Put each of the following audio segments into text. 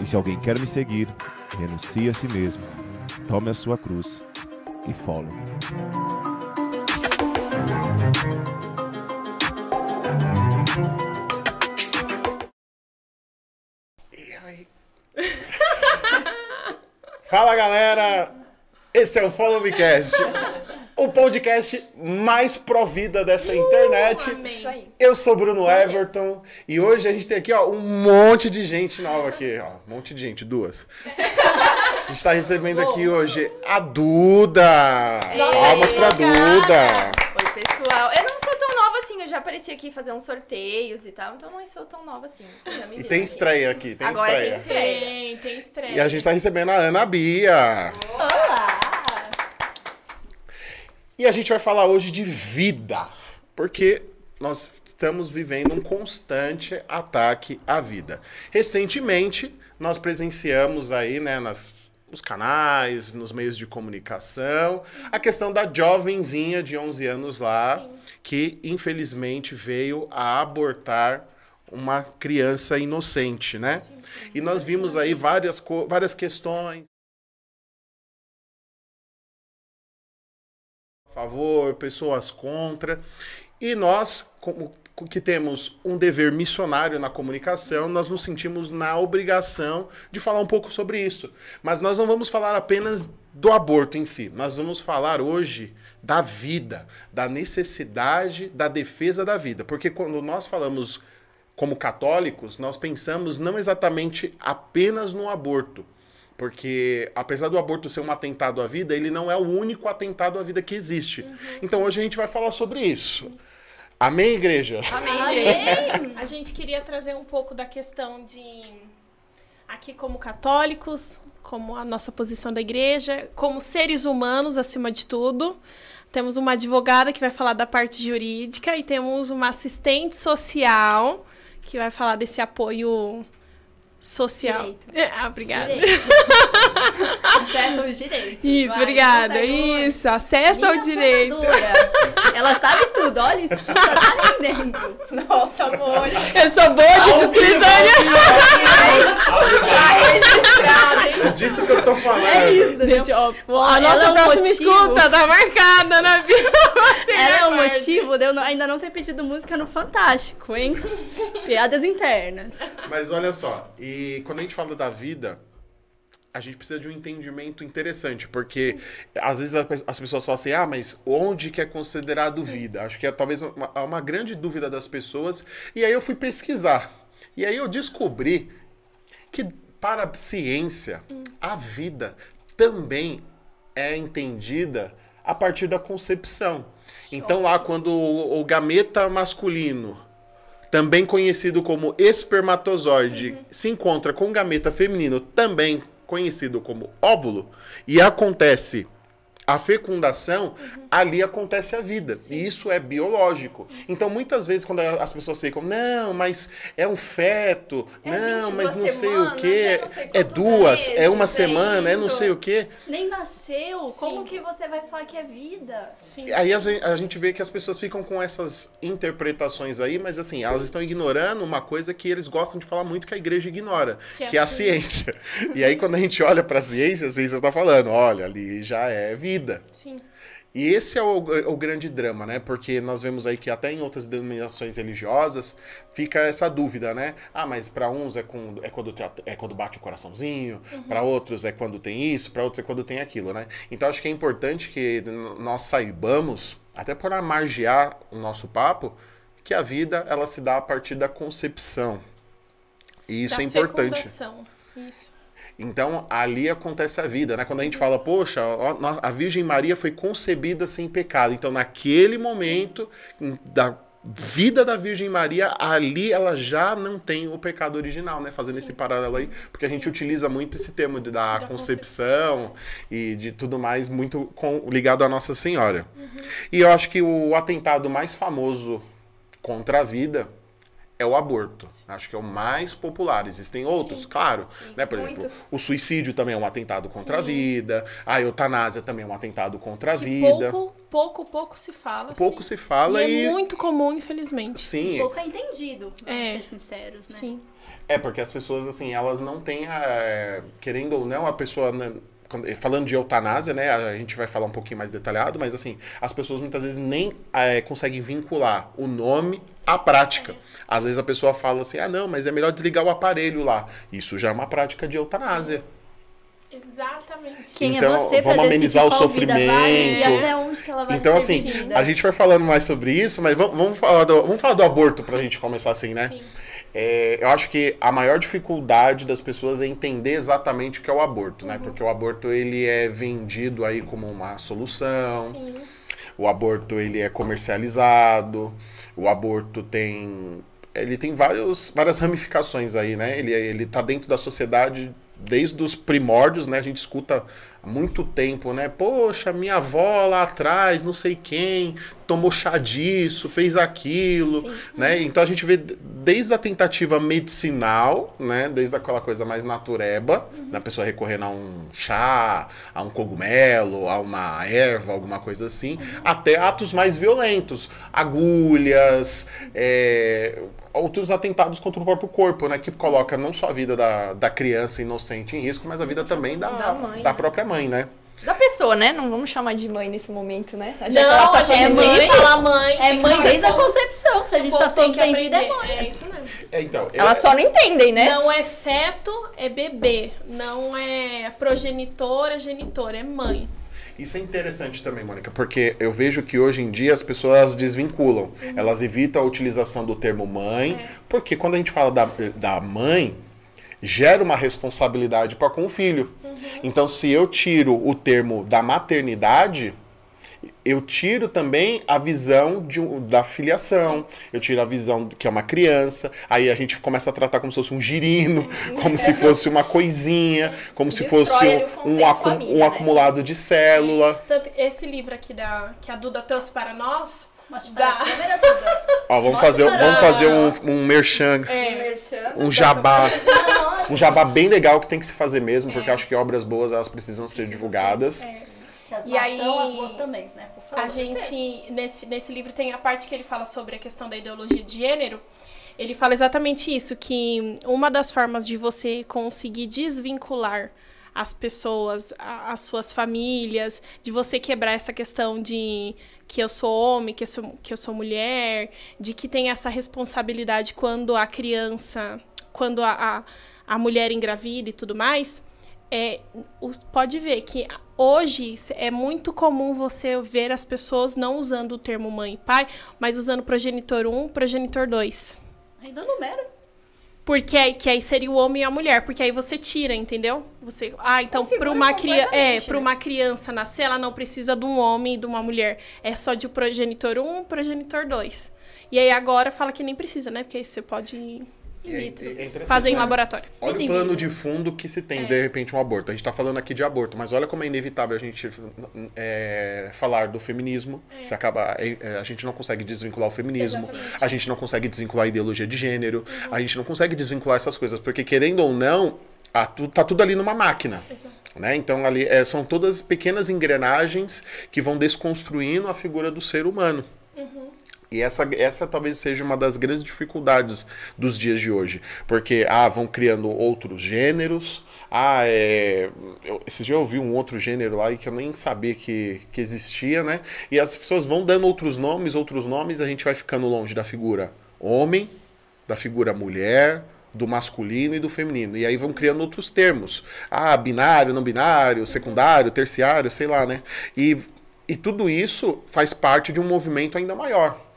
E se alguém quer me seguir, renuncie a si mesmo, tome a sua cruz e follow. Fala galera, esse é o Follow Me Cast, o podcast mais provida dessa internet. Amém. Isso aí. Eu sou Bruno Everton e hoje a gente tem aqui ó, um monte de gente nova aqui, ó, um monte de gente, duas. A gente tá recebendo aqui hoje a Duda. Palmas pra Duda. Oi, pessoal. Eu não sou tão nova assim, eu já apareci aqui fazer uns sorteios e tal, então não sou tão nova assim. Vocês já me E tem aqui. estreia aqui, tem Agora tem estreia. estreia. Tem, tem estreia. E a gente tá recebendo a Ana Bia. Olá! E a gente vai falar hoje de vida, porque nós estamos vivendo um constante ataque à vida. Recentemente, nós presenciamos aí, né, nas, nos canais, nos meios de comunicação, a questão da jovenzinha de 11 anos lá, que infelizmente veio a abortar uma criança inocente, né? E nós vimos aí várias, várias questões. Favor, pessoas contra. E nós, como que temos um dever missionário na comunicação, nós nos sentimos na obrigação de falar um pouco sobre isso. Mas nós não vamos falar apenas do aborto em si. Nós vamos falar hoje da vida, da necessidade da defesa da vida. Porque quando nós falamos como católicos, nós pensamos não exatamente apenas no aborto. Porque, apesar do aborto ser um atentado à vida, ele não é o único atentado à vida que existe. então, hoje a gente vai falar sobre isso. Amém, igreja? Amém, igreja. Amém. A gente queria trazer um pouco da questão de aqui como católicos, como a nossa posição da igreja, como seres humanos acima de tudo. Temos uma advogada que vai falar da parte jurídica e temos uma assistente social que vai falar desse apoio social. Direito. Ah, obrigada. Direito. Acesso ao direito. Isso, Vai, obrigada. Isso, acesso ao Minha direito. fundadora. Ela sabe tudo, olha isso, tá rendendo. Nossa, amor. Eu sou boa de descrição. É disso que eu tô falando. É isso, Gente, ó, a Ela nossa é um próxima motivo. escuta tá marcada na vida. Ela é o motivo de eu não- ainda não ter pedido música no Fantástico, hein? Piadas internas. Mas olha só, e quando a gente fala da vida, a gente precisa de um entendimento interessante, porque às vezes as pessoas falam assim, ah, mas onde que é considerado vida? Acho que é talvez uma, uma grande dúvida das pessoas. E aí eu fui pesquisar. E aí eu descobri que para a ciência, a vida também é entendida a partir da concepção. Então lá quando o, o gameta masculino também conhecido como espermatozoide, se encontra com gameta feminino, também conhecido como óvulo, e acontece a fecundação, ali acontece a vida. E isso é biológico. Então, muitas vezes, quando as pessoas ficam, não, mas é um feto, É não, 22 mas não sei o quê, é não sei é duas, é meses, uma é semana, é não isso." sei o quê. Nem nasceu, como Sim. que você vai falar que é vida? Sim. Aí a gen- a gente vê que as pessoas ficam com essas interpretações aí, mas assim, elas estão ignorando uma coisa que eles gostam de falar muito que a igreja ignora, Que que, é é a a ciência. e aí quando a gente olha para a ciência, a ciência tá falando, olha, ali já é vida. Sim. E esse é o, o grande drama, né? Porque nós vemos aí que até em outras denominações religiosas fica essa dúvida, né? Ah, mas para uns é, com, é, quando, é quando bate o coraçãozinho, para outros é quando tem isso, para outros é quando tem aquilo, né? Então acho que é importante que nós saibamos, até para margear o nosso papo, que a vida ela se dá a partir da concepção. E isso Da é importante. Isso. Então, ali acontece a vida, né? Quando a gente fala, poxa, a Virgem Maria foi concebida sem pecado. Então, naquele momento da vida da Virgem Maria, ali ela já não tem o pecado original, né? Fazendo esse paralelo aí, porque a gente utiliza muito esse termo de, da, Da concepção e de tudo mais muito com- ligado à Nossa Senhora. E eu acho que o atentado mais famoso contra a vida é o aborto. Acho que é o mais popular. Existem outros, claro. né? Por exemplo, muitos. o suicídio também é um atentado contra a vida. A eutanásia também é um atentado contra a Que vida. pouco, pouco, pouco se fala. Pouco sim. se fala e e. é muito comum, infelizmente. Sim. Pouco é entendido, vamos É. ser sinceros, né? Sim. É, porque as pessoas, assim, elas não têm, a, querendo ou não, a pessoa, né, falando de eutanásia, né, a gente vai falar um pouquinho mais detalhado, mas assim, as pessoas muitas vezes nem é, conseguem vincular o nome à prática. Às vezes a pessoa fala assim, ah, não, mas é melhor desligar o aparelho lá. Isso já é uma prática de eutanásia. Exatamente. Quem Então, é você pra vamos amenizar o vida vai e sofrimento. até onde que ela vai Então, assim, a gente vai falando mais sobre isso, mas vamos, vamos, falar, do, vamos falar do aborto pra gente começar assim, né? Sim. É, eu acho que a maior dificuldade das pessoas é entender exatamente o que é o aborto, Uhum. né? Porque o aborto ele é vendido aí como uma solução. Sim. O aborto ele é comercializado. O aborto tem ele tem vários, várias ramificações aí, né? Ele ele tá dentro da sociedade desde os primórdios, né? A gente escuta há muito tempo, né? Poxa, minha avó lá atrás, não sei quem, tomou chá disso, fez aquilo, né? Então a gente vê desde a tentativa medicinal, né? Desde aquela coisa mais natureba, da pessoa recorrendo a um chá, a um cogumelo, a uma erva, alguma coisa assim, até atos mais violentos, agulhas, é, outros atentados contra o próprio corpo, né? Que coloca não só a vida da, da criança inocente em risco, mas a vida também da, Da mãe. da própria mãe, né? Da pessoa, né? Não vamos chamar de mãe nesse momento, né? Já Não, ela tá a gente que isso, falar mãe. É mãe desde a concepção. Se a gente tá falando que tem vida, é mãe. É isso mesmo. É, então, Elas só não entendem, né? Não é feto, é bebê. Não é progenitora, genitora, é mãe. Isso é interessante também, Mônica, porque eu vejo que hoje em dia as pessoas desvinculam. Elas evitam a utilização do termo mãe, É. porque quando a gente fala da, da mãe, gera uma responsabilidade para com o filho. Então, se eu tiro o termo da maternidade, eu tiro também a visão de, um- da filiação. Eu tiro a visão de que é uma criança. Aí a gente começa a tratar como se fosse um girino, como se fosse uma coisinha, como se fosse um, conceito acu- família, um né? acumulado de célula. Tanto esse livro aqui da, que a Duda trouxe para nós. Mostra Dá. pra câmera, Duda. Ó, vamos Mostra fazer, para vamos fazer um, um merchan, É, Merchan. um jabá. Um jabá bem legal que tem que se fazer mesmo, porque É. acho que obras boas elas precisam ser divulgadas. é. Se as E más aí- são, as boas também, né? Por favor. A gente, nesse, nesse livro, tem a parte que ele fala sobre a questão da ideologia de gênero. Ele fala exatamente isso, que uma das formas de você conseguir desvincular as pessoas, a- as suas famílias, de você quebrar essa questão de que eu sou homem, que eu sou, que eu sou mulher, de que tem essa responsabilidade quando a criança, quando a, a, a mulher engravida e tudo mais, é, os- pode ver que hoje é muito comum você ver as pessoas não usando o termo mãe e pai, mas usando progenitor 1, progenitor 2. Ainda numera. Porque aí, que aí seria o homem e a mulher, porque aí você tira, entendeu? Você, ah, então para uma criança, é, né? uma criança nascer, ela não precisa de um homem e de uma mulher. É só de progenitor 1, progenitor 2. E aí agora fala que nem precisa, né? Porque aí você pode E é- é fazer em né? laboratório. Olha o plano de fundo que se É. tem, de repente, um aborto. A gente tá falando aqui de aborto, mas olha como é inevitável a gente é, falar do feminismo. Se acaba, é, é, a gente não consegue desvincular o feminismo, Exatamente. a gente não consegue desvincular a ideologia de gênero, a gente não consegue desvincular essas coisas, porque querendo ou não, a, tá tudo ali numa máquina. Exato. Né? Então ali é, são todas pequenas engrenagens que vão desconstruindo a figura do ser humano. E essa, essa talvez seja uma das grandes dificuldades dos dias de hoje. Porque, ah, vão criando outros gêneros. Ah, é. Eu, eu um outro gênero lá e que eu nem sabia que, que existia, né? E as pessoas vão dando outros nomes, outros nomes, a gente vai ficando longe da figura homem, da figura mulher, do masculino e do feminino. E aí vão criando outros termos. Ah, binário, não binário, secundário, terciário, sei lá, né? E, e tudo isso faz parte de um movimento ainda maior.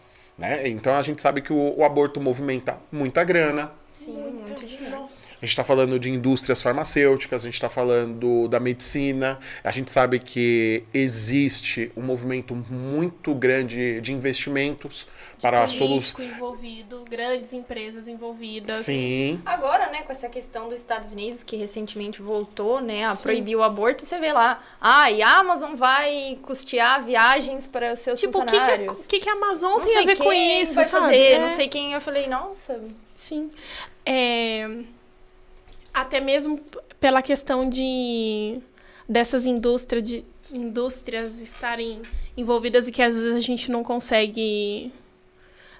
Né? Então a gente sabe que o, o aborto movimenta muita grana. Sim, muito dinheiro. Nossa. A gente está falando de indústrias farmacêuticas, a gente está falando da medicina. A gente sabe que existe um movimento muito grande de investimentos para a solução. Envolvido, grandes empresas envolvidas. Sim. Agora, né, com essa questão dos Estados Unidos, que recentemente voltou, né, a Sim. proibir o aborto, você vê lá, ah, e a Amazon vai custear viagens para os seus Tipo, o que, que, funcionários. o que, que a Amazon não tem a ver com isso, vai sabe? fazer, É. não sei quem. Eu falei, nossa, Sim. É, até mesmo pela questão de dessas indústrias de indústrias estarem envolvidas e que às vezes a gente não consegue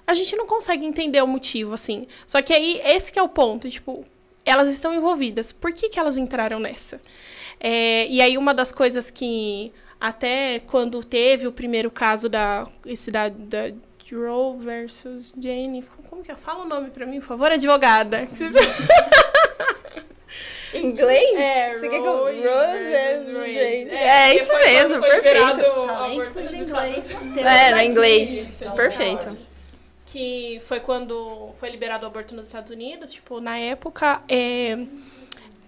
A gente não consegue entender o motivo, assim. Só que aí, esse que é o ponto, tipo, elas estão envolvidas. Por que, que elas entraram nessa? É, e aí, uma das coisas que, até quando teve o primeiro caso da, esse da, da Roe versus Jane, como que é? Fala o nome pra mim, por favor, advogada. Inglês? É, Você quer que eu... Roe versus Roe Wade. É, que isso mesmo, perfeito. aborto nos inglês. Unidos. É, no inglês. Perfeito. Que foi quando foi liberado o aborto nos Estados Unidos. Tipo, na época, é,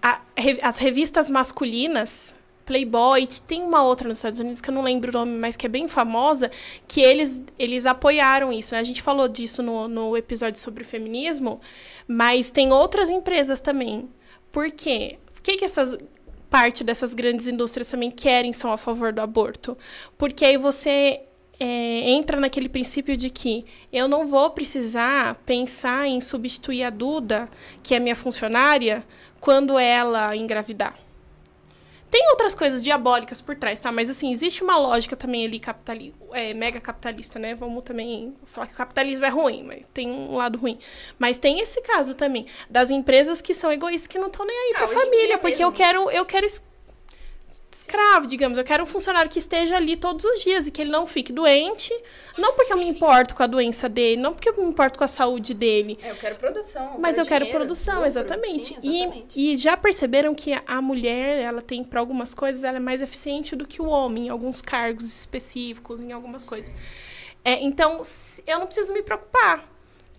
a- as revistas masculinas, Playboy, tem uma outra nos Estados Unidos que eu não lembro o nome, mas que é bem famosa, que eles, eles apoiaram isso. né? A gente falou disso no, no episódio sobre o feminismo, mas tem outras empresas também. Por quê? Por que, que essas parte dessas grandes indústrias também querem são a favor do aborto? Porque aí você é, entra naquele princípio de que eu não vou precisar pensar em substituir a Duda, que é minha funcionária, quando ela engravidar. Tem outras coisas diabólicas por trás, tá? Mas assim, existe uma lógica também ali capitali é, mega capitalista, né? Vamos também falar que o capitalismo é ruim, mas tem um lado ruim. Mas tem esse caso também das empresas que são egoístas que não estão nem aí Ah, pra família, porque mesmo. eu quero eu quero es- escravo, digamos. Eu quero um funcionário que esteja ali todos os dias e que ele não fique doente. Não porque eu me importo com a doença dele, não porque eu me importo com a saúde dele. É, eu quero produção. Mas eu quero produção, lucro. exatamente. Sim, E, exatamente. e já perceberam que a mulher, ela tem, para algumas coisas, ela é mais eficiente do que o homem, em alguns cargos específicos, em algumas coisas. É, então, eu não preciso me preocupar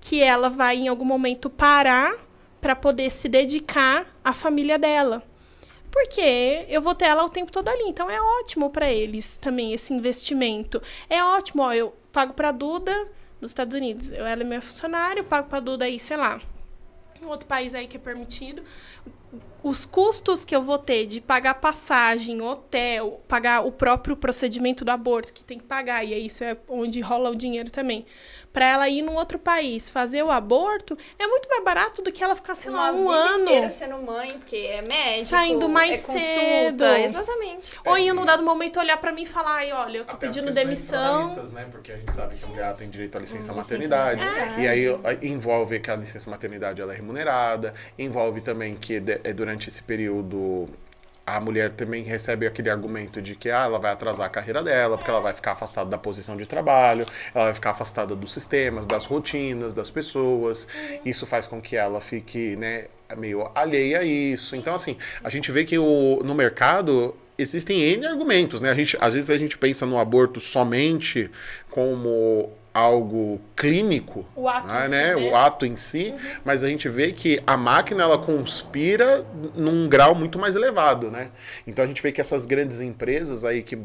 que ela vai, em algum momento, parar para poder se dedicar à família dela. Porque eu vou ter ela o tempo todo ali. Então é ótimo para eles também esse investimento. É ótimo, ó, eu pago para Duda nos Estados Unidos. Eu, ela é minha funcionária, eu pago para Duda aí, sei lá, um outro país aí que é permitido. Os custos que eu vou ter de pagar passagem, hotel, pagar o próprio procedimento do aborto, que tem que pagar, e aí isso é onde rola o dinheiro também. Para ela ir num outro país fazer o aborto, é muito mais barato do que ela ficar, sei lá, Uma um vida ano. inteira sendo mãe, porque é médico, Saindo mais é consulta, cedo. Exatamente. Ou em um dado momento olhar pra mim e falar, ai, olha, eu tô pedindo demissão. Né? Porque a gente sabe que a mulher tem direito à licença Hum, licença maternidade. maternidade. E aí envolve que a licença maternidade ela é remunerada. Envolve também que é durante esse período a mulher também recebe aquele argumento de que ah, ela vai atrasar a carreira dela, porque ela vai ficar afastada da posição de trabalho, ela vai ficar afastada dos sistemas, das rotinas, das pessoas. Isso faz com que ela fique, né, meio alheia a isso. Então, assim, a gente vê que o, no mercado existem N argumentos, né? A gente, às vezes a gente pensa no aborto somente como algo clínico, O ato né? em si, né? né? O ato em si, mas a gente vê que a máquina ela conspira num grau muito mais elevado, né? Então a gente vê que essas grandes empresas aí que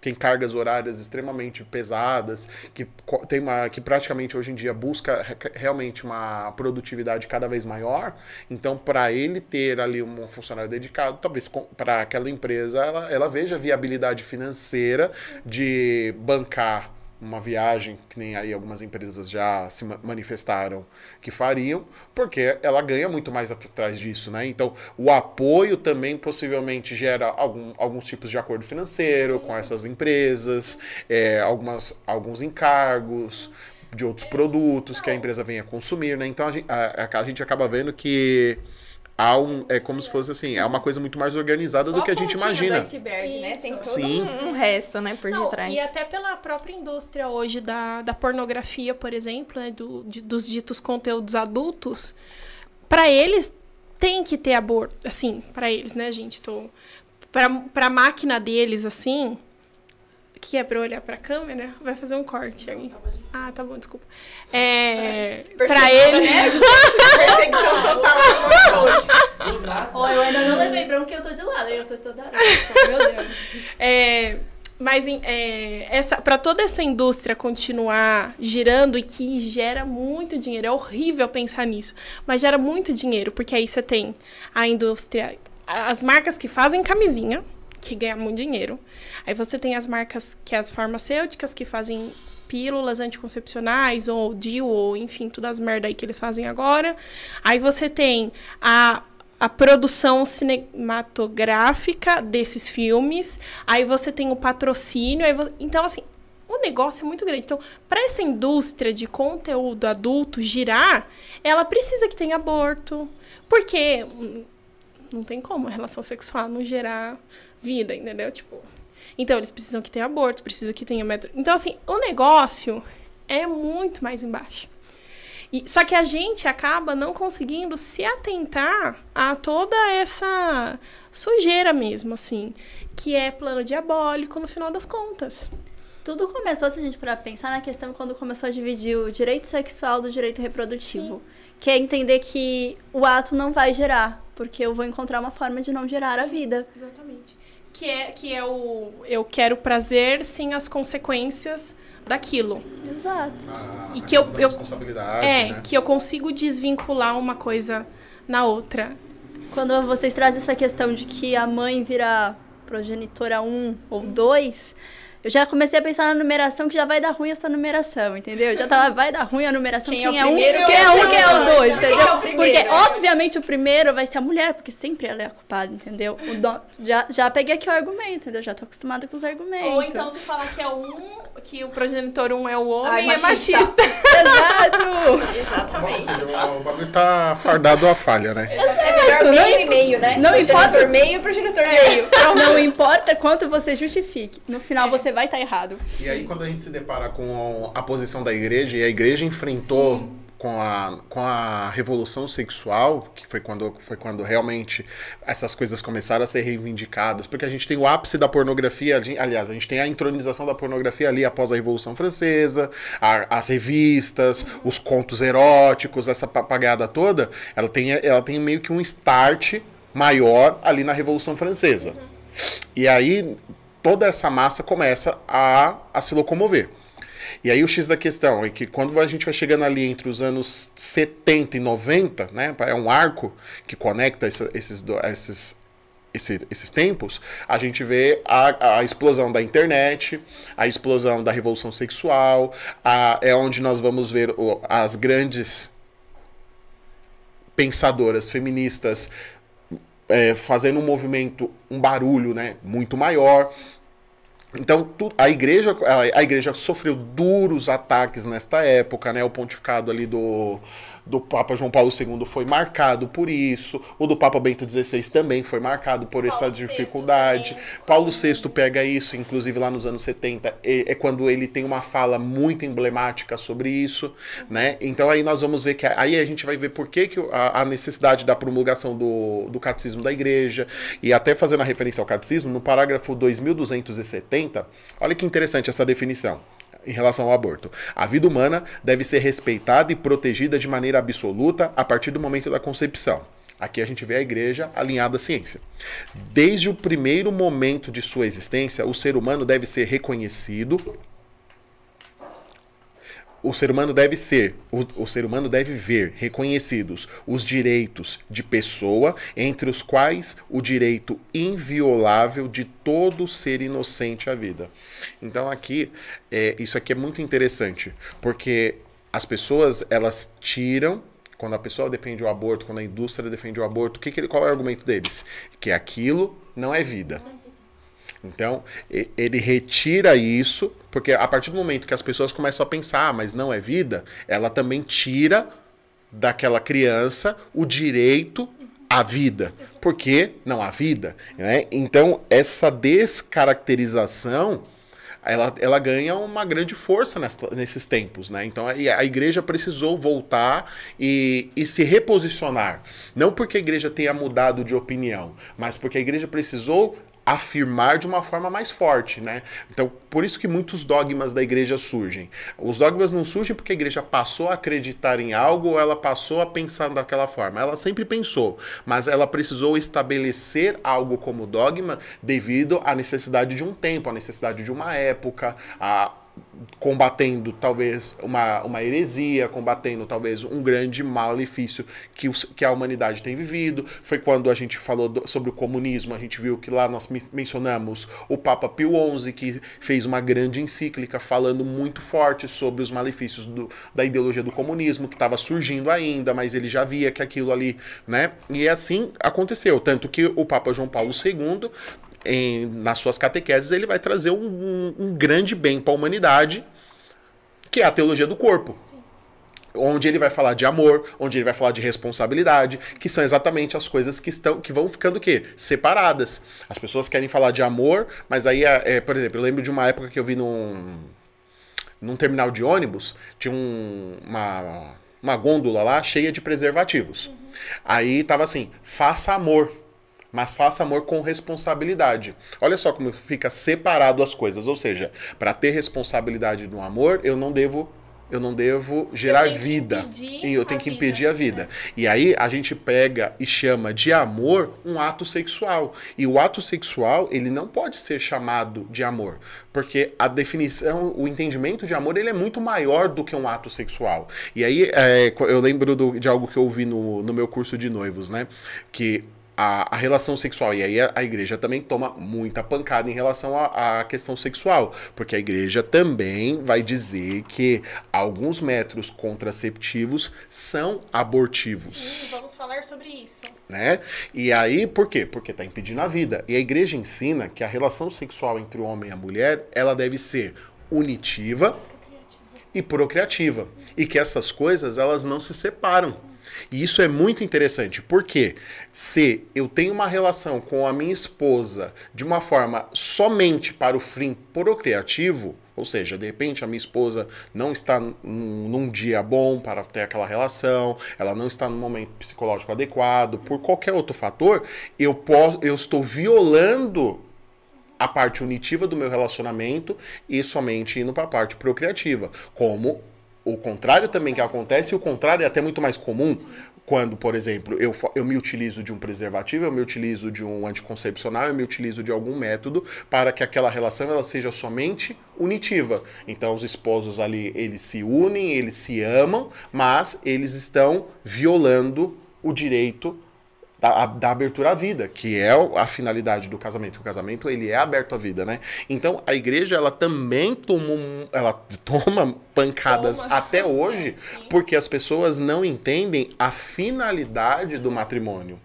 tem cargas horárias extremamente pesadas, que tem uma que praticamente hoje em dia busca re- realmente uma produtividade cada vez maior. Então, para ele ter ali um funcionário dedicado, talvez para aquela empresa ela, ela veja viabilidade financeira de bancar uma viagem, que nem aí algumas empresas já se ma- manifestaram que fariam, porque ela ganha muito mais atrás disso, né? Então, o apoio também possivelmente gera algum, alguns tipos de acordo financeiro com essas empresas, é, algumas, alguns encargos de outros produtos que a empresa venha consumir, né? Então, a a, a gente acaba vendo que há um, é como se fosse assim, é uma coisa muito mais organizada do que a gente pontinha imagina. do iceberg, né? Tem todo Sim. um, um resto, né, por Não, detrás. E até pela própria indústria hoje da, da pornografia, por exemplo, né, do, de- dos ditos conteúdos adultos, para eles tem que ter aborto, assim, para eles, né, gente? Tô pra, pra máquina deles assim, que é pra eu olhar pra câmera, vai fazer um corte aí. Ah, tá bom, desculpa. É, pra ele né? Perseguição total. Ó, eu ainda não levei bronca e eu tô de lado. Eu tô toda hora. Meu Deus. É, mas é, essa, para toda essa indústria continuar girando e que gera muito dinheiro, é horrível pensar nisso, mas gera muito dinheiro, porque aí você tem a indústria, as marcas que fazem camisinha, que ganham muito dinheiro. Aí você tem as marcas que as farmacêuticas que fazem pílulas anticoncepcionais ou DIU ou enfim, todas as merda aí que eles fazem agora. Aí você tem a a produção cinematográfica desses filmes, aí você tem o patrocínio, aí vo- então assim, o o negócio é muito grande. Então, para essa indústria de conteúdo adulto girar, ela precisa que tenha aborto. Porque hum, não tem como a relação sexual não gerar vida, entendeu? Tipo, então eles precisam que tenha aborto, precisa que tenha metro. Então assim, o negócio é muito mais embaixo. E, só que a gente acaba não conseguindo se atentar a toda essa sujeira mesmo, assim, que é plano diabólico no final das contas. Tudo começou, se a gente parar pra pensar na questão quando começou a dividir o direito sexual do direito reprodutivo. Que é entender que o ato não vai gerar, porque eu vou encontrar uma forma de não gerar a vida. Exatamente. Que é, que é o eu quero prazer sem as consequências daquilo. Exato. A E que eu- eu- responsabilidade, É, né? que eu consigo desvincular uma coisa na outra. Quando vocês trazem essa questão de que a mãe vira progenitora 1 ou 2, eu já comecei a pensar na numeração que já vai dar ruim essa numeração, entendeu? Já tava, vai dar ruim a numeração. Quem Quem, é o é, um, primeiro, quem quem é é um, quem é o dois, quem é o entendeu? primeiro, Porque, né? obviamente, o primeiro vai ser a mulher, porque sempre ela é a culpada, entendeu? O do- já, já peguei aqui o argumento, entendeu? Já tô acostumada com os argumentos. Ou então se falar que é um, que o progenitor um é o homem, Ai, é machista. machista. Exato! Exatamente. o bagulho tá fardado a falha, né? É melhor Não meio e meio, né? não importa- Progenitor meio, progenitor meio. Não importa quanto você justifique, no final você vai estar errado. E aí, quando a gente se depara com a posição da igreja, e a igreja enfrentou com a, com a revolução sexual, que foi quando, foi quando realmente essas coisas começaram a ser reivindicadas, porque a gente tem o ápice da pornografia, aliás, a gente tem a entronização da pornografia ali após a Revolução Francesa, a- as revistas, os contos eróticos, essa papagada toda, ela tem, ela tem meio que um start maior ali na Revolução Francesa. E aí toda essa massa começa a, a se locomover. E aí o X da questão é que quando a gente vai chegando ali entre os anos 70 e 90, né, é um arco que conecta esses, esses, esse- esses tempos, a gente vê a, a explosão da internet, a explosão da revolução sexual, a- é onde nós vamos ver as grandes pensadoras feministas é, fazendo um movimento, um barulho né, muito maior. Então, a, igreja, a igreja sofreu duros ataques nesta época, né? O pontificado ali do, do Papa João Paulo II foi marcado por isso. O do Papa Bento XVI também foi marcado por essa Paulo VI dificuldade. também. Paulo VI pega isso, inclusive lá nos anos 70, é, quando ele tem uma fala muito emblemática sobre isso, né? Então aí nós vamos ver que aí a gente vai ver por que, que a, a necessidade da promulgação do, do catecismo da igreja e até fazendo a referência ao catecismo, no parágrafo 2270, olha que interessante essa definição em relação ao aborto. A vida humana deve ser respeitada e protegida de maneira absoluta a partir do momento da concepção. Aqui a gente vê a igreja alinhada à ciência. Desde o primeiro momento de sua existência, o ser humano deve ser reconhecido. O ser humano deve ser, o, o ser humano deve ver reconhecidos os direitos de pessoa, entre os quais o direito inviolável de todo ser inocente à vida. Então aqui, é, isso aqui é muito interessante, porque as pessoas elas tiram quando a pessoa defende o aborto, quando a indústria defende o aborto, que que ele, qual é o argumento deles? Que aquilo não é vida. Então, ele retira isso, porque a partir do momento que as pessoas começam a pensar, ah, mas não é vida, ela também tira daquela criança o direito à vida. Porque não há vida. Né? Então, essa descaracterização ela, ela ganha uma grande força nessa- nesses tempos, né? Então a, a igreja precisou voltar e, e se reposicionar. Não porque a igreja tenha mudado de opinião, mas porque a igreja precisou afirmar de uma forma mais forte, né? Então, por isso que muitos dogmas da igreja surgem. Os dogmas não surgem porque a igreja passou a acreditar em algo ou ela passou a pensar daquela forma. Ela sempre pensou, mas ela precisou estabelecer algo como dogma devido à necessidade de um tempo, à necessidade de uma época, a combatendo talvez uma, uma heresia, combatendo talvez um grande malefício que, os- que a humanidade tem vivido. Foi quando a gente falou do- sobre o comunismo, a gente viu que lá nós me- mencionamos o Papa Pio XI, que fez uma grande encíclica falando muito forte sobre os malefícios do- da ideologia do comunismo, que estava surgindo ainda, mas ele já via que aquilo ali, né? E assim aconteceu. Tanto que o Papa João Paulo II em- nas suas catequeses, ele vai trazer um, um- um grande bem para a humanidade, que é a teologia do corpo. Onde ele vai falar de amor, onde ele vai falar de responsabilidade, que são exatamente as coisas que estão que vão ficando o quê? Separadas. As pessoas querem falar de amor, mas aí, é, por exemplo, eu lembro de uma época que eu vi num, num terminal de ônibus, tinha um- uma, uma gôndola lá cheia de preservativos. Aí tava assim: faça amor, mas faça amor com responsabilidade. Olha só como fica separado as coisas. Ou seja, para ter responsabilidade no amor, eu não devo. Eu não devo gerar vida. E eu tenho que impedir a vida. E aí a gente pega e chama de amor um ato sexual. E o ato sexual, ele não pode ser chamado de amor, porque a definição, o entendimento de amor, ele é muito maior do que um ato sexual. E aí é, eu lembro do- de algo que eu ouvi no, no meu curso de noivos, né? Que a, a relação sexual. E aí a, a igreja também toma muita pancada em relação à questão sexual. Porque a igreja também vai dizer que alguns métodos contraceptivos são abortivos Sim, vamos falar sobre isso. né? E aí, por quê? Porque está impedindo a vida. E a igreja ensina que a relação sexual entre o homem e a mulher, ela deve ser unitiva e procriativa. E que essas coisas, elas não se separam. E isso é muito interessante, porque se eu tenho uma relação com a minha esposa de uma forma somente para o fim procriativo, ou seja, de repente a minha esposa não está num, dia bom para ter aquela relação, ela não está num momento psicológico adequado, por qualquer outro fator, eu posso, eu estou violando a parte unitiva do meu relacionamento e somente indo para a parte procriativa. Como o contrário também que acontece, e o contrário é até muito mais comum. Quando, por exemplo, eu, eu me utilizo de um preservativo, eu me utilizo de um anticoncepcional, eu me utilizo de algum método para que aquela relação ela seja somente unitiva. Então, os esposos ali, eles se unem, eles se amam, mas eles estão violando o direito da, a- da abertura à vida, que é a finalidade do casamento. O casamento ele é aberto à vida, né? Então a igreja ela também toma, ela toma pancadas Toma. até hoje, porque as pessoas não entendem a finalidade do matrimônio,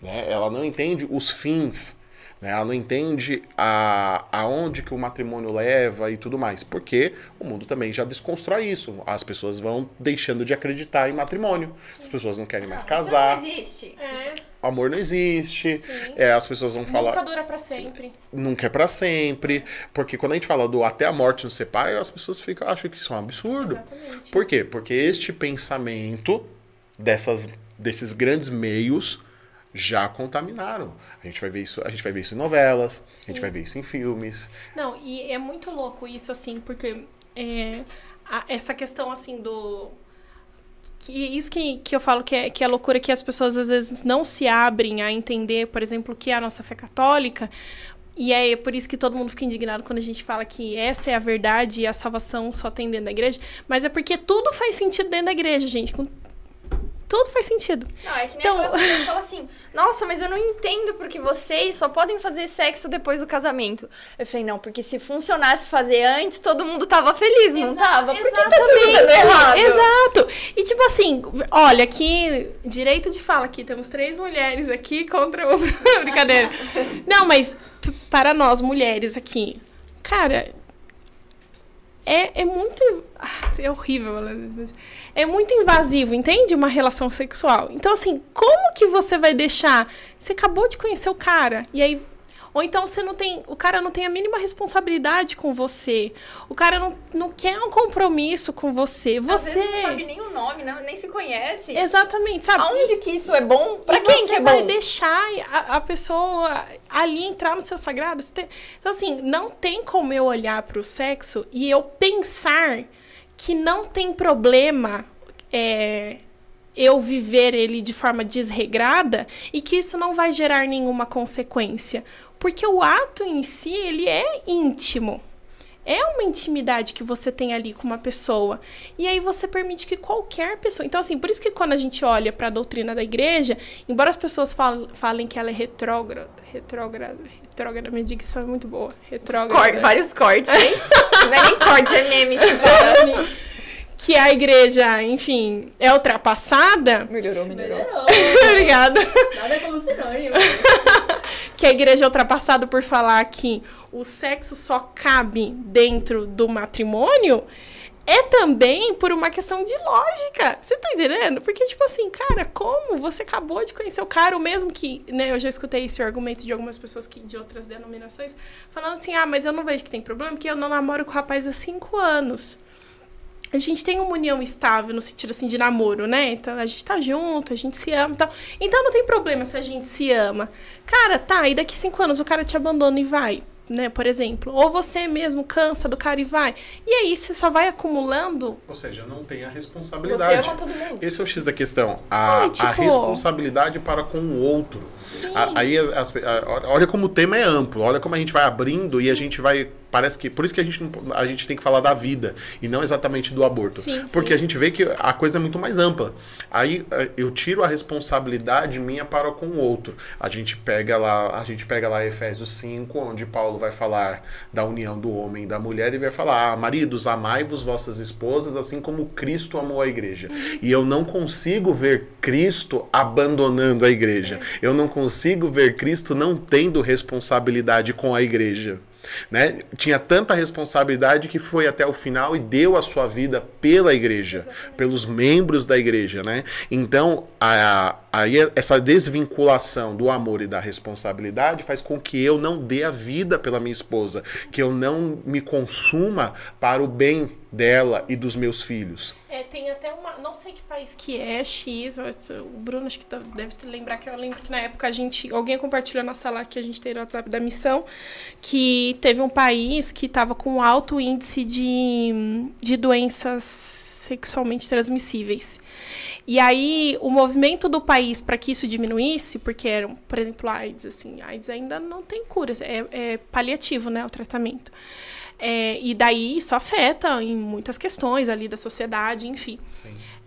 né? Ela não entende os fins. né? Ela não entende a, aonde que o matrimônio leva e tudo mais. Porque o mundo também já desconstrói isso. As pessoas vão deixando de acreditar em matrimônio. As pessoas não querem mais casar. Isso não existe. É, amor não existe. Sim. É, as pessoas vão falar nunca dura pra sempre. nunca é pra sempre. Porque quando a gente fala do até a morte nos separa, as pessoas ficam, acham que isso é um absurdo. Exatamente. Por quê? Porque este pensamento dessas, desses grandes meios já contaminaram. A gente vai ver isso, a gente vai ver isso em novelas, a gente vai ver isso em filmes. Não, e é muito louco isso, assim, porque é, a- essa questão, assim, do. Que isso que, que eu falo que é, que é loucura que as pessoas às vezes não se abrem a entender, por exemplo, o que é a nossa fé católica. E é por isso que todo mundo fica indignado quando a gente fala que essa é a verdade e a salvação só tem dentro da igreja. Mas é porque tudo faz sentido dentro da igreja, gente. Tudo faz sentido. Não, é que nem Então- aquela pessoa que fala assim, nossa, mas eu não entendo porque vocês só podem fazer sexo depois do casamento. Eu falei, não, porque se funcionasse fazer antes, todo mundo tava feliz, não Exa- tava? Por que tá tudo dando errado? Exato. E tipo assim, olha, aqui, direito de fala aqui, temos três mulheres aqui contra o. Brincadeira. Não, mas para nós mulheres aqui, cara, é, é muito. Ah, É horrível mas é muito invasivo, entende? Uma relação sexual. Então, assim, como que você vai deixar. Você acabou de conhecer o cara, e aí. Ou então você não tem. O cara não tem a mínima responsabilidade com você. O cara não, não quer um compromisso com você. Você. não sabe nem o nome, não- nem se conhece. Exatamente, sabe? Aonde que isso é bom? Pra E quem você que é vai bom? deixar a, a pessoa ali entrar no seu sagrado? Você tem- Então, assim, não tem como eu olhar pro sexo e eu pensar que não tem problema é, eu viver ele de forma desregrada e que isso não vai gerar nenhuma consequência. Porque o ato em si, ele é íntimo. É uma intimidade que você tem ali com uma pessoa. E aí você permite que qualquer pessoa. Então, assim, por isso que quando a gente olha para a doutrina da igreja, embora as pessoas fal- falem que ela é retrógrada, retrógrada, retrógrada, minha dicção é muito boa. Retrógrada. Cor- vários cortes, hein? não é nem cortes, é meme. Tipo, que a igreja, enfim, é ultrapassada. melhorou, melhorou. Melhorou. Obrigada. Nada como sinônimo. que a igreja é ultrapassada por falar que o sexo só cabe dentro do matrimônio, é também por uma questão de lógica. Você tá entendendo? Porque, tipo assim, cara, como você acabou de conhecer o cara, o mesmo que, né, eu já escutei esse argumento de algumas pessoas que, de outras denominações, falando assim, ah, mas eu não vejo que tem problema, porque eu não namoro com o rapaz há cinco anos. A gente tem uma união estável no sentido assim de namoro, né? Então a gente tá junto, a gente se ama e tal. Então não tem problema se a gente se ama. Cara, tá, e daqui cinco anos o cara te abandona e vai né, por exemplo, ou você mesmo cansa do cara e vai. E aí você só vai acumulando. Ou seja, não tem a responsabilidade. Você ama todo mundo. Esse é o X da questão. A, É, tipo- a responsabilidade para com o outro. A- aí as- a- olha como o tema é amplo, olha como a gente vai abrindo e a gente vai. Parece que. Por isso que a gente, não- a gente tem que falar da vida e não exatamente do aborto. Sim, Porque sim. a gente vê que a coisa é muito mais ampla. Aí eh, eu tiro a responsabilidade minha para com o outro. A gente pega lá, a gente pega lá Efésios 5, onde Paulo vai falar da união do homem e da mulher e vai falar: ah, maridos, amai-vos vossas esposas, assim como Cristo amou a igreja. E eu não consigo ver Cristo abandonando a igreja. Eu não consigo ver Cristo não tendo responsabilidade com a igreja. Né? Tinha tanta responsabilidade que foi até o final e deu a sua vida pela igreja, pelos membros da igreja, né? Então, a, aí essa desvinculação do amor e da responsabilidade faz com que eu não dê a vida pela minha esposa, que eu não me consuma para o bem dela e dos meus filhos. É, tem até uma. Não sei que país que é, X. O Bruno acho que tá- deve lembrar que eu lembro que na época a gente. Alguém compartilhou na sala que a gente tem no WhatsApp da missão. Que teve um país que estava com alto índice de, de doenças sexualmente transmissíveis. E aí, o movimento do país para que isso diminuísse, porque era, por exemplo, AIDS, assim, AIDS ainda não tem cura, é, é paliativo, né, o tratamento. É, e daí isso afeta em muitas questões ali da sociedade, enfim.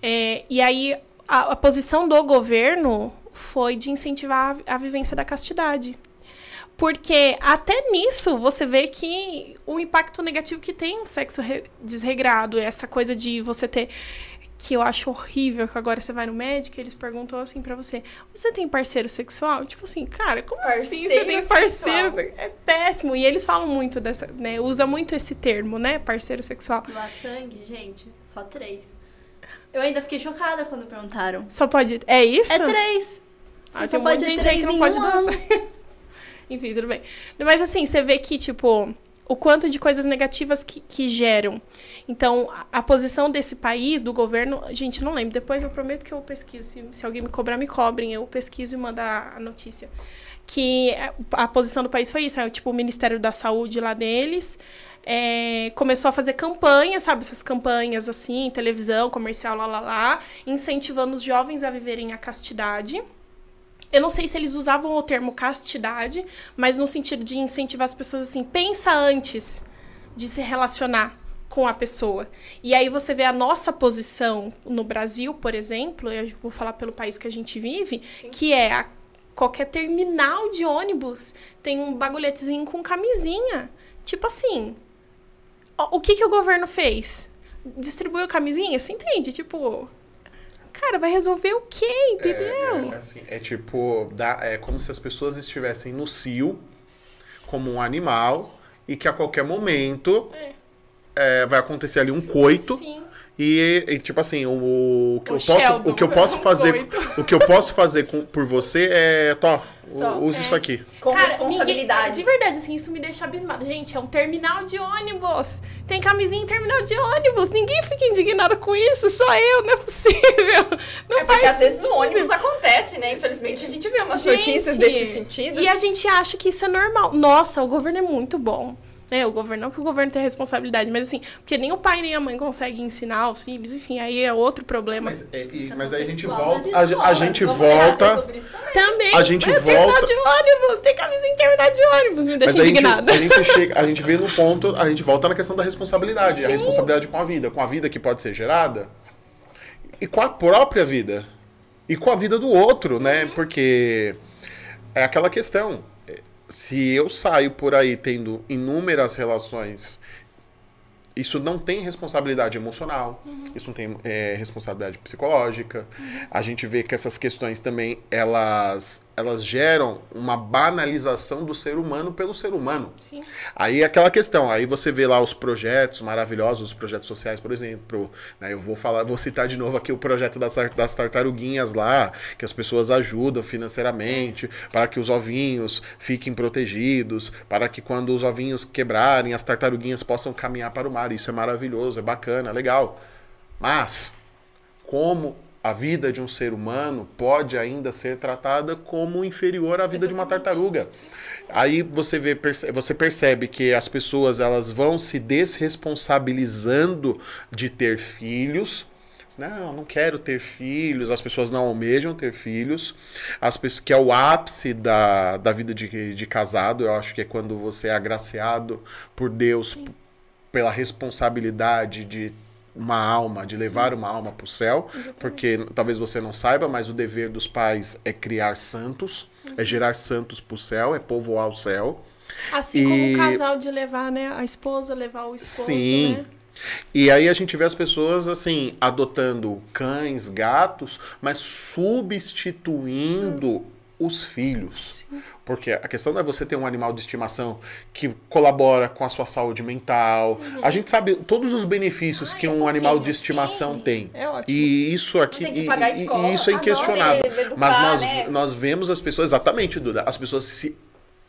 É, e aí a, a posição do governo foi de incentivar a, a vivência da castidade. Porque até nisso você vê que o impacto negativo que tem um sexo re- desregrado, essa coisa de você ter. Que eu acho horrível que agora você vai no médico e eles perguntam assim pra você: Você tem parceiro sexual? Tipo assim, cara, como assim você Parceiro tem parceiro? sexual. É péssimo. E eles falam muito dessa, né? Usa muito esse termo, né? Parceiro sexual. Doar sangue, gente, só três. Eu ainda fiquei chocada quando perguntaram. Só pode. É isso? É três. Ah, Você tem só um monte pode de gente aí que não pode um doar. Enfim, tudo bem. Mas assim, você vê que, tipo, o quanto de coisas negativas que, que geram. Então, a, a posição desse país, do governo, gente, não lembro. Depois eu prometo que eu pesquiso. Se, se alguém me cobrar, me cobrem. Eu pesquiso e mando a, a notícia. Que a, a posição do país foi isso. É, tipo, o Ministério da Saúde lá deles. é, começou a fazer campanhas, sabe? Essas campanhas assim, televisão, comercial, lá, lá, lá, incentivando os jovens a viverem a castidade. Eu não sei se eles usavam o termo castidade, mas no sentido de incentivar as pessoas assim, pensa antes de se relacionar com a pessoa. E aí você vê a nossa posição no Brasil, por exemplo, eu vou falar pelo país que a gente vive, que é a, qualquer terminal de ônibus tem um bagulhetezinho com camisinha. Tipo assim, o o que, que o governo fez? Distribuiu camisinha? Você entende? Tipo, cara, vai resolver o quê, entendeu? É, é assim, é tipo, dá, é como se as pessoas estivessem no cio, como um animal, e que a qualquer momento é, vai acontecer ali um coito. Sim. E, e, tipo assim, o, o que O eu posso, o que eu posso fazer, coito. o que eu posso fazer com- por você é, tó, Tó, use é. isso aqui. Com Cara, responsabilidade. ninguém- de verdade, assim, isso me deixa abismada. Gente, é um terminal de ônibus. Tem camisinha em terminal de ônibus. Ninguém fica indignado com isso, só eu, não é possível. Não É porque faz às vezes no ônibus acontece, né? Infelizmente a gente vê umas Gente, notícias desse sentido. E a gente acha que isso é normal. Nossa, o governo é muito bom. Né? O governo, não que o governo tenha responsabilidade, mas assim, porque nem o pai nem a mãe conseguem ensinar os filhos, enfim, aí é outro problema. Mas, é, e- mas aí a gente volta, a, a gente volta, também. A gente terminal volta- de ônibus, tem camisinha em terminal de ônibus, me mas deixa a gente, indignada. a gente chega, a gente vê no ponto, a gente volta na questão da responsabilidade, a Sim. responsabilidade com a vida, com a vida que pode ser gerada e com a própria vida e com a vida do outro, né? Porque é aquela questão. Se eu saio por aí tendo inúmeras relações, isso não tem responsabilidade emocional, isso não tem é, responsabilidade psicológica. A gente vê que essas questões também, elas elas geram uma banalização do ser humano pelo ser humano. Sim. Aí é aquela questão, aí você vê lá os projetos maravilhosos, os projetos sociais, por exemplo, né, eu vou falar, vou citar de novo aqui o projeto das, das tartaruguinhas lá, que as pessoas ajudam financeiramente para que os ovinhos fiquem protegidos, para que quando os ovinhos quebrarem, as tartaruguinhas possam caminhar para o mar. Isso é maravilhoso, é bacana, é legal. Mas como a vida de um ser humano pode ainda ser tratada como inferior à vida de uma tartaruga. Aí você vê, perce- você percebe que as pessoas elas vão se desresponsabilizando de ter filhos. Não, não quero ter filhos. As pessoas não almejam ter filhos. As pessoas, que é o ápice da, da vida de, de casado. Eu acho que é quando você é agraciado por Deus pela responsabilidade de uma alma, de levar uma alma para o céu, porque talvez você não saiba, mas o dever dos pais é criar santos, é gerar santos para o céu, é povoar o céu. Assim E- como o casal de levar, né? A esposa, levar o esposo, Sim. né? E aí a gente vê as pessoas assim adotando cães, gatos, mas substituindo os filhos. Porque a questão não é você ter um animal de estimação que colabora com a sua saúde mental. A gente sabe todos os benefícios Ai, que é um animal de estimação sim. tem. É ótimo. E isso aqui e- e- isso é inquestionável. Mas nós, né? nós vemos as pessoas exatamente, Duda, as pessoas se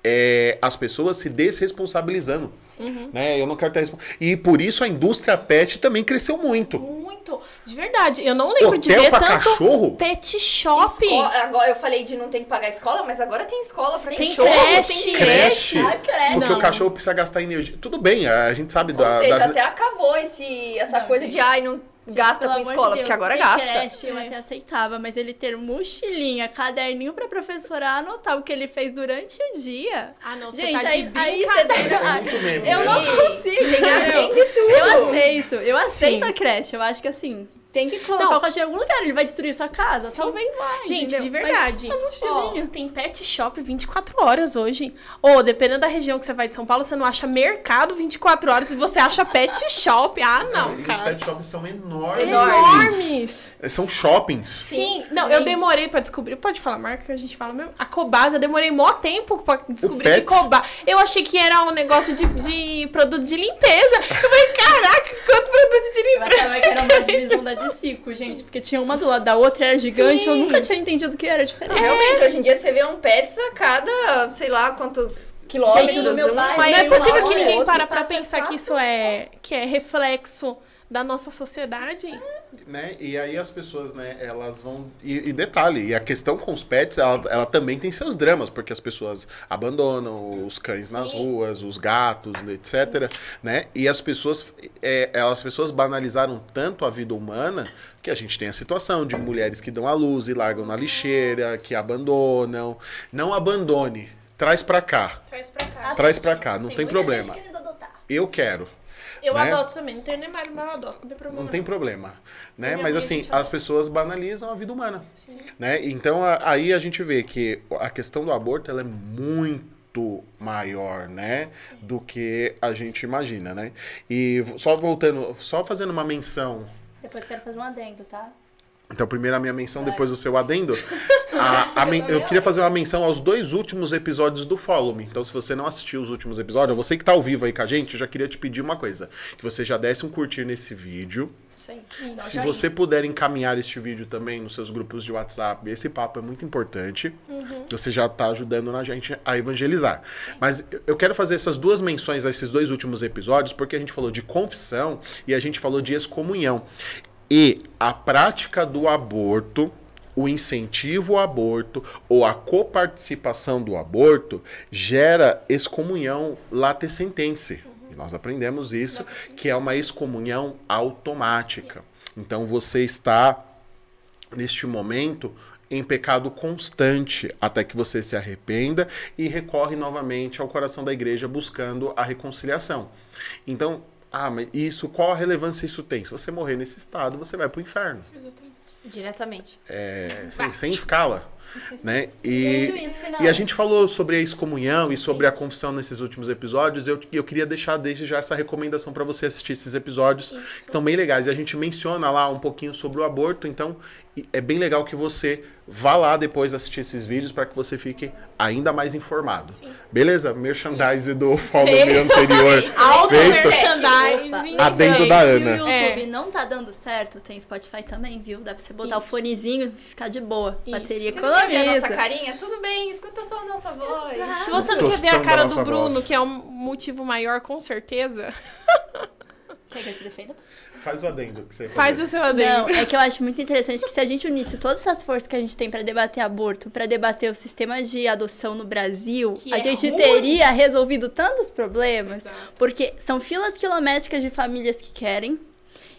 é, as pessoas se desresponsabilizando. Uhum. Né? Eu não quero ter respo- E por isso a indústria pet também cresceu muito. Muito. De verdade. Eu não lembro de Hotel ver pra tanto cachorro? pet shop. Esco- Agora eu falei de não ter que pagar escola, mas agora tem escola pra Tem cachorro, creche. tem Creche. Ah, creche. Porque Não. o cachorro precisa gastar energia. Tudo bem, a gente sabe Ou da, seja, das. até acabou esse, essa Não, coisa gente. de ai, não gasta Pelo com escola, de porque agora gasta. creche eu É. até aceitava, mas ele ter mochilinha, caderninho pra professora anotar o que ele fez durante o dia. Ah, não, você Gente, tá aí, de aí você É meme, Eu né? não consigo. Tem entendeu? agenda e tudo. Eu aceito, eu aceito Sim. a creche. Eu acho que assim, tem que colocar Não. o cachorro em algum lugar. Ele vai destruir sua casa? Talvez vai. Gente, entendeu? de verdade. Ó, tem pet shop 24 horas hoje. Ou, dependendo da região que você vai de São Paulo, você não acha mercado 24 horas e você acha pet shop. Ah, não, E os cara. pet shops são enormes. Enormes. São shoppings. Sim, não, eu demorei pra descobrir. Pode falar marca que a gente fala mesmo? A Cobasa, eu demorei mó tempo pra descobrir que? Cobasa. Eu achei que era um negócio de, de produto de limpeza. Eu falei, caraca, quanto produto de Eu limpeza. achava que era uma divisão da Dicico, gente. Porque tinha uma do lado da outra, era gigante. Sim. Eu nunca tinha entendido que era diferente. Realmente, hoje em dia você vê um Pets a cada, sei lá, quantos quilômetros. Gente, meu não é possível que ninguém para pra pensar que isso é, que é reflexo da nossa sociedade. Né? E aí as pessoas, né, elas vão. E, e detalhe, e a questão com os pets, ela, ela também tem seus dramas, porque as pessoas abandonam os cães nas ruas, os gatos, etc. Né? E as pessoas, é, elas- as pessoas banalizaram tanto a vida humana que a gente tem a situação de mulheres que dão à luz e largam na lixeira, que abandonam. Não abandone. Traz pra cá. Traz pra cá. Traz pra cá, não tem, muita problema. Eu quero. Eu né? adoto também. Não tenho nem marido, mas eu adoto. Não tem problema. Não tem problema, né? Mas a assim, as pessoas banalizam a vida humana, né? Então a- aí a gente vê que a questão do aborto ela é muito maior, né, do que a gente imagina, né? E só voltando, só fazendo uma menção Depois quero fazer um adendo, tá? Então, primeiro a minha menção, depois o seu adendo. A- a men- eu queria fazer uma menção aos dois últimos episódios do Follow Me. Então, se você não assistiu os últimos episódios, você que tá ao vivo aí com a gente, eu já queria te pedir uma coisa. Que você já desse um curtir nesse vídeo. Isso aí. Se você puder encaminhar este vídeo também nos seus grupos de WhatsApp, esse papo é muito importante. Você já está ajudando a gente a evangelizar. Mas eu- eu quero fazer essas duas menções a esses dois últimos episódios, porque a gente falou de confissão e a gente falou de excomunhão. E a prática do aborto, o incentivo ao aborto ou a coparticipação do aborto gera excomunhão late sentense. E nós aprendemos isso, que é uma excomunhão automática. Então você está neste momento em pecado constante até que você se arrependa e recorre novamente ao coração da igreja buscando a reconciliação. Então, ah, mas isso, qual a relevância isso tem? Se você morrer nesse estado, você vai para o inferno. Diretamente. É, sem, sem escala. né? E E, final. e a gente falou sobre a excomunhão e sobre a confissão nesses últimos episódios. Eu, eu queria deixar desde já essa recomendação para você assistir esses episódios. que Isso. Estão bem legais. E a gente menciona lá um pouquinho sobre o aborto. Então é bem legal que você vá lá depois assistir esses vídeos para que você fique ainda mais informado. Beleza? Merchandise do follow me anterior feito. merchandising. Adendo da Se o Ana. YouTube É. não tá dando certo, tem Spotify também, viu? Dá pra você botar o Isso. fonezinho e ficar de boa. Isso. Bateria Você não quer ver a nossa carinha? Tudo bem, escuta só a nossa voz. Se você não quer ver a cara do Bruno, voz. que é um motivo maior, com certeza, Quer que eu te defenda? Faz o adendo que você faz o seu adendo. Não, é que eu acho muito interessante que se a gente unisse todas essas forças que a gente tem pra debater aborto, pra debater o sistema de adoção no Brasil, Que a é gente ruim. teria resolvido tantos problemas. Exato. Porque são filas quilométricas de famílias que querem.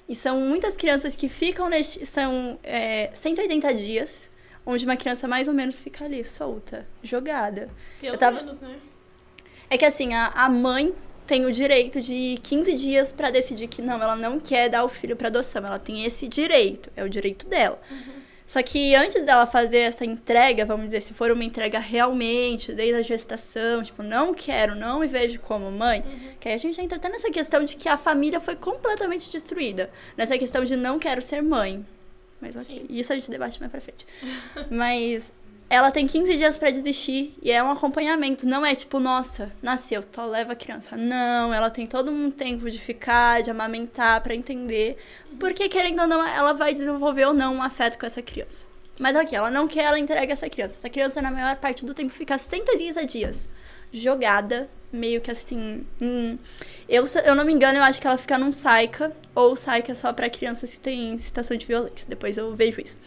E são muitas crianças que ficam neste. São é, 180 dias, onde uma criança mais ou menos fica ali, solta, jogada. Pelo Eu tava- menos, né? É que assim, a, a mãe tem o direito de 15 dias pra decidir que não, ela não quer dar o filho pra adoção. Ela tem esse direito, é o direito dela. Só que antes dela fazer essa entrega, vamos dizer, se for uma entrega realmente, desde a gestação, tipo, não quero, não me vejo como mãe, que aí a gente entra até nessa questão de que a família foi completamente destruída. Nessa questão de não quero ser mãe. Mas ok, isso a gente debate mais pra frente. Mas ela tem 15 dias pra desistir e é um acompanhamento. Não é tipo, nossa, nasceu, só leva a criança. Não, ela tem todo um tempo de ficar, de amamentar, pra entender. Porque, querendo ou não, ela vai desenvolver ou não um afeto com essa criança. Mas aqui, ela não quer, ela entrega essa criança. Essa criança, na maior parte do tempo, fica 130 dias jogada, meio que assim. hum, eu, eu não me engano, eu acho que ela fica num SAICA, ou o SAICA é só pra crianças que têm situação de violência. Depois eu vejo isso.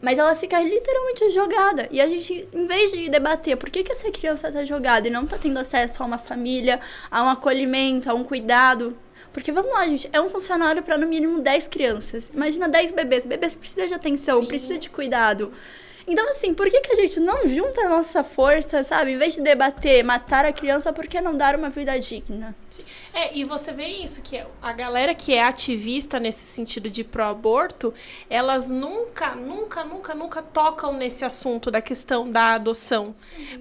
Mas ela fica literalmente jogada. E a gente, em vez de debater por que, que essa criança tá jogada e não tá tendo acesso a uma família, a um acolhimento, a um cuidado. Porque vamos lá, gente, é um funcionário para no mínimo 10 crianças. Imagina 10 bebês. Bebês precisam de atenção, Sim. precisa de cuidado. Então, assim, por que, que a gente não junta a nossa força, sabe? Em vez de debater matar a criança, por que não dar uma vida digna? É, e você vê isso, que a galera que é ativista nesse sentido de pró-aborto, elas nunca, nunca, nunca, nunca tocam nesse assunto da questão da adoção.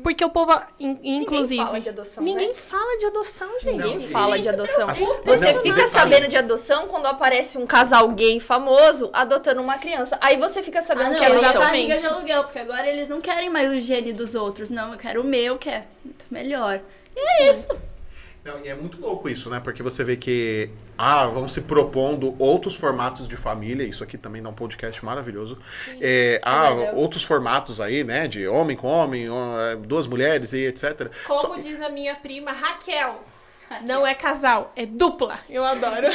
Porque o povo, in- inclusive... Ninguém fala de adoção, Ninguém né? fala de adoção, gente. Ninguém fala de adoção. Você Não, fica sabendo de adoção quando aparece um casal gay famoso adotando uma criança. Aí você fica sabendo Ah, que é não, adoção. exatamente. de aluguel, porque agora eles não querem mais o gene dos outros. Não, eu quero o meu, que é muito melhor. E é isso. Não, e é muito louco isso, né? Porque você vê que ah, vão se propondo outros formatos de família. Isso aqui também dá um podcast maravilhoso. É, ah, outros formatos aí, né? De homem com homem, é, duas mulheres e etc. Como Só- diz a minha prima Raquel. Não é casal, é dupla. Eu adoro.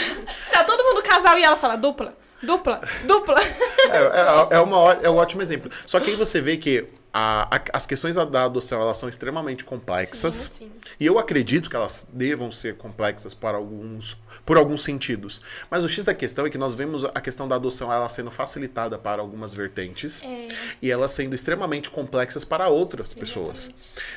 tá todo mundo casal e ela fala dupla, dupla, dupla. É, é, é, uma, é um ótimo exemplo. Só que aí você vê que a- a- as questões da- adoção elas são extremamente complexas. Sim, sim. E eu acredito que elas devam ser complexas para alguns, por alguns sentidos. Mas o X da questão é que nós vemos a questão da adoção ela sendo facilitada para algumas vertentes É. e elas sendo extremamente complexas para outras pessoas.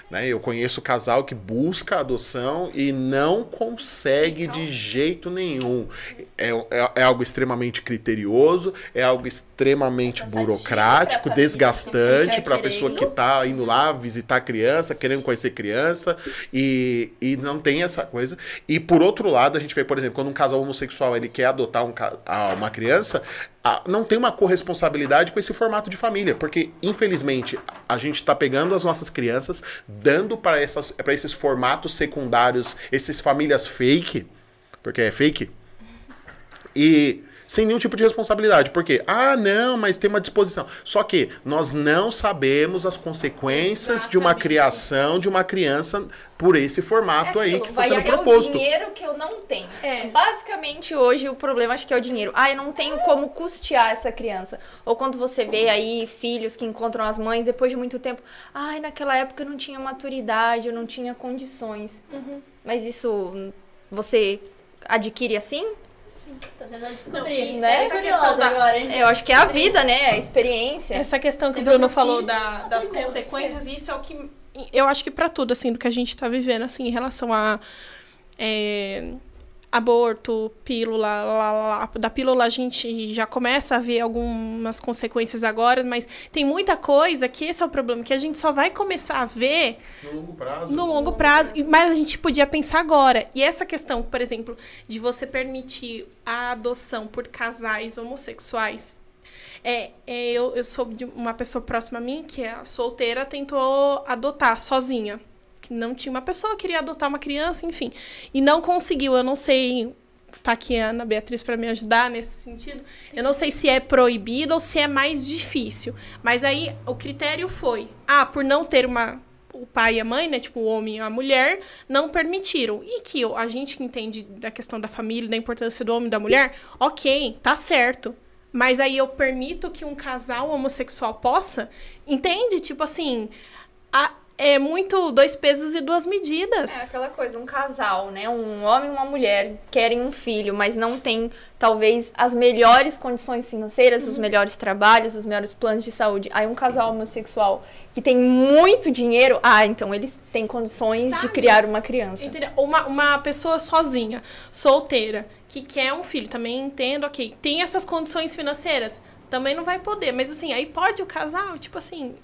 Né? Eu conheço casal que busca adoção e não consegue de jeito nenhum. É, é, é algo extremamente criterioso, é algo extremamente Cansativo burocrático, pra família, desgastante para a quer pessoa que querendo. tá indo lá visitar a criança, querendo conhecer criança, e, e não tem essa coisa. E por outro lado, a gente vê, por exemplo, quando um casal homossexual ele quer adotar um, uma criança, não tem uma corresponsabilidade com esse formato de família, porque infelizmente a gente está pegando as nossas crianças, dando para esses formatos secundários, esses famílias fake, porque é fake, e sem nenhum tipo de responsabilidade. Porque, ah, não, mas tem uma disposição. Só que nós não sabemos as consequências de uma Exatamente. criação de uma criança por esse formato aí É aquilo, que está sendo proposto. o dinheiro que eu não tenho. É. Basicamente, hoje, o problema acho que é o dinheiro. Ah, eu não tenho como custear essa criança. Ou quando você vê aí filhos que encontram as mães depois de muito tempo. Ai, naquela época eu não tinha maturidade, eu não tinha condições. Uhum. Mas isso você adquire assim? Tô tentando descobrir. Não, né? essa questão da- agora, hein? Eu acho que é a vida, né? A experiência. Essa questão que o Bruno falou da- das consequências, isso é o que eu acho que pra tudo assim do que a gente tá vivendo assim em relação a é, aborto, pílula, lá, lá, da pílula a gente já começa a ver algumas consequências agora, mas tem muita coisa que esse é o problema, que a gente só vai começar a ver No longo prazo. no longo prazo, mas a gente podia pensar agora. E essa questão, por exemplo, de você permitir a adoção por casais homossexuais. É, é, eu, eu sou de uma pessoa próxima a mim que é solteira, tentou adotar sozinha. Que não tinha uma pessoa, queria adotar uma criança, enfim. E não conseguiu. Eu não sei. Tá aqui a Ana Beatriz para me ajudar nesse sentido. Eu não sei se é proibido ou se é mais difícil. Mas aí o critério foi: ah, por não ter uma o pai e a mãe, né, tipo o homem e a mulher, não permitiram. E que a gente que entende da questão da família, da importância do homem e da mulher, ok, tá certo. Mas aí eu permito que um casal homossexual possa, entende? Tipo assim, a- é muito dois pesos e duas medidas. É aquela coisa, um casal, né? Um homem e uma mulher querem um filho, mas não tem, talvez, as melhores condições financeiras, os melhores trabalhos, os melhores planos de saúde. Aí um casal homossexual que tem muito dinheiro, ah, então eles têm condições de Sabe? criar uma criança. Entendeu? Uma, uma pessoa sozinha, solteira, que quer um filho, também entendo, ok. Tem essas condições financeiras, também não vai poder. Mas assim, aí pode o casal, tipo assim.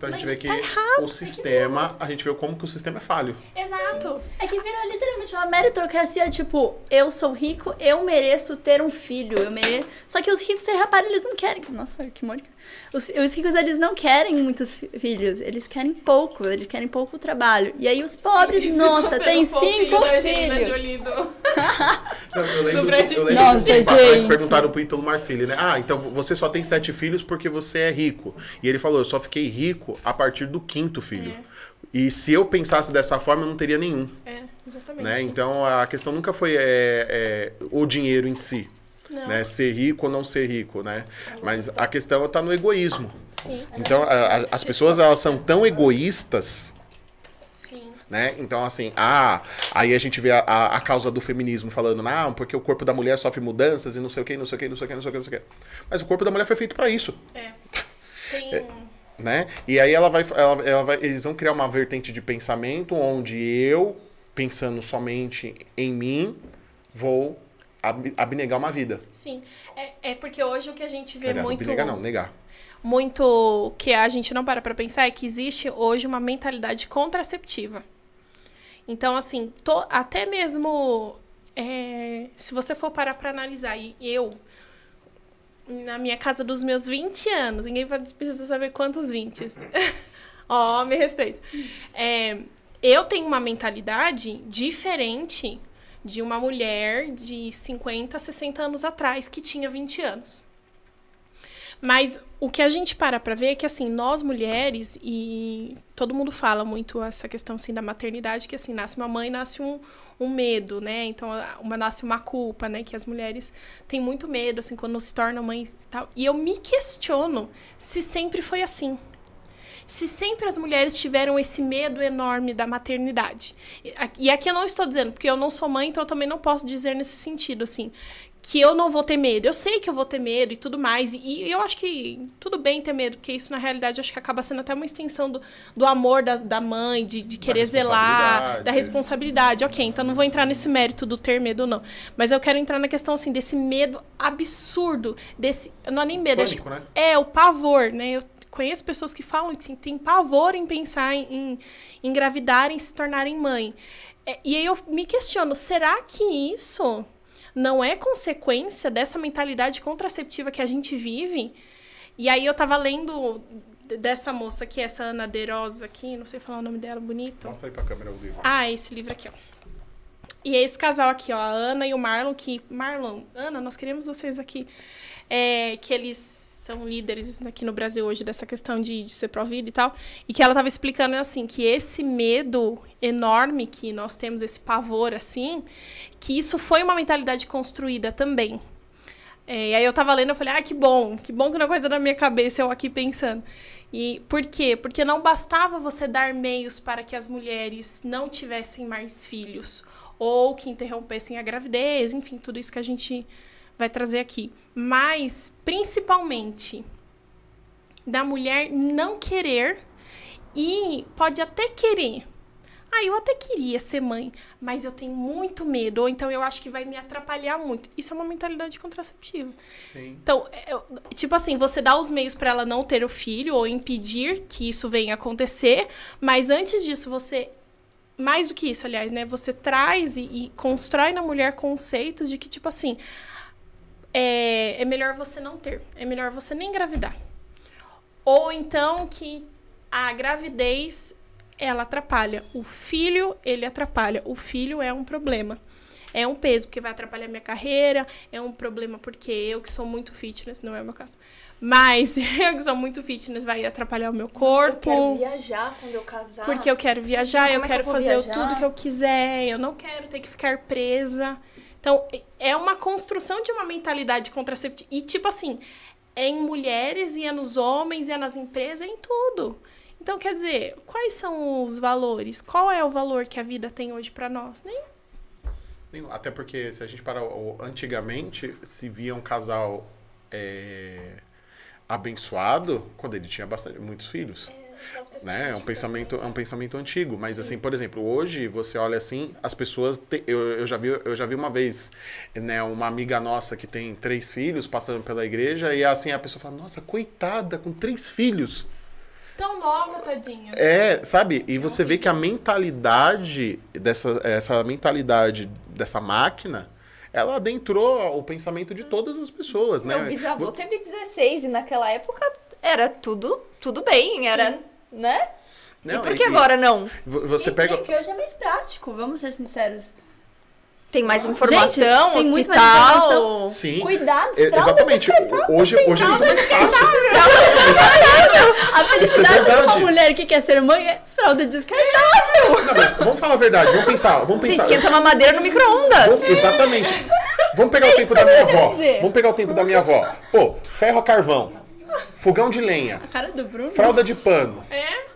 Então a gente vê que tá errado, o sistema, a gente vê como que o sistema é falho. Exato. É que vira literalmente uma meritocracia, tipo, eu sou rico, eu mereço ter um filho, eu mereço... Só que os ricos, você repara, eles não querem... Nossa, que mônica. Os, os ricos, eles não querem muitos fi- filhos, eles querem pouco, eles querem pouco trabalho. E aí os pobres, nossa, tem cinco filhos. Não, eu lembro, eu Nossa, que gente. perguntaram pro Ítalo Marcilli, né? Ah, então você só tem sete filhos porque você é rico. E ele falou, eu só fiquei rico a partir do quinto filho. E se eu pensasse dessa forma, eu não teria nenhum. É, exatamente. Né? Então a questão nunca foi é, é, o dinheiro em si. Não. Né? Ser rico ou não ser rico, né? Mas a questão está no egoísmo. Sim, Então a- a- as pessoas elas são tão egoístas sim. né? Então, assim, ah, aí a gente vê a, a, causa do feminismo falando, não, porque o corpo da mulher sofre mudanças e não sei o que, não sei o que, não sei o que, não sei o que, não sei o que. Mas o corpo da mulher foi feito para isso, É. Tem. né? E aí ela vai, ela, ela vai, eles vão criar uma vertente de pensamento onde eu, pensando somente em mim, vou ab- abnegar uma vida. Sim. É, é porque hoje o que a gente vê Aliás, muito. abnegar não, negar. muito que a gente não para pra pensar é que existe hoje uma mentalidade contraceptiva. Então, assim, to- até mesmo é, se você for parar pra analisar, e eu, na minha casa dos meus 20 anos, ninguém precisa saber quantos 20. Ó, me respeita. É, eu tenho uma mentalidade diferente de uma mulher de 50, 60 anos atrás que tinha 20 anos. Mas o que a gente para pra ver é que, assim, nós mulheres, e todo mundo fala muito essa questão, assim, da maternidade, que, assim, nasce uma mãe, nasce um, um medo, né? Então, uma nasce uma culpa, né? Que as mulheres têm muito medo, assim, quando se tornam mães e tal. E eu me questiono se sempre foi assim. Se sempre as mulheres tiveram esse medo enorme da maternidade. E aqui- eu não estou dizendo, porque eu não sou mãe, então eu também não posso dizer nesse sentido, assim, que eu não vou ter medo. Eu sei que eu vou ter medo e tudo mais. E eu acho que tudo bem ter medo, porque isso, na realidade, acho que acaba sendo até uma extensão do, do amor da, da mãe, de, de querer zelar, responsabilidade. da responsabilidade. Ok, então não vou entrar nesse mérito do ter medo, não. Mas eu quero entrar na questão, assim, desse medo absurdo, desse... Não é nem medo, acho Pânico, né? é, o pavor, né? Eu conheço pessoas que falam que tem pavor em pensar em, em engravidar, em se tornarem mãe. É, e aí eu me questiono, será que isso não é consequência dessa mentalidade contraceptiva que a gente vive? E aí eu tava lendo dessa moça aqui, essa Ana Derosa aqui, não sei falar o nome dela, bonito. Mostra aí pra câmera o livro. Ah, esse livro aqui, ó. E é esse casal aqui, ó, a Ana e o Marlon, que. Marlon, Ana, nós queremos vocês aqui. É, que eles são líderes aqui no Brasil hoje dessa questão de, de ser pró-vida e tal. E que ela tava explicando assim, que esse medo enorme que nós temos, esse pavor assim, que isso foi uma mentalidade construída também. É, e aí eu tava lendo, eu falei, ah, que bom, que bom que não é coisa da minha cabeça, eu aqui pensando. E por quê? Porque não bastava você dar meios para que as mulheres não tivessem mais filhos, ou que interrompessem a gravidez, enfim, tudo isso que a gente vai trazer aqui. Mas, principalmente, da mulher não querer e pode até querer, Ah, eu até queria ser mãe, mas eu tenho muito medo, ou então eu acho que vai me atrapalhar muito. Isso é uma mentalidade contraceptiva. Sim. Então, eu- tipo assim, você dá os meios pra ela não ter o filho ou impedir que isso venha acontecer, mas antes disso você mais do que isso, aliás, né? Você traz e, e constrói na mulher conceitos de que tipo assim, é, é melhor você não ter, é melhor você nem engravidar. Ou então que a gravidez ela atrapalha. O filho, ele atrapalha. O filho é um problema. É um peso, porque vai atrapalhar minha carreira. É um problema porque eu que sou muito fitness, não é o meu caso. Mas eu que sou muito fitness vai atrapalhar o meu Eu corpo. quero viajar quando eu casar. Porque eu quero viajar, eu é que quero eu fazer viajar? tudo que eu quiser, eu não quero ter que ficar presa. Então, é uma construção de uma mentalidade contraceptiva. E, tipo assim, é em mulheres, e é nos homens, e é nas empresas, é em tudo. Então, quer dizer, quais são os valores? Qual é o valor que a vida tem hoje pra nós? Nem. Até porque se a gente parar, antigamente se via um casal é, abençoado quando ele tinha bastante, muitos filhos. Né? É um pensamento, é um pensamento antigo, mas assim, por exemplo, hoje você olha assim, as pessoas, te- eu, eu já vi, eu já vi uma vez, né, uma amiga nossa que tem três filhos passando pela igreja e assim a pessoa fala, nossa, coitada, com três filhos. Tão nova, tadinha. É, sabe? E você vê que a mentalidade dessa essa mentalidade dessa máquina, ela adentrou o pensamento de todas as pessoas, né? Meu bisavô teve 16 e naquela época era tudo, tudo bem, era, né? Não, e por e- que agora não? Você pega. é que hoje é mais prático, vamos ser sinceros. Tem mais informação, Gente, tem muito mais hospital. informação. Sim. Cuidados, É, exatamente. Hoje, hoje é muito mais fácil. A felicidade de uma mulher que quer ser mãe é fralda descartável. Não, mas vamos falar a verdade, vamos pensar, vamos Você pensar. esquenta uma madeira no micro-ondas. Exatamente. Vamos pegar o tempo da minha avó. dizer. Vamos pegar o tempo da minha avó. Pô, ferro a carvão, fogão de lenha, A cara do Bruno. fralda de pano. É?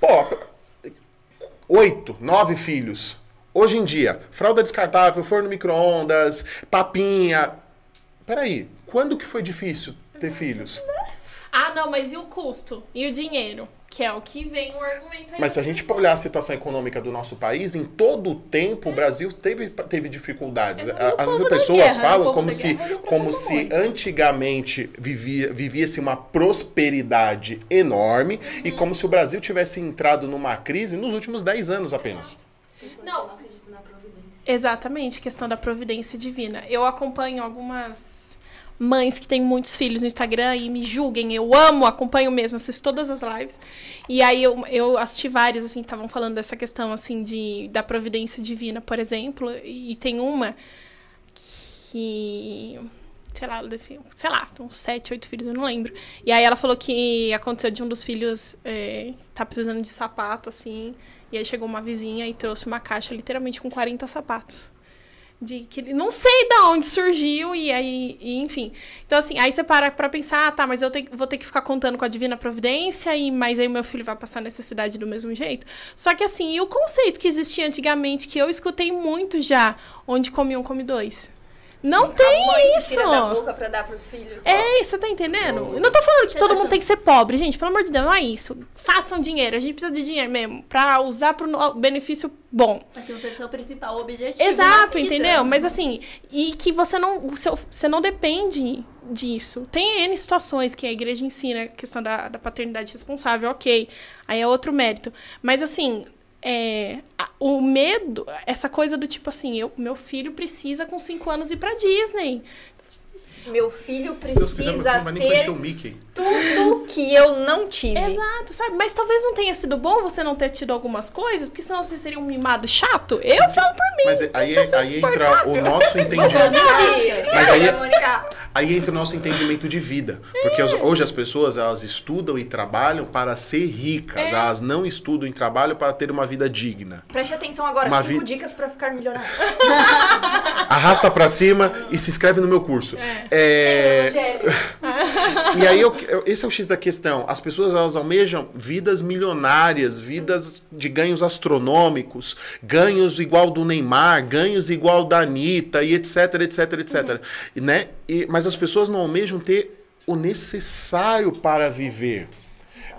Pô, oito, nove filhos. Hoje em dia, fralda descartável, forno micro-ondas, papinha. Peraí, quando que foi difícil ter filhos? Ah, não, mas e o custo? E o dinheiro? Que é o que vem o argumento aí. Mas se a gente pessoas. olhar a situação econômica do nosso país, em todo o tempo o Brasil teve, teve dificuldades. É, as pessoas guerra, o falam como se, guerra como se antigamente vivia, vivia-se uma prosperidade enorme e Uhum. como se o Brasil tivesse entrado numa crise nos últimos 10 anos apenas. Não. Exatamente, questão da providência divina. Eu acompanho algumas mães que têm muitos filhos no Instagram e me julguem. Eu amo, acompanho mesmo, assisto todas as lives. E aí eu, eu assisti várias, assim, estavam falando dessa questão, assim, de, da providência divina, por exemplo. E tem uma que. Sei lá, sei lá, uns sete, oito filhos, eu não lembro. E aí ela falou que aconteceu de um dos filhos é, tá precisando de sapato, assim. E aí chegou uma vizinha e trouxe uma caixa literalmente com 40 sapatos. De que não sei de onde surgiu, e aí, e, enfim. Então, assim, aí você para pra pensar, ah, tá, mas eu te- vou ter que ficar contando com a divina providência, e mas aí meu filho vai passar necessidade do mesmo jeito. Só que assim, e o conceito que existia antigamente, que eu escutei muito já, onde come um, come dois. Não tem Mãe que isso! tira da boca pra dar pros filhos. É, você tá entendendo? Eu não tô falando que Você todo tá mundo achando- tem que ser pobre, gente. Pelo amor de Deus, não é isso. Façam dinheiro. A gente precisa de dinheiro mesmo. Pra usar pro benefício bom. Mas que não seja o principal objetivo. Exato, entendeu? Mas assim, e que você não, o seu, você não depende disso. Tem N situações que a igreja ensina a questão da, da paternidade responsável, ok. Aí é outro mérito. Mas assim, é, o medo, essa coisa do tipo assim, eu, meu filho precisa com 5 anos ir pra Disney. Meu filho quiser, precisa o ter Mickey. tudo que eu não tive. Exato, sabe? Mas talvez não tenha sido bom você não ter tido algumas coisas, porque senão você seria um mimado chato. Eu falo por mim. Mas aí, eu sou aí entra o nosso entendimento. Mas aí- Mônica, Aí entra o nosso entendimento de vida. Porque É. hoje as pessoas elas estudam e trabalham para ser ricas. É. Elas não estudam e trabalham para ter uma vida digna. preste atenção agora. Uma cinco vi- dicas pra ficar milionário. Arrasta pra cima e se inscreve no meu curso. É, Evangelho. E aí, eu- esse é o X da questão. As pessoas elas almejam vidas milionárias, vidas de ganhos astronômicos, ganhos igual do Neymar, ganhos igual da Anitta, e etc, etc, etc. E, né? E- mas as pessoas não almejam ter o necessário para viver.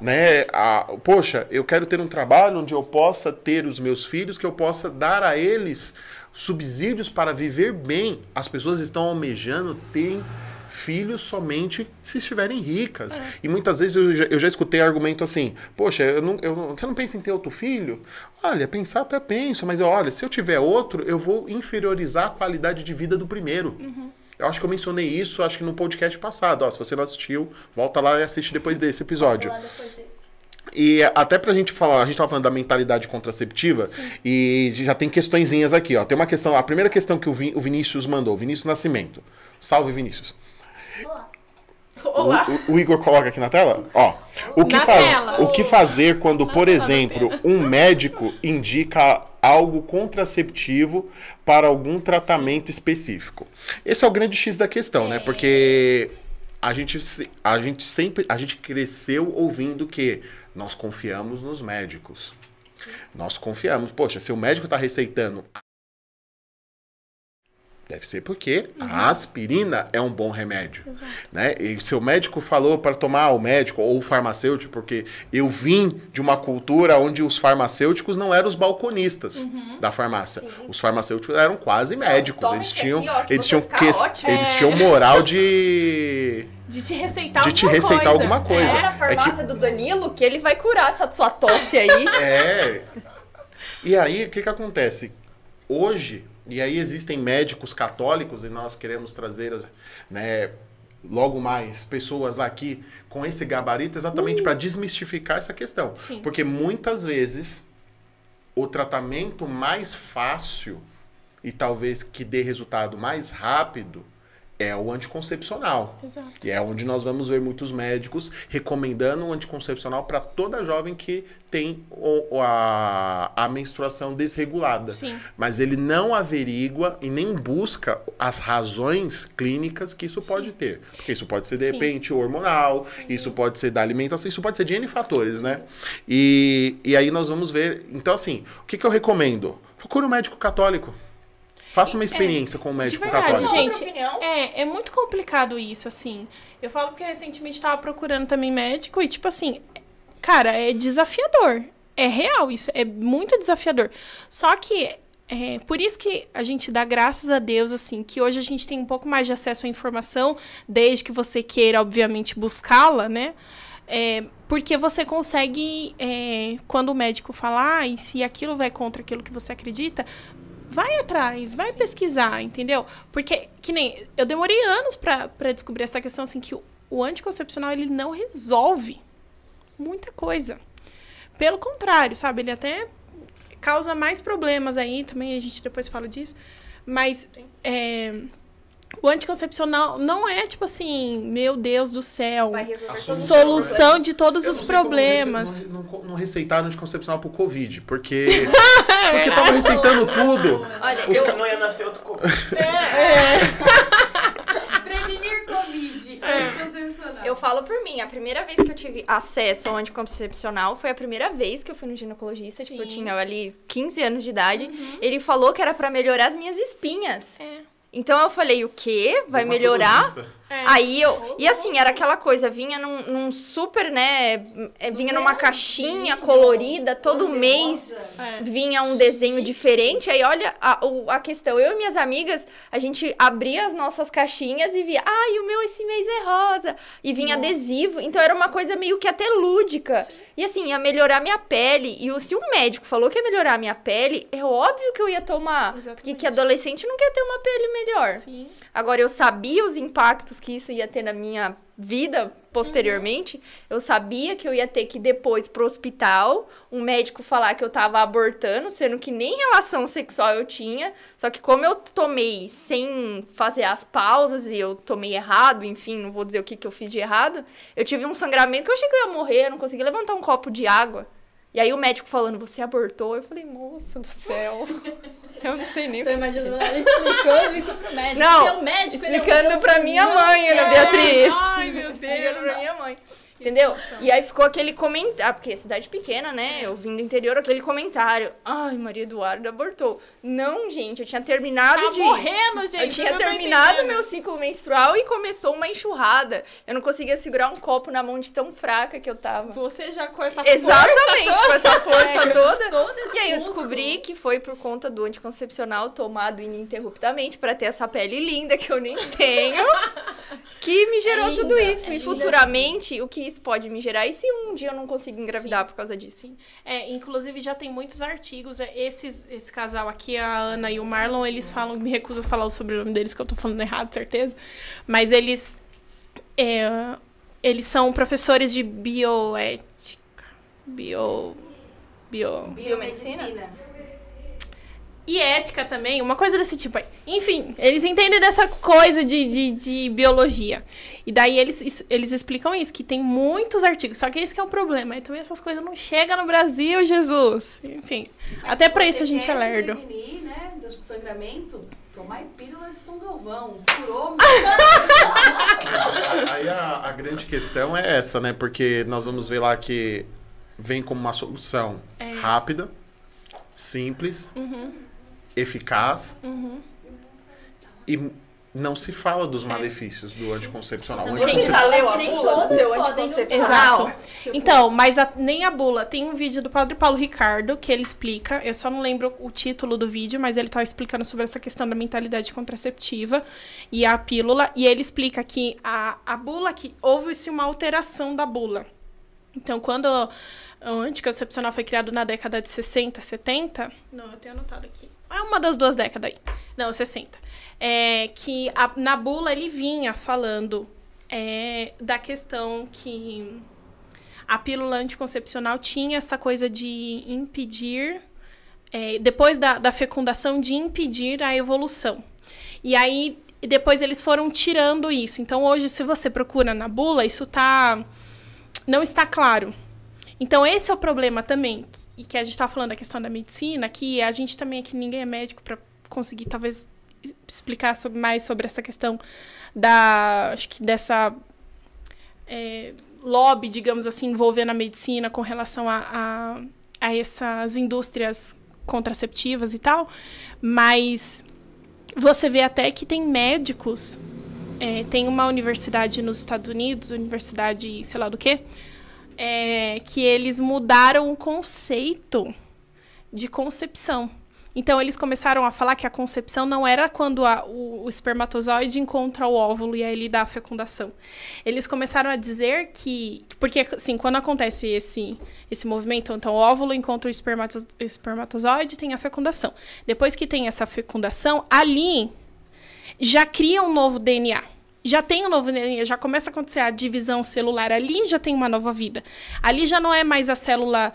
né? A, poxa, eu quero ter um trabalho onde eu possa ter os meus filhos, que eu possa dar a eles subsídios para viver bem. As pessoas estão almejando ter filhos somente se estiverem ricas. E muitas vezes eu já, eu já escutei argumento assim: Poxa, eu não, eu não- você não pensa em ter outro filho? Olha, pensar até penso, mas olha, se eu tiver outro, eu vou inferiorizar a qualidade de vida do primeiro. Eu acho que eu mencionei isso, acho que no podcast passado. Ó, se você não assistiu, volta lá e assiste depois desse episódio. Depois desse. E até pra gente falar, a gente tava falando da mentalidade contraceptiva e já tem questõezinhas aqui, ó. Tem uma questão, a primeira questão que o, Vin- o Vinícius mandou, Vinícius Nascimento. Salve, Vinícius. Olá. Olá. O, o Igor coloca aqui na tela? Ó. O que, faz, o que fazer quando, por exemplo, um médico indica algo contraceptivo para algum tratamento específico? Esse é o grande X da questão, né? Porque a gente, a gente sempre, a gente cresceu ouvindo que nós confiamos nos médicos. Nós confiamos. Poxa, se o médico está receitando Deve ser porque a aspirina é um bom remédio. Né? E seu médico falou para tomar, o médico ou o farmacêutico, porque eu vim de uma cultura onde os farmacêuticos não eram os balconistas da farmácia. Os farmacêuticos eram quase médicos. Eles tinham, aqui, ó, eles tinham, fica que- eles É. tinham moral de. De te receitar De te alguma receitar coisa. alguma coisa. É na É que- farmácia do Danilo que ele vai curar essa sua tosse aí. É. E aí, o que que acontece? Hoje, e aí existem médicos católicos e nós queremos trazer, as- né, logo mais pessoas aqui com esse gabarito exatamente para desmistificar essa questão. Sim. Porque muitas vezes o tratamento mais fácil e talvez que dê resultado mais rápido é o anticoncepcional. Exato. E é onde nós vamos ver muitos médicos recomendando o anticoncepcional para toda jovem que tem o- a, a menstruação desregulada. Sim. Mas ele não averigua e nem busca as razões clínicas que isso pode ter. Porque isso pode ser, de Sim. repente, hormonal, isso pode ser da alimentação, isso pode ser de N fatores, né? E, e aí nós vamos ver. Então, assim, o que, que eu recomendo? Procure um médico católico. Faça uma experiência com um médico É, verdade, católico. gente. É, é muito complicado isso, assim. Eu falo porque recentemente tava procurando também médico e, tipo assim, cara, é desafiador. É real isso, é muito desafiador. Só que é por isso que a gente dá graças a Deus, assim, que hoje a gente tem um pouco mais de acesso à informação, desde que você queira, obviamente, buscá-la, né? É, porque você consegue, é, quando o médico falar, e se aquilo vai contra aquilo que você acredita, vai atrás, vai pesquisar, entendeu? Porque, que nem, eu demorei anos pra pra descobrir essa questão, assim, que o, o anticoncepcional, ele não resolve muita coisa. Pelo contrário, sabe? Ele até causa mais problemas aí, também a gente depois fala disso. Mas é, o anticoncepcional não é tipo assim, meu Deus do céu, solução de todos Eu os problemas. Não, não, não receitaram anticoncepcional pro Covid, porque. porque tava receitando tudo. Olha, Os eu, ca- Não ia nascer outro Covid. Prevenir Covid. É. Anticoncepcional. eu falo por mim, a primeira vez que eu tive acesso ao anticoncepcional foi a primeira vez que eu fui no ginecologista, tipo, eu Sim. tinha ali 15 anos de idade. Ele falou que era pra melhorar as minhas espinhas. É. Então eu falei, o quê? Vai melhorar? É. Aí eu. E assim, era aquela coisa, vinha num, num super, né? é, Vinha numa caixinha colorida, todo mês É. vinha um desenho diferente. Aí olha a, a questão. Eu e minhas amigas, a gente abria as nossas caixinhas e via, ai, o meu esse mês é rosa. E vinha adesivo. Então era uma coisa meio que até lúdica. E assim, ia melhorar minha pele. E o- se um médico falou que ia melhorar minha pele, é óbvio que eu ia tomar. Porque Exatamente. que adolescente não quer ter uma pele melhor. Sim. Agora, eu sabia os impactos que isso ia ter na minha vida posteriormente. Eu sabia que eu ia ter que ir depois pro hospital, um médico falar que eu tava abortando, sendo que nem relação sexual eu tinha. Só que como eu tomei sem fazer as pausas e eu tomei errado, enfim, não vou dizer o que, que eu fiz de errado, eu tive um sangramento que eu achei que eu ia morrer, eu não consegui levantar um copo de água. E aí o médico falando, você abortou? Eu falei, moço do céu. Eu não sei nem o Tô que imaginando ela explicando isso pro médico. Não, o médico, é Explicando pra minha mãe, Ana quer. Beatriz. Ai, meu Explicando pra Deus. minha mãe. Entendeu? situação. E aí ficou aquele comentário, porque é cidade pequena, né? Eu vim do interior, aquele comentário. Ai, Maria Eduarda abortou. Não, gente, eu tinha terminado Tá de. morrendo, gente. Eu tinha tô terminado meu ciclo menstrual e começou uma enxurrada. Eu não conseguia segurar um copo na mão de tão fraca que eu tava. Você já com essa Exatamente, força com essa força É, toda. esse E aí eu músculo. descobri que foi por conta do anticoncepcional tomado ininterruptamente pra ter essa pele linda que eu nem tenho, que me gerou linda, tudo isso. é e futuramente, o que isso pode me gerar? E se um dia eu não consigo engravidar por causa disso? É, inclusive já tem muitos artigos. é, Esses, esse casal aqui, a Ana e o Marlon, eles falam, me recuso a falar o sobrenome deles, que eu tô falando errado, certeza. Mas eles. é, eles são professores de bioética. Bio. Bio. Biomedicina. E ética também, uma coisa desse tipo aí. Enfim, eles entendem dessa coisa de, de, de biologia. E daí eles, eles explicam isso, que tem muitos artigos. Só que esse que é o problema. Então essas coisas não chegam no Brasil, Jesus. Enfim. Mas até pra isso a gente é lerdo. Se prevenir, né, do sangramento, tomar pílula de São Galvão. Curou, Aí a, a grande questão é essa, né? Porque nós vamos ver lá que vem como uma solução É. rápida, simples, Uhum. Eficaz e não se fala dos malefícios do anticoncepcional. O Também Você anticoncep- já leu a bula do seu anticoncepcional? usar. Tipo, Então, mas a- nem a bula. Tem um vídeo do Padre Paulo Ricardo que ele explica. Eu só não lembro o título do vídeo, mas ele tá explicando sobre essa questão da mentalidade contraceptiva e a pílula. E ele explica que a, a bula, que houve-se uma alteração da bula. Então, quando o anticoncepcional foi criado na década de 60, 70. Não, eu tenho anotado aqui. É uma das duas décadas aí. Não, 60. É, que a- na bula ele vinha falando é, da questão que a pílula anticoncepcional tinha essa coisa de impedir, é, depois da, da fecundação, de impedir a evolução. E aí, depois eles foram tirando isso. Então, hoje, se você procura na bula, isso tá. Não está claro. Então, esse é o problema também. E que a gente tá falando da questão da medicina, que a gente também aqui, ninguém é médico para conseguir, talvez, explicar sobre, mais sobre essa questão da. Acho que dessa. é, lobby, digamos assim, envolvendo a medicina com relação a, a, a essas indústrias contraceptivas e tal. Mas você vê até que tem médicos. é, tem uma universidade nos Estados Unidos, universidade sei lá do quê, é, que eles mudaram o conceito de concepção. Então, eles começaram a falar que a concepção não era quando a- o, o espermatozoide encontra o óvulo e aí ele dá a fecundação. Eles começaram a dizer que. Porque, assim, quando acontece esse, esse movimento, então o óvulo encontra o espermato- espermatozoide tem a fecundação. Depois que tem essa fecundação, ali já cria um novo DNA. Já tem um novo DNA, já começa a acontecer a divisão celular. Ali já tem uma nova vida. Ali já não é mais a célula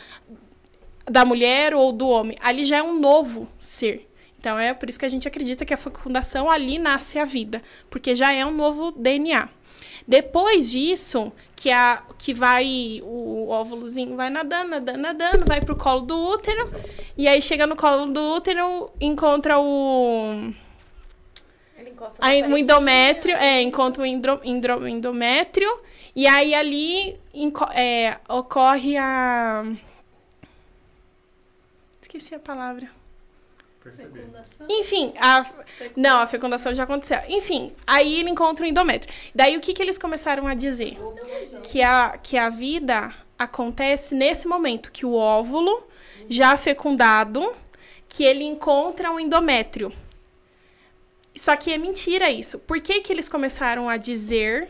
da mulher ou do homem. Ali já é um novo ser. Então é por isso que a gente acredita que a fecundação ali nasce a vida, porque já é um novo DNA. Depois disso, que a que vai o óvulozinho vai nadando, nadando, nadando, vai pro colo do útero, e aí chega no colo do útero, encontra o encosta Aí, o endométrio, é, encontra o endro, endro- endométrio, e aí ali inco- é, ocorre a. Esqueci a palavra. Percebi. Enfim, a. Não, a fecundação já aconteceu. Enfim, aí ele encontra o endométrio. Daí o que, que eles começaram a dizer? Que a, que a vida acontece nesse momento, que o óvulo, já fecundado, que ele encontra um endométrio. Só que é mentira isso. Por que, que eles começaram a dizer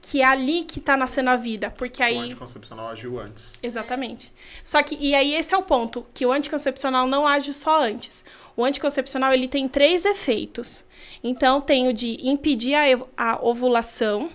que é ali que tá nascendo a vida? Porque O aí. anticoncepcional agiu antes. Exatamente. Só que, e aí esse é o ponto, que o anticoncepcional não age só antes. O anticoncepcional, ele tem três efeitos. Então, tem o de impedir a, a ovulação.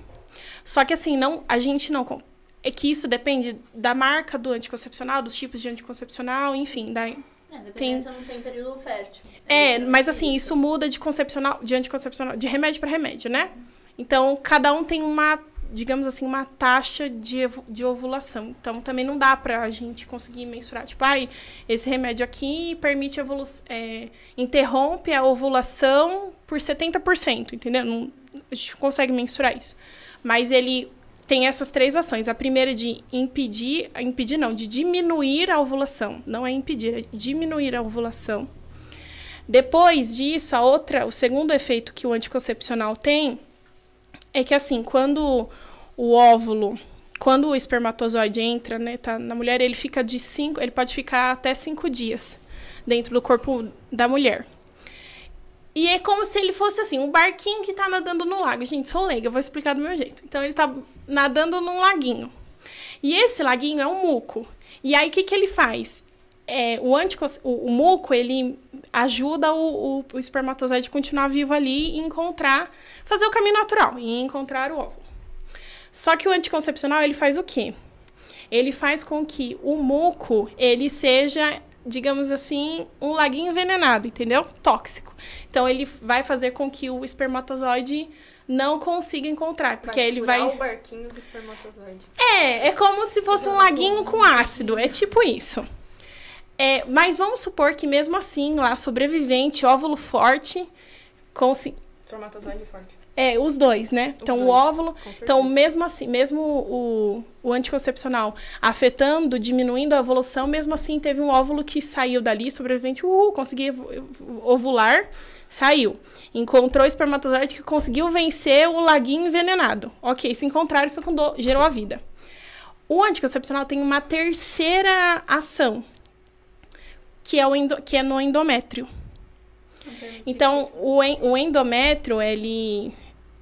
Só que assim, não, a gente não... É que isso depende da marca do anticoncepcional, dos tipos de anticoncepcional, enfim. Da, É, dependendo se não tem período fértil. É, mas assim, isso muda de concepcional, de anticoncepcional, de remédio para remédio, né? Então, cada um tem uma, digamos assim, uma taxa de, de ovulação. Então, também não dá pra gente conseguir mensurar. Tipo, ai, esse remédio aqui permite é, interrompe a ovulação por 70%, entendeu? Não, a gente consegue mensurar isso. Mas ele tem essas três ações. A primeira é de impedir, impedir não, de diminuir a ovulação. Não é impedir, é diminuir a ovulação. Depois disso, a outra, o segundo efeito que o anticoncepcional tem é que assim, quando o óvulo, quando o espermatozoide entra, né, tá na mulher, ele fica de cinco, ele pode ficar até cinco dias dentro do corpo da mulher. E é como se ele fosse assim, um barquinho que tá nadando no lago. Gente, sou leiga, vou explicar do meu jeito. Então ele tá nadando num laguinho. E esse laguinho é um muco. E aí o que, que ele faz? É, o, o, o muco, ele ajuda o, o, espermatozoide a continuar vivo ali e encontrar, fazer o caminho natural e encontrar o óvulo. Só que o anticoncepcional, ele faz o quê? Ele faz com que o muco, ele seja, digamos assim, um laguinho envenenado, entendeu? Tóxico. Então, ele vai fazer com que o espermatozoide não consiga encontrar, porque ele vai... o barquinho do espermatozoide. É, é como se fosse um laguinho com ácido, é tipo isso. É, mas vamos supor que mesmo assim, lá, sobrevivente, óvulo forte, consi- Espermatozoide forte. é, os dois, né? Então, o dois, óvulo. com certeza. Então, mesmo assim, mesmo o, o anticoncepcional afetando, diminuindo a evolução, mesmo assim, teve um óvulo que saiu dali, sobrevivente, uhul, conseguiu evo- ovular, saiu. Encontrou o espermatozoide que conseguiu vencer o laguinho envenenado. Ok, se encontraram fecundou, gerou a vida. O anticoncepcional tem uma terceira ação, que é, o endo- que é no endométrio. Então, o, en- o endométrio, ele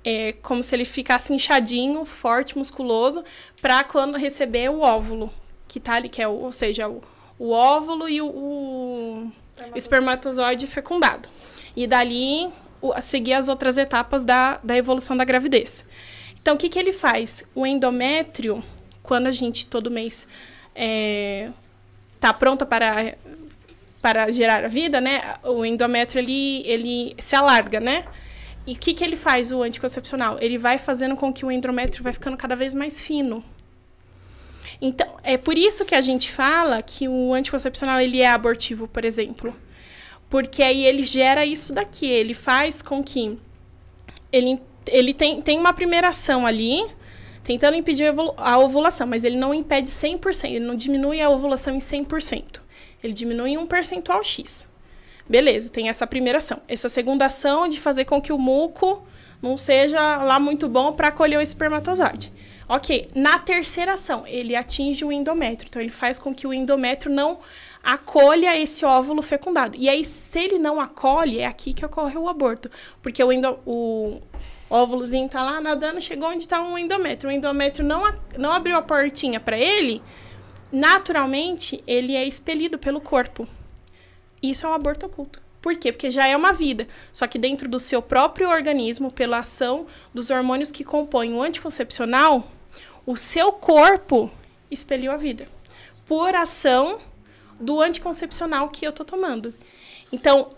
é como se ele ficasse inchadinho, forte, musculoso, para quando receber o óvulo, que tá ali, que é, o, ou seja, o, o óvulo e o, o espermatozoide fecundado. E dali, o- seguir as outras etapas da, da evolução da gravidez. Então, o que, que ele faz? O endométrio, quando a gente todo mês é, tá pronta para para gerar a vida, né? O endométrio ele, ele se alarga, né? E o que, que ele faz, o anticoncepcional? Ele vai fazendo com que o endométrio vai ficando cada vez mais fino. Então, é por isso que a gente fala que o anticoncepcional ele é abortivo, por exemplo. Porque aí ele gera isso daqui, ele faz com que ele, ele tem, tem uma primeira ação ali, tentando impedir a ovulação, mas ele não impede 100%, ele não diminui a ovulação em 100%. Ele diminui em um percentual X. Beleza, tem essa primeira ação. Essa segunda ação de fazer com que o muco não seja lá muito bom para acolher o espermatozoide. Ok, na terceira ação, ele atinge o endométrio. Então, ele faz com que o endométrio não acolha esse óvulo fecundado. E aí, se ele não acolhe, é aqui que ocorre o aborto. Porque o, endo, o óvulozinho tá lá nadando, chegou onde está um endométrio. O endométrio não, não abriu a portinha para ele, naturalmente, ele é expelido pelo corpo. Isso é um aborto oculto. Por quê? Porque já é uma vida. Só que dentro do seu próprio organismo, pela ação dos hormônios que compõem o anticoncepcional, o seu corpo expeliu a vida. Por ação do anticoncepcional que eu tô tomando. Então,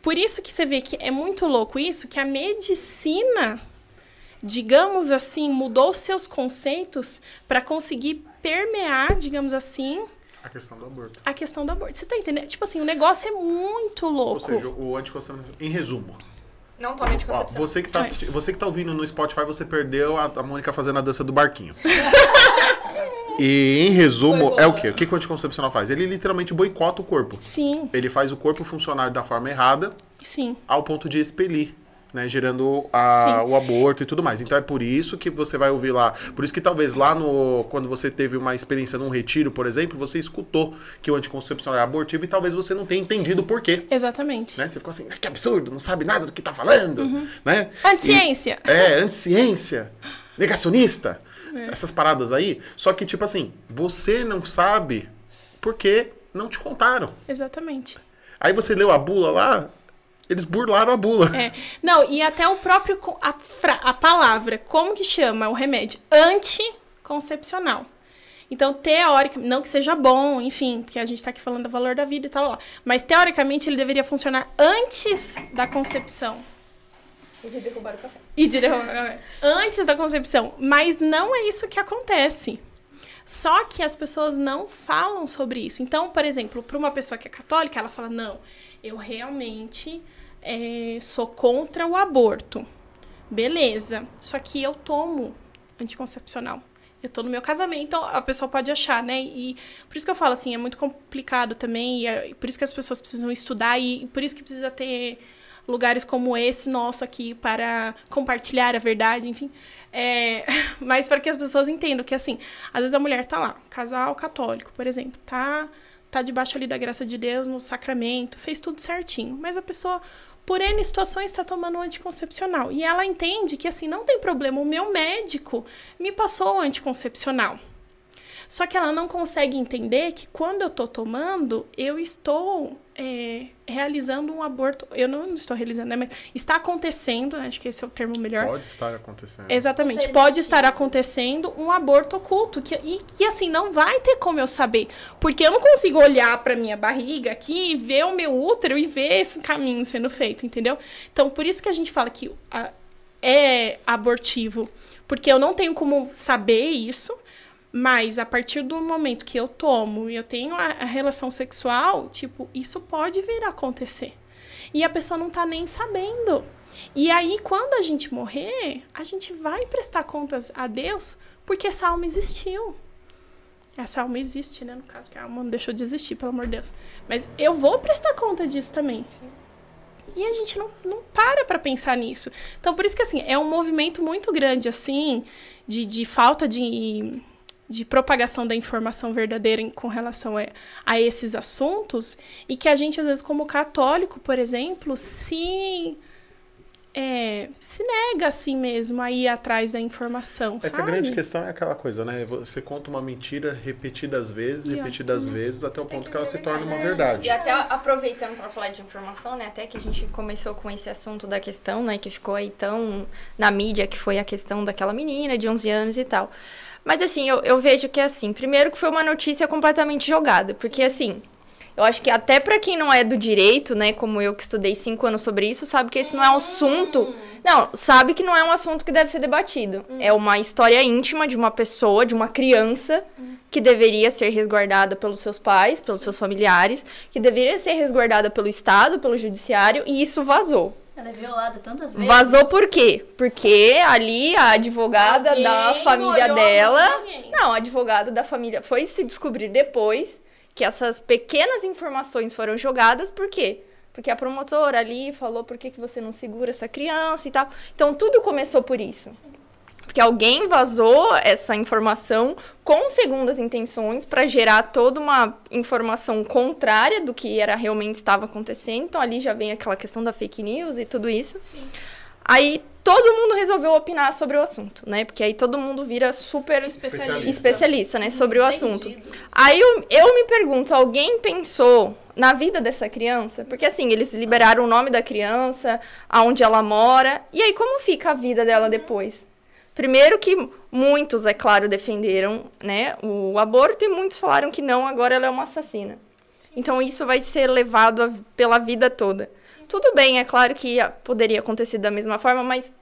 por isso que você vê que é muito louco isso, que a medicina, digamos assim, mudou seus conceitos para conseguir permear, digamos assim, A questão do aborto. a questão do aborto. Você tá entendendo? Tipo assim, o negócio é muito Ou louco. seja, o anticoncepcional. Em resumo, Não tome ó, anticoncepção. você que, tá assisti- você que tá ouvindo no Spotify, você perdeu a, a Mônica fazendo a dança do barquinho. e em resumo, é o quê? O que, que o anticoncepcional faz? Ele literalmente boicota o corpo. Sim, Ele faz o corpo funcionar da forma errada sim. ao ponto de expelir. Né, gerando a- o aborto e tudo mais. Então é por isso que você vai ouvir lá. Por isso que talvez lá no. Quando você teve uma experiência num retiro, por exemplo, você escutou que o anticoncepcional é abortivo e talvez você não tenha entendido por quê. Exatamente. Né? Você ficou assim, "Ah, que absurdo, não sabe nada do que tá falando. Né? Anticiência. E- é, anticiência, negacionista, essas paradas aí. Só que, tipo assim, você não sabe porque não te contaram. Exatamente. Aí você leu a bula lá, eles burlaram a bula. É. Não, e até o próprio. A, fra- a palavra, como que chama o remédio? Anticoncepcional. Então, teoricamente, não que seja bom, enfim, porque a gente tá aqui falando do valor da vida e tal, lá. mas teoricamente ele deveria funcionar antes da concepção. E de derrubar o café. E de derrubar- antes da concepção. Mas não é isso que acontece. Só que as pessoas não falam sobre isso. Então, por exemplo, para uma pessoa que é católica, ela fala: não, eu realmente eh, sou contra o aborto. Beleza. Só que eu tomo anticoncepcional. Eu tô no meu casamento, então a pessoa pode achar, né? E por isso que eu falo assim, é muito complicado também, e é por isso que as pessoas precisam estudar e por isso que precisa ter lugares como esse nosso aqui para compartilhar a verdade, enfim. É, mas para que as pessoas entendam que, assim, às vezes a mulher tá lá, casal católico, por exemplo, tá, tá debaixo ali da graça de Deus, no sacramento, fez tudo certinho, mas a pessoa, por N situações, está tomando um anticoncepcional. E ela entende que, assim, não tem problema, o meu médico me passou o anticoncepcional. Só que ela não consegue entender que quando eu tô tomando, eu estou é, realizando um aborto. Eu não estou realizando, né? Mas está acontecendo, acho que esse é o termo melhor. Pode estar acontecendo. Exatamente. Pode estar acontecendo um aborto oculto. Que, e que, assim, não vai ter como eu saber. Porque eu não consigo olhar pra minha barriga aqui e ver o meu útero e ver esse caminho sendo feito, entendeu? Então, por isso que a gente fala que a- é abortivo. Porque eu não tenho como saber isso. Mas a partir do momento que eu tomo e eu tenho a, a relação sexual, tipo, isso pode vir a acontecer. E a pessoa não tá nem sabendo. E aí, quando a gente morrer, a gente vai prestar contas a Deus porque essa alma existiu. Essa alma existe, né? No caso, que a alma não deixou de existir, pelo amor de Deus. Mas eu vou prestar conta disso também. E a gente não, não para pra pensar nisso. Então, por isso que, assim, é um movimento muito grande, assim, de, de falta de, de propagação da informação verdadeira em- com relação a, a esses assuntos. E que a gente, às vezes, como católico, por exemplo, se... é, se nega assim mesmo a ir atrás da informação, É sabe? que a grande questão é aquela coisa, né? Você conta uma mentira repetidas vezes, E repetidas vezes, até o ponto que que ela ver se torna uma verdade. verdade. E até aproveitando para falar de informação, né? Até que a gente começou com esse assunto da questão, né? Que ficou aí tão na mídia, que foi a questão daquela menina de 11 anos e tal. Mas assim, eu, eu vejo que assim, primeiro que foi uma notícia completamente jogada, porque assim, eu acho que até para quem não é do direito, né, como eu que estudei cinco anos sobre isso, sabe que esse não é um assunto. Não, sabe que não é um assunto que deve ser debatido. É uma história íntima de uma pessoa, de uma criança, que deveria ser resguardada pelos seus pais, pelos seus familiares, que deveria ser resguardada pelo Estado, pelo Judiciário, e isso vazou. Ela é violada tantas vezes. Vazou por quê? Porque ali a advogada Alguém da família dela. Não, a advogada da família foi se descobrir depois que essas pequenas informações foram jogadas, por quê? Porque a promotora ali falou por que, que você não segura essa criança e tal. Então tudo começou por isso. Porque alguém vazou essa informação com segundas intenções para gerar toda uma informação contrária do que era realmente estava acontecendo. Então ali já vem aquela questão da fake news e tudo isso. Aí todo mundo resolveu opinar sobre o assunto, né? Porque aí todo mundo vira super Especialista. especialista, né, sobre o assunto. Entendido. Aí eu, eu me pergunto, alguém pensou na vida dessa criança? Porque assim, eles liberaram o nome da criança, aonde ela mora, e aí como fica a vida dela depois? Primeiro que muitos, é claro, defenderam, né, o aborto e muitos falaram que não, agora ela é uma assassina. Então isso vai ser levado a- pela vida toda. Tudo bem, é claro que poderia acontecer da mesma forma, mas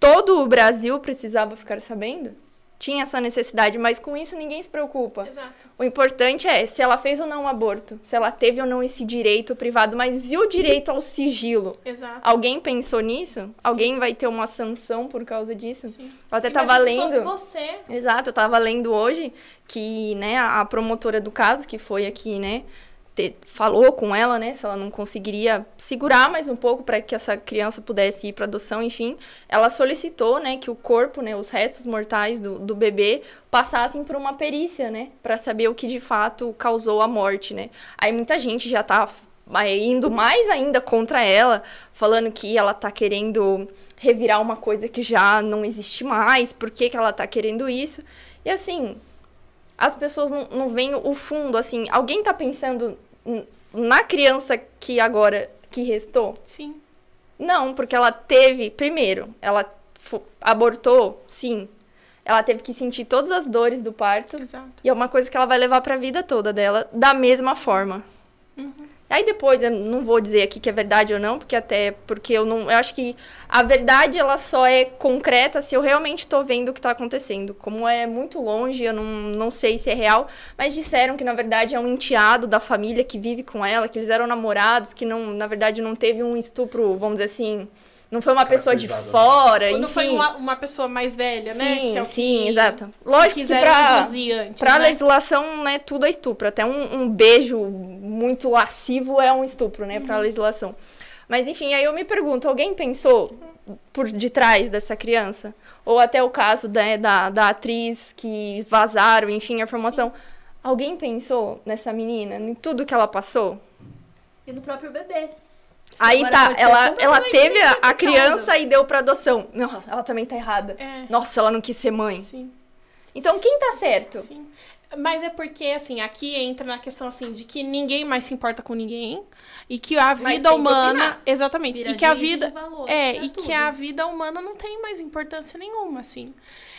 todo o Brasil precisava ficar sabendo? Tinha essa necessidade, mas com isso ninguém se preocupa. Exato. O importante é se ela fez ou não um aborto, se ela teve ou não esse direito privado, mas e o direito ao sigilo? Exato. Alguém pensou nisso? Alguém vai ter uma sanção por causa disso? Sim. Eu até tava Imagina se lendo. fosse você. Exato, eu tava lendo hoje que, né, a promotora do caso, que foi aqui, né, te- falou com ela, né, se ela não conseguiria segurar mais um pouco para que essa criança pudesse ir para adoção, enfim, ela solicitou, né, que o corpo, né, os restos mortais do, do bebê passassem por uma perícia, né, para saber o que de fato causou a morte, né. Aí muita gente já tá indo mais ainda contra ela, falando que ela tá querendo revirar uma coisa que já não existe mais, por que, que ela tá querendo isso. E assim, as pessoas não, não veem o fundo, assim, alguém tá pensando na criança que agora que restou? Sim. Não, porque ela teve, primeiro, ela abortou, sim. Ela teve que sentir todas as dores do parto. Exato. E é uma coisa que ela vai levar pra vida toda dela, da mesma forma. Aí depois, eu não vou dizer aqui que é verdade ou não, porque até porque eu não. Eu acho que a verdade ela só é concreta se eu realmente tô vendo o que tá acontecendo. Como é muito longe, eu não, não sei se é real, mas disseram que na verdade é um enteado da família que vive com ela, que eles eram namorados, que não, na verdade não teve um estupro, vamos dizer assim, Não foi uma pessoa de Caracterizada, fora, Ou enfim. não foi uma, uma pessoa mais velha, né? Sim, que é o sim, que exato. Lógico que quiseram pra, antes, pra né? legislação, né, tudo é estupro. Até um, um beijo muito lascivo é um estupro, né, Uhum. pra legislação. Mas enfim, aí eu me pergunto, alguém pensou por detrás dessa criança? Ou até o caso né, da, da atriz que vazaram, enfim, a informação. Alguém pensou nessa menina, em tudo que ela passou? E no próprio bebê. Aí tá, ela, ela teve a, a criança e deu pra adoção. Não, ela também tá errada. É. Nossa, ela não quis ser mãe. Sim, Então quem tá certo? sim. Mas é porque, assim, aqui entra na questão, assim, de que ninguém mais se importa com ninguém. E que a vida que humana... opinar. Exatamente. Vira e que a vida... valor É, e que tudo. a vida humana não tem mais importância nenhuma, assim.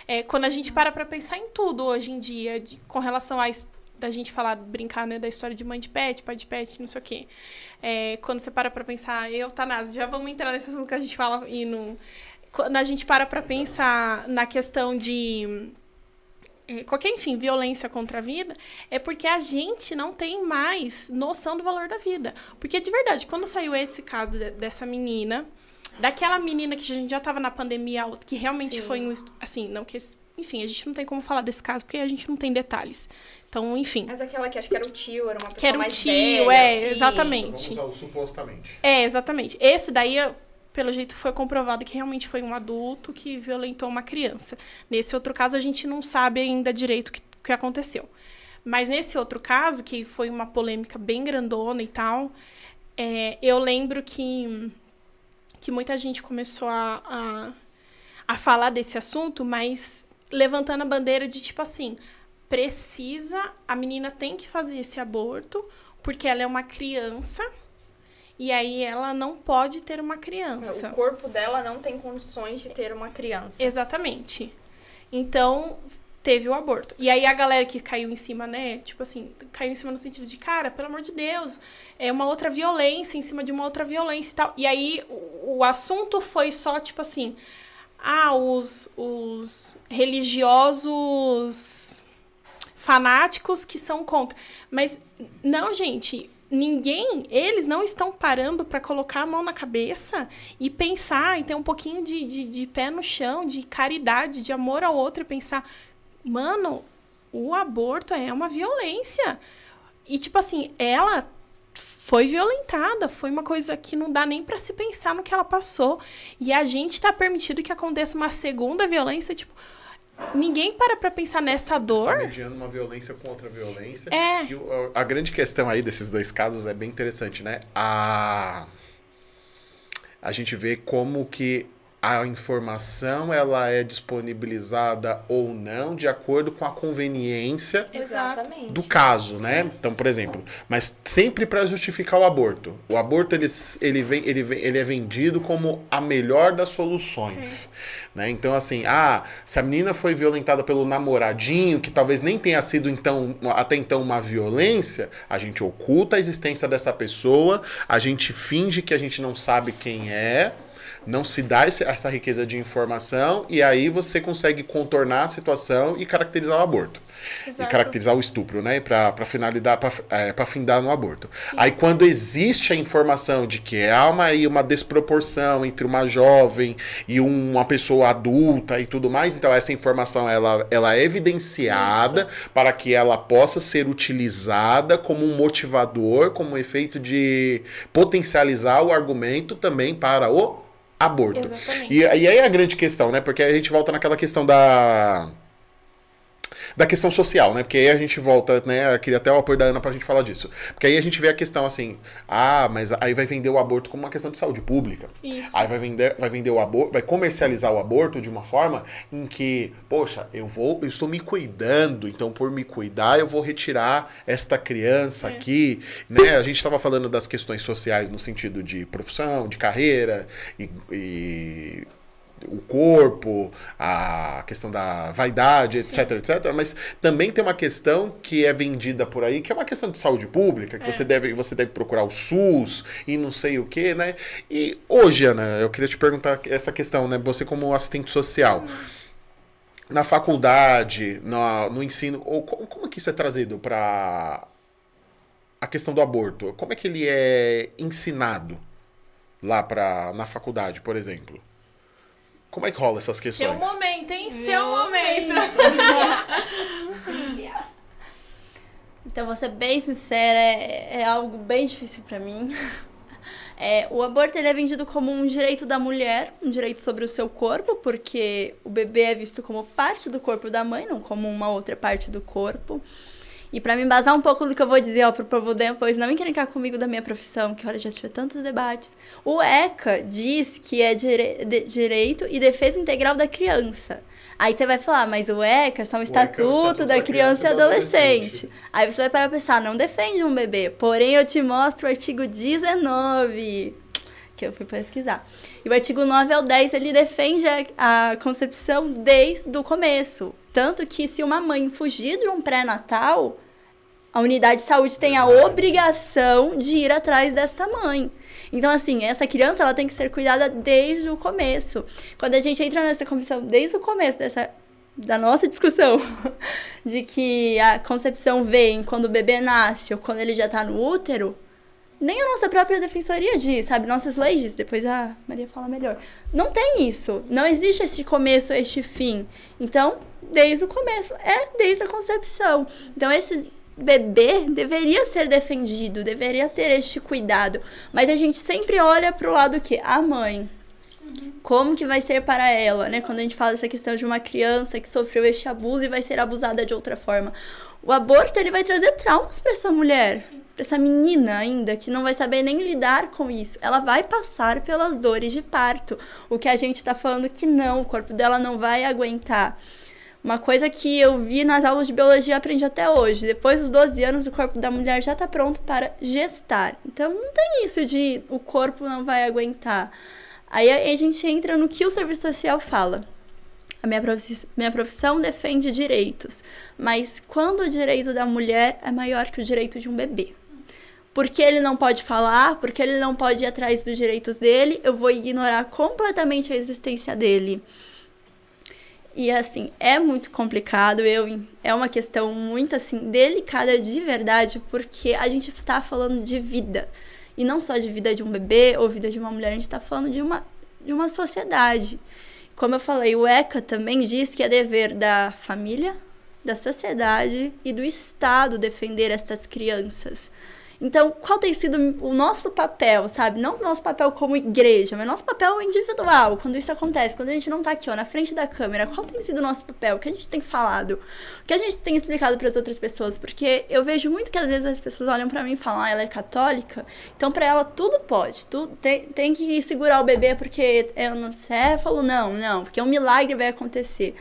É, quando a gente para pra pensar em tudo hoje em dia, de- com relação a da gente falar, brincar, né, da história de mãe de pet, pai de pet, não sei o quê. É, quando você para pra pensar, eutanásia, já vamos entrar nesse assunto que a gente fala e no... Quando a gente para pra pensar na questão de é, qualquer, enfim, violência contra a vida, é porque a gente não tem mais noção do valor da vida. Porque, de verdade, quando saiu esse caso de- dessa menina, daquela menina que a gente já tava na pandemia, que realmente Sim. foi um. Assim, não que. Enfim, a gente não tem como falar desse caso, porque a gente não tem detalhes. Então, enfim. Mas aquela que acho que era o tio, era uma pessoa Que era o mais tio, velha, é, assim. exatamente. Vamos usar o supostamente. É, exatamente. Esse daí, pelo jeito, foi comprovado que realmente foi um adulto que violentou uma criança. Nesse outro caso, a gente não sabe ainda direito o que, que aconteceu. Mas nesse outro caso, que foi uma polêmica bem grandona e tal, é, eu lembro que, que muita gente começou a, a, a falar desse assunto, mas levantando a bandeira de tipo assim: precisa, a menina tem que fazer esse aborto, porque ela é uma criança. E aí ela não pode ter uma criança. O corpo dela não tem condições de ter uma criança. Exatamente. Então, teve o aborto. E aí a galera que caiu em cima, né? Tipo assim, caiu em cima no sentido de, cara, pelo amor de Deus, é uma outra violência em cima de uma outra violência e tal. E aí o, o assunto foi só, tipo assim, ah, os, os religiosos fanáticos que são contra. Mas não, gente, ninguém, eles não estão parando para colocar a mão na cabeça e pensar e ter um pouquinho de, de, de pé no chão, de caridade, de amor ao outro e pensar, mano, o aborto é uma violência. E tipo assim, ela foi violentada, foi uma coisa que não dá nem para se pensar no que ela passou. E a gente tá permitido que aconteça uma segunda violência, tipo, ninguém para pra pensar nessa Está dor. mediando uma violência com outra violência. É. E a grande questão aí desses dois casos é bem interessante, né? A, a gente vê como que a informação ela é disponibilizada ou não de acordo com a conveniência Exatamente. do caso, né? Então, por exemplo, mas sempre para justificar o aborto. O aborto ele, ele, vem, ele, vem, ele é vendido como a melhor das soluções, né? Então, assim, ah, se a menina foi violentada pelo namoradinho, que talvez nem tenha sido então até então uma violência, a gente oculta a existência dessa pessoa, a gente finge que a gente não sabe quem é. Não se dá esse- essa riqueza de informação e aí você consegue contornar a situação e caracterizar o aborto. E Exato. caracterizar o estupro, né? Pra finalidade, pra, é, pra findar no aborto. Aí quando existe a informação de que há uma, aí uma desproporção entre uma jovem e um- uma pessoa adulta e tudo mais, então essa informação ela, ela é evidenciada para que ela possa ser utilizada como um motivador, como um efeito de potencializar o argumento também para o aborto. Exatamente. E, e aí é a grande questão, né? Porque a gente volta naquela questão da da questão social, né? Porque aí a gente volta, né? Eu queria até o apoio da Ana pra gente falar disso. Porque aí a gente vê a questão assim, ah, mas aí vai vender o aborto como uma questão de saúde pública. Isso. Aí vai vender, vai vender o aborto, vai comercializar o aborto de uma forma em que, poxa, eu vou, eu estou me cuidando, então por me cuidar eu vou retirar esta criança É. aqui, né? A gente estava falando das questões sociais no sentido de profissão, de carreira e- e o corpo, a questão da vaidade, etc, etc. Mas também tem uma questão que é vendida por aí, que é uma questão de saúde pública, que você, deve, você deve procurar o SUS e não sei o que, né? E hoje, Ana, eu queria te perguntar essa questão, né? Você como assistente social. Na faculdade, no, no ensino, ou co- como que isso é trazido para a questão do aborto? Como é que ele é ensinado lá pra, na faculdade, por exemplo? Como é que rola essas questões? Seu momento, hein? Seu momento. Então, vou ser bem sincera, é, é algo bem difícil pra mim. É, o aborto ele é vendido como um direito da mulher, um direito sobre o seu corpo, porque o bebê é visto como parte do corpo da mãe, não como uma outra parte do corpo. E pra me embasar um pouco do que eu vou dizer, ó, pro povo depois não encrencar comigo da minha profissão, que olha, já tive tantos debates. O ECA diz que é dire de- direito e defesa integral da criança. Aí você vai falar, mas o ECA são o ECA é o Estatuto, Estatuto da da Criança e Adolescente. Adolescente. Aí você vai parar pra pensar, não defende um bebê. Porém, eu te mostro o artigo 19, que eu fui pesquisar. E o artigo 9 ao 10, ele defende a, a concepção desde o começo. Tanto que se uma mãe fugir de um pré-natal, a unidade de saúde tem a obrigação de ir atrás desta mãe. Então, assim, essa criança ela tem que ser cuidada desde o começo. Quando a gente entra nessa comissão desde o começo dessa da nossa discussão de que a concepção vem quando o bebê nasce ou quando ele já tá no útero, nem a nossa própria defensoria diz, sabe? Nossas leis diz. Depois a Maria fala melhor. Não tem isso. Não existe este começo, este fim. Então, desde o começo, é desde a concepção. Então, esse bebê deveria ser defendido, deveria ter este cuidado. Mas a gente sempre olha pro lado que a mãe. Como que vai ser para ela, né? Quando a gente fala dessa questão de uma criança que sofreu este abuso e vai ser abusada de outra forma. O aborto, ele vai trazer traumas para essa mulher, para essa menina ainda, que não vai saber nem lidar com isso. Ela vai passar pelas dores de parto. O que a gente tá falando que não, o corpo dela não vai aguentar. Uma coisa que eu vi nas aulas de biologia e aprendi até hoje. Depois dos 12 anos, o corpo da mulher já está pronto para gestar. Então, não tem isso de o corpo não vai aguentar. Aí a gente entra no que o serviço social fala. A minha profissão, minha profissão defende direitos, mas quando o direito da mulher é maior que o direito de um bebê? Porque ele não pode falar, porque ele não pode ir atrás dos direitos dele, eu vou ignorar completamente a existência dele. E assim, é muito complicado, eu é uma questão muito assim delicada de verdade, porque a gente tá falando de vida. E não só de vida de um bebê ou vida de uma mulher, a gente tá falando de uma de uma sociedade. Como eu falei, o ECA também diz que é dever da família, da sociedade e do Estado defender estas crianças. Então, qual tem sido o nosso papel, sabe? Não o nosso papel como igreja, mas nosso papel individual, quando isso acontece, quando a gente não tá aqui, ó, na frente da câmera, qual tem sido o nosso papel? O que a gente tem falado? O que a gente tem explicado para as outras pessoas? Porque eu vejo muito que às vezes as pessoas olham para mim e falam, ah, ela é católica, então para ela tudo pode, tu tem, tem que segurar o bebê porque é ancéfalo, não, não, porque um milagre vai acontecer.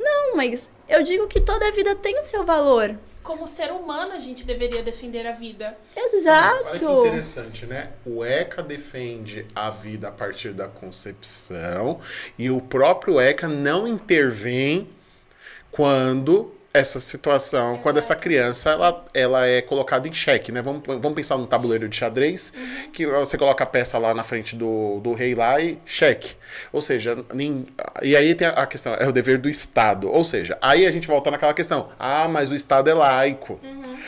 Não, mas eu digo que toda vida tem o seu valor. Como ser humano, a gente deveria defender a vida. Olha que Exato. interessante, né? O ECA defende a vida a partir da concepção e o próprio ECA não intervém quando essa situação, quando essa criança ela, ela é colocada em xeque, né? Vamos, vamos pensar num tabuleiro de xadrez, que você coloca a peça lá na frente do, do rei lá e xeque. Ou seja, nin- e aí tem a questão, é o dever do Estado. Ou seja, aí a gente volta naquela questão, ah, mas o Estado é laico.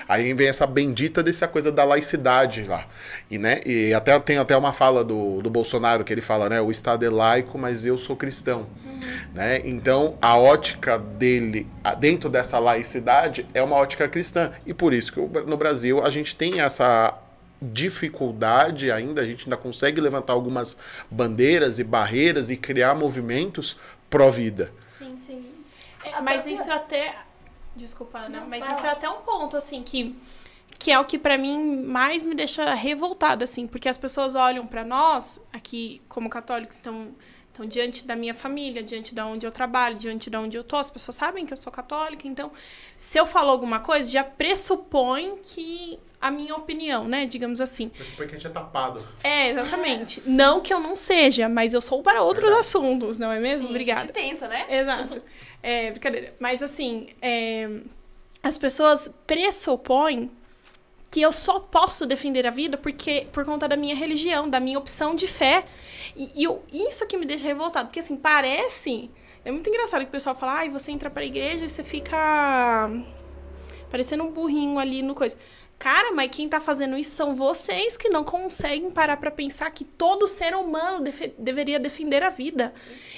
Aí vem essa bendita dessa coisa da laicidade lá. E, né, e até tem até uma fala do, do Bolsonaro que ele fala, né? O Estado é laico, mas eu sou cristão. Né? Então, a ótica dele, dentro dessa laicidade, é uma ótica cristã. E por isso que no Brasil a gente tem essa dificuldade ainda, a gente ainda consegue levantar algumas bandeiras e barreiras e criar movimentos pró-vida. Sim, sim. É, mas isso até. Desculpa, Ana, Não, mas isso lá. é até um ponto, assim, que. Que é o que pra mim mais me deixa revoltada, assim, porque as pessoas olham pra nós, aqui como católicos, estão então, diante da minha família, diante de onde eu trabalho, diante de onde eu tô, as pessoas sabem que eu sou católica, então, se eu falo alguma coisa, já pressupõe que a minha opinião, né, digamos assim. Pressupõe que a gente é tapado. É, exatamente. não que eu não seja, mas eu sou para outros assuntos, não é mesmo? Sim, Obrigada. A gente tenta, né? Exato. É, brincadeira. Mas assim, é, as pessoas pressupõem que eu só posso defender a vida porque por conta da minha religião, da minha opção de fé. E, e eu- isso que me deixa revoltado, porque assim, parece. É muito engraçado que o pessoal fala, ai, você entra pra igreja e você fica parecendo um burrinho ali no coisa. Cara, mas quem tá fazendo isso são vocês que não conseguem parar pra pensar que todo ser humano defe- deveria defender a vida.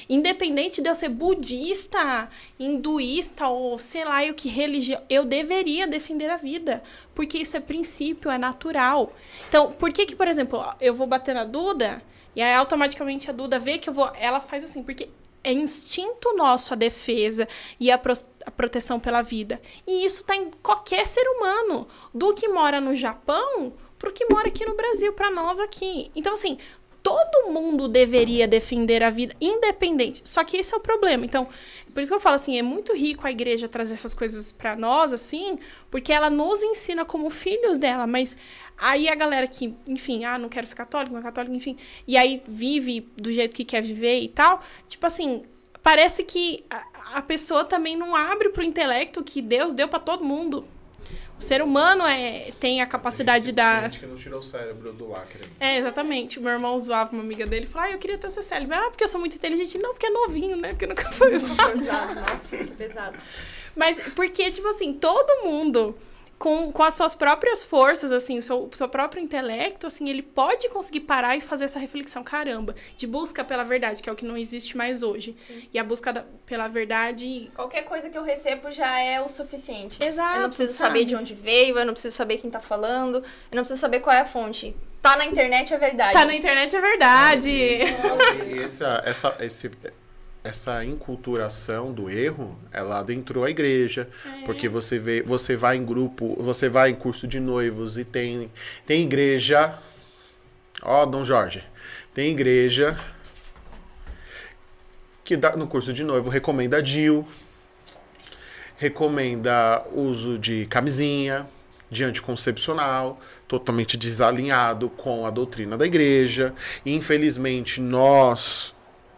Independente de eu ser budista, hinduísta ou sei lá o que religião, eu deveria defender a vida. Porque isso é princípio, é natural. Então, por que que, por exemplo, eu vou bater na Duda e aí automaticamente a Duda vê que eu vou. Ela faz assim, porque é instinto nosso a defesa e a, pro- a proteção pela vida. E isso tá em qualquer ser humano, do que mora no Japão pro que mora aqui no Brasil, pra nós aqui. Então, assim, todo mundo deveria defender a vida, independente. Só que esse é o problema. Então, por isso que eu falo assim, é muito rico a igreja trazer essas coisas pra nós, assim, porque ela nos ensina como filhos dela, mas aí a galera que, enfim, ah, não quero ser católico, não é católico, enfim, e aí vive do jeito que quer viver e tal, tipo assim, parece que a, a pessoa também não abre pro intelecto que Deus deu pra todo mundo. O ser humano é, tem a capacidade da. Gente que não tirou o cérebro do lacre. É, exatamente. O meu irmão zoava uma amiga dele e falou: Ah, eu queria ter esse cérebro. Ah, porque eu sou muito inteligente. Não, porque é novinho, né? Porque nunca foi usado. Pesado, nossa, que pesado. Mas porque, tipo assim, todo mundo, com, com as suas próprias forças, assim, o seu, seu próprio intelecto, assim, ele pode conseguir parar e fazer essa reflexão, caramba, de busca pela verdade, que é o que não existe mais hoje. E a busca da- pela verdade. Qualquer coisa que eu recebo já é o suficiente. Exato. Eu não preciso sabe? saber de onde veio, eu não preciso saber quem tá falando, eu não preciso saber qual é a fonte. Tá na internet é verdade. Tá na internet é verdade. E essa, essa, esse, essa inculturação do erro, ela adentrou a igreja. Porque você vê, você vai em grupo, você vai em curso de noivos e tem, tem igreja. Ó, Dom Jorge. Tem igreja que dá, no curso de noivo recomenda DIU, recomenda uso de camisinha, de anticoncepcional, totalmente desalinhado com a doutrina da igreja. E, infelizmente, nós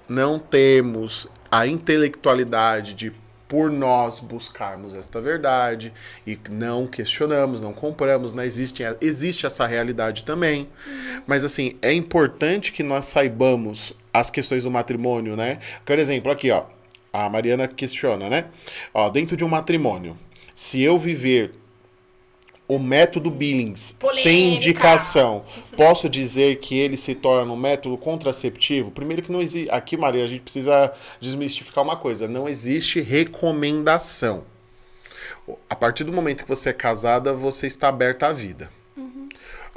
não temos a intelectualidade de por nós buscarmos esta verdade e não questionamos, não compramos, não existe, existe essa realidade também. Mas assim, é importante que nós saibamos as questões do matrimônio, né? Por exemplo, aqui, ó, a Mariana questiona, né? Ó, dentro de um matrimônio, se eu viver o método Billings sem Polêmica. indicação, posso dizer que ele se torna um método contraceptivo? Primeiro que não existe. Aqui, Maria, a gente precisa desmistificar uma coisa: não existe recomendação. A partir do momento que você é casada, você está aberta à vida.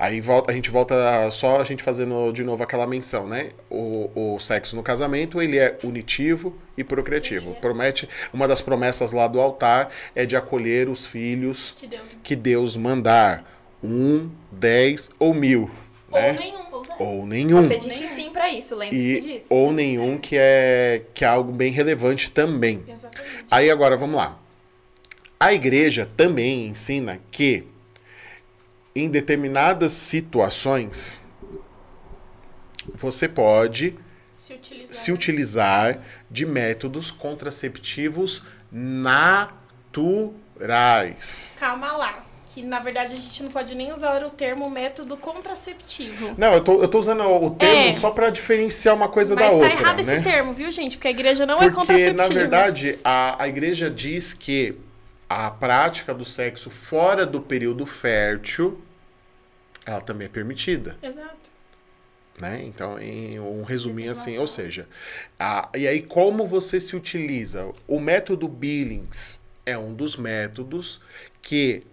Aí volta, a gente volta só a gente fazendo de novo aquela menção, né? O, o sexo no casamento, ele é unitivo e procriativo. Promete, uma das promessas lá do altar é de acolher os filhos Que Deus. que Deus mandar. Um, dez ou mil. Ou Né? nenhum. Ou nenhum. Você disse sim pra isso, lembre-se disso. ou nenhum que é, que é algo bem relevante também. Exatamente. Aí agora vamos lá. A igreja também ensina que em determinadas situações você pode Se utilizar. se utilizar de métodos contraceptivos naturais. Calma lá. Que na verdade a gente não pode nem usar o termo método contraceptivo. Não, eu tô, eu tô usando o termo É. só pra diferenciar uma coisa Mas da tá outra, errado né? esse termo, viu, gente? Porque a igreja não é Porque, contraceptivo. na verdade, a, a igreja diz que a prática do sexo fora do período fértil, ela também é permitida, Exato. né? Então, em um resuminho assim, ou seja, a, e aí como você se utiliza? O método Billings é um dos métodos que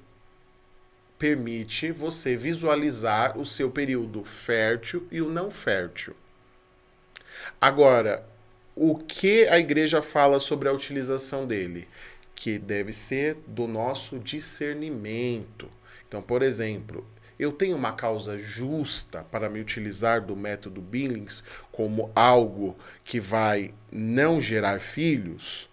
permite você visualizar o seu período fértil e o não fértil. Agora, o que a igreja fala sobre a utilização dele? Que deve ser do nosso discernimento. Então, por exemplo, eu tenho uma causa justa para me utilizar do método Billings como algo que vai não gerar filhos,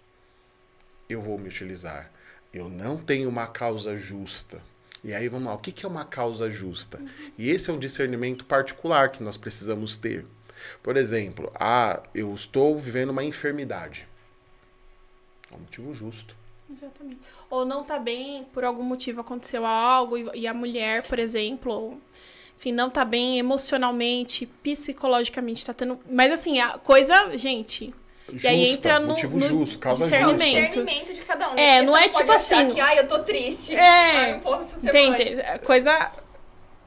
eu vou me utilizar. Eu não tenho uma causa justa. E aí vamos lá, o que é uma causa justa? E esse é um discernimento particular que nós precisamos ter. Por exemplo, ah, eu estou vivendo uma enfermidade. É um motivo justo. Exatamente. Ou não tá bem, por algum motivo aconteceu algo e, a mulher, por exemplo, enfim, não tá bem emocionalmente, psicologicamente, tá tendo. Mas assim, a coisa, gente, E aí Justa, entra no, motivo no justo, causa É discernimento. discernimento de cada um. né? É, Porque não é tipo assim- Que, ah, eu tô triste. É. Ah, eu posso ser Entende? mãe. É Coisa.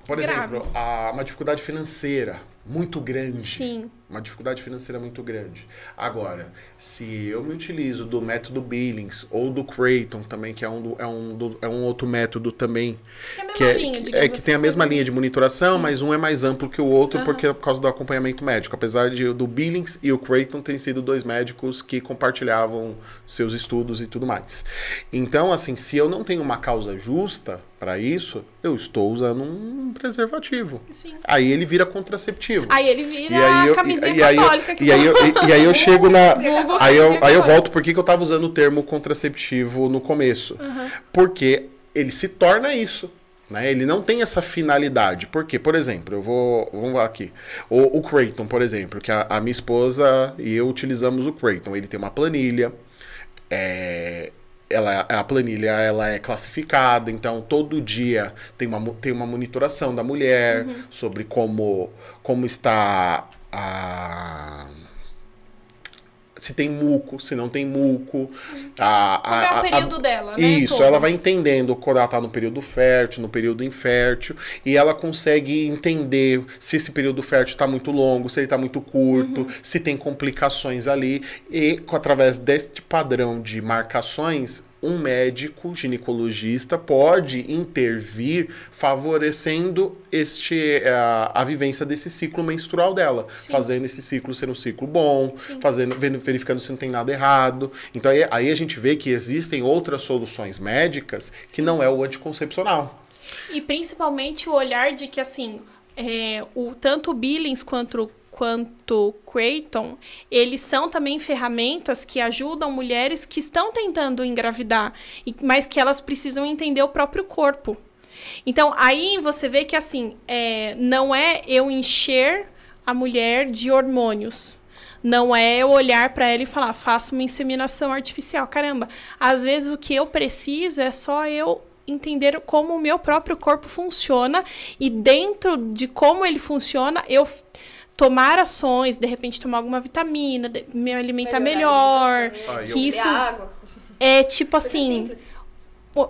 Por Grave. exemplo, a- uma dificuldade financeira muito grande. Sim. Uma dificuldade financeira muito grande. Agora, se eu me utilizo do método Billings ou do Creighton também, que é um, do- é um, do- é um outro método também, Que é a mesma que é, linha, é que assim, tem a mesma coisa- linha de monitoração, mas um é mais amplo que o outro Aham. porque é por causa do acompanhamento médico. Apesar de do Billings e o Creighton terem sido dois médicos que compartilhavam seus estudos e tudo mais. Então, assim, se eu não tenho uma causa justa para isso, eu estou usando um preservativo. Sim. Aí ele vira contraceptivo. Aí ele vira E aí eu, a camisinha e, aí eu- católica e aí eu, e, e aí eu chego na. Aí eu, aí eu volto por que que eu tava usando o termo contraceptivo no começo. Porque ele se torna isso. Né? Ele não tem essa finalidade. Porque, por exemplo, eu vou. Vamos lá aqui. O, o Creighton, por exemplo, que a, a minha esposa e eu utilizamos o Creighton. Ele tem uma planilha. É, ela, a planilha ela é classificada, então todo dia tem uma, tem uma monitoração da mulher sobre como, como está a. Se tem muco, se não tem muco. A, Como é a- o a- período dela, né? Isso, todo. ela vai entendendo quando ela tá no período fértil, no período infértil, e ela consegue entender se esse período fértil tá muito longo, se ele tá muito curto, se tem complicações ali, e através deste padrão de marcações, um médico ginecologista pode intervir favorecendo este a, a vivência desse ciclo menstrual dela, fazendo esse ciclo ser um ciclo bom, fazendo vendo- verificando se não tem nada errado. Então aí, aí a gente vê que existem outras soluções médicas que não é o anticoncepcional. E principalmente o olhar de que, assim, é, o, tanto o Billings quanto, quanto Creighton, eles são também ferramentas que ajudam mulheres que estão tentando engravidar, mas que elas precisam entender o próprio corpo. Então, aí você vê que, assim, é, não é eu encher a mulher de hormônios. Não é eu olhar para ela e falar, faça uma inseminação artificial. Caramba, às vezes o que eu preciso é só eu entender como o meu próprio corpo funciona e dentro de como ele funciona, eu tomar ações, de repente tomar alguma vitamina, me alimentar Melhorar a melhor, alimentação, Ah, eu- que isso água. é tipo assim,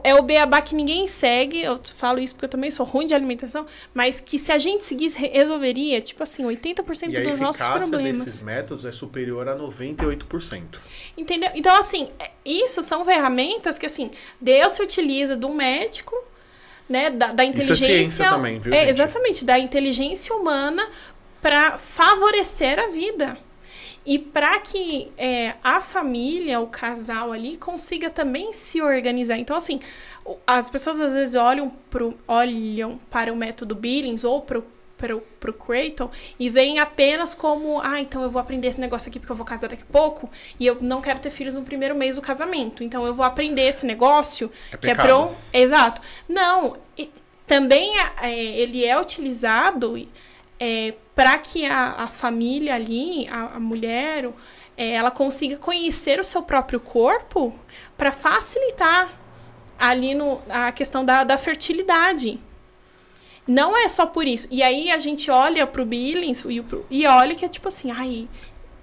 é o beabá que ninguém segue, eu falo isso porque eu também sou ruim de alimentação, mas que se a gente seguisse, re- resolveria, tipo assim, 80% E a dos nossos eficácia problemas. desses métodos é superior a 98%. Entendeu? Então, assim, é- isso são ferramentas que, assim, Deus se utiliza do médico, né, da, da Isso é inteligência... ciência também, viu, É, gente? exatamente, da inteligência humana para favorecer a vida. E para que é, a família, o casal ali, consiga também se organizar. Então, assim, o- as pessoas às vezes olham, pro, olham para o método Billings ou para pro, pro Creighton e veem apenas como, ah, então eu vou aprender esse negócio aqui porque eu vou casar daqui a pouco e eu não quero ter filhos no primeiro mês do casamento. Então eu vou aprender esse negócio É que é pecado. pro... Exato. Não, e também é, ele é utilizado é, para que a, a família ali, a, a mulher, é, ela consiga conhecer o seu próprio corpo para facilitar ali no, a questão da, da fertilidade. Não é só por isso. E aí a gente olha pro Billings e, e olha que é tipo assim, ai,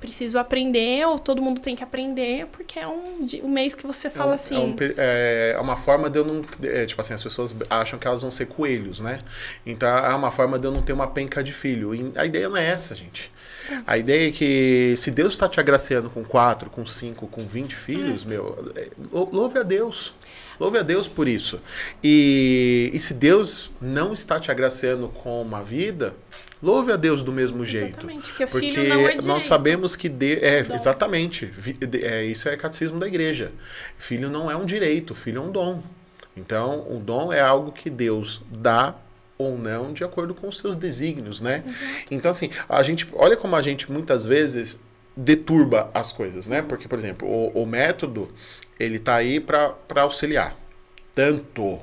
preciso aprender, ou todo mundo tem que aprender, porque é um, um mês que você fala é, um- assim. é, um pe- é uma forma de eu não. é, tipo assim, as pessoas acham que elas vão ser coelhos, né? Então é uma forma de eu não ter uma penca de filho. E a ideia não é essa, gente. A ideia é que se Deus está te agraciando com quatro, com cinco, com 20 filhos, meu, é, lou- louve a Deus. Louve a Deus por isso. E, e se Deus não está te agraciando com uma vida, louve a Deus do mesmo jeito. Exatamente, porque filho não é nós direito. sabemos que de, é Dom. exatamente, é, isso é catecismo da igreja. Filho não é um direito, filho é um dom. Então, o dom é algo que Deus dá ou não de acordo com os seus desígnios, né? Então, assim, a gente, olha como a gente muitas vezes deturba as coisas, né? Porque, por exemplo, o, o método, ele tá aí para auxiliar tanto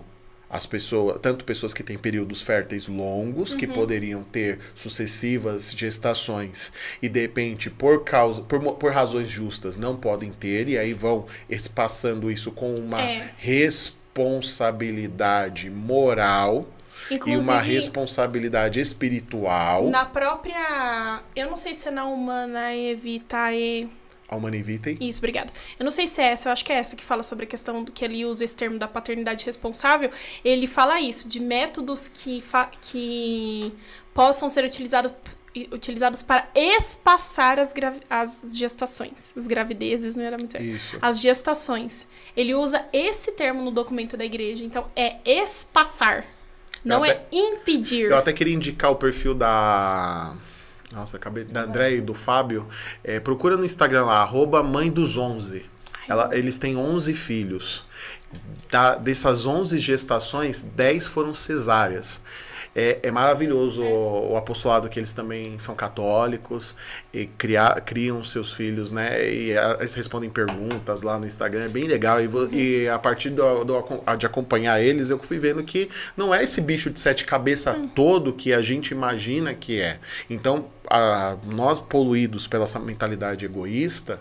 as pessoas, tanto pessoas que têm períodos férteis longos, que poderiam ter sucessivas gestações e de repente por causa por, por razões justas não podem ter e aí vão espaçando isso com uma É. responsabilidade moral e uma Inclusive, responsabilidade espiritual. na própria. Eu não sei se é na Humana Evitae. a Humane Vitae. Isso, obrigada. Eu não sei se é essa, eu acho que é essa que fala sobre a questão do que ele usa esse termo da paternidade responsável. Ele fala isso, de métodos que, que possam ser utilizados utilizados para espaçar as, as gestações. As gravidezes, não era muito certo. Isso. As gestações. Ele usa esse termo no documento da igreja. Então, é espaçar. Não até- é impedir. Eu até queria indicar o perfil da. Nossa, acabei. Da André e do Fábio. É, procura no Instagram lá, arroba mãe dos 11. Ela, eles têm 11 filhos. Da, dessas 11 gestações, 10 foram cesáreas. É, é maravilhoso o, o apostolado que eles também são católicos e cria, criam seus filhos, né? E ah, eles respondem perguntas lá no Instagram, é bem legal. E, vo- e a partir do, do de acompanhar eles, eu fui vendo que não é esse bicho de sete cabeças todo que a gente imagina que é. Então, a- nós poluídos pela essa mentalidade egoísta,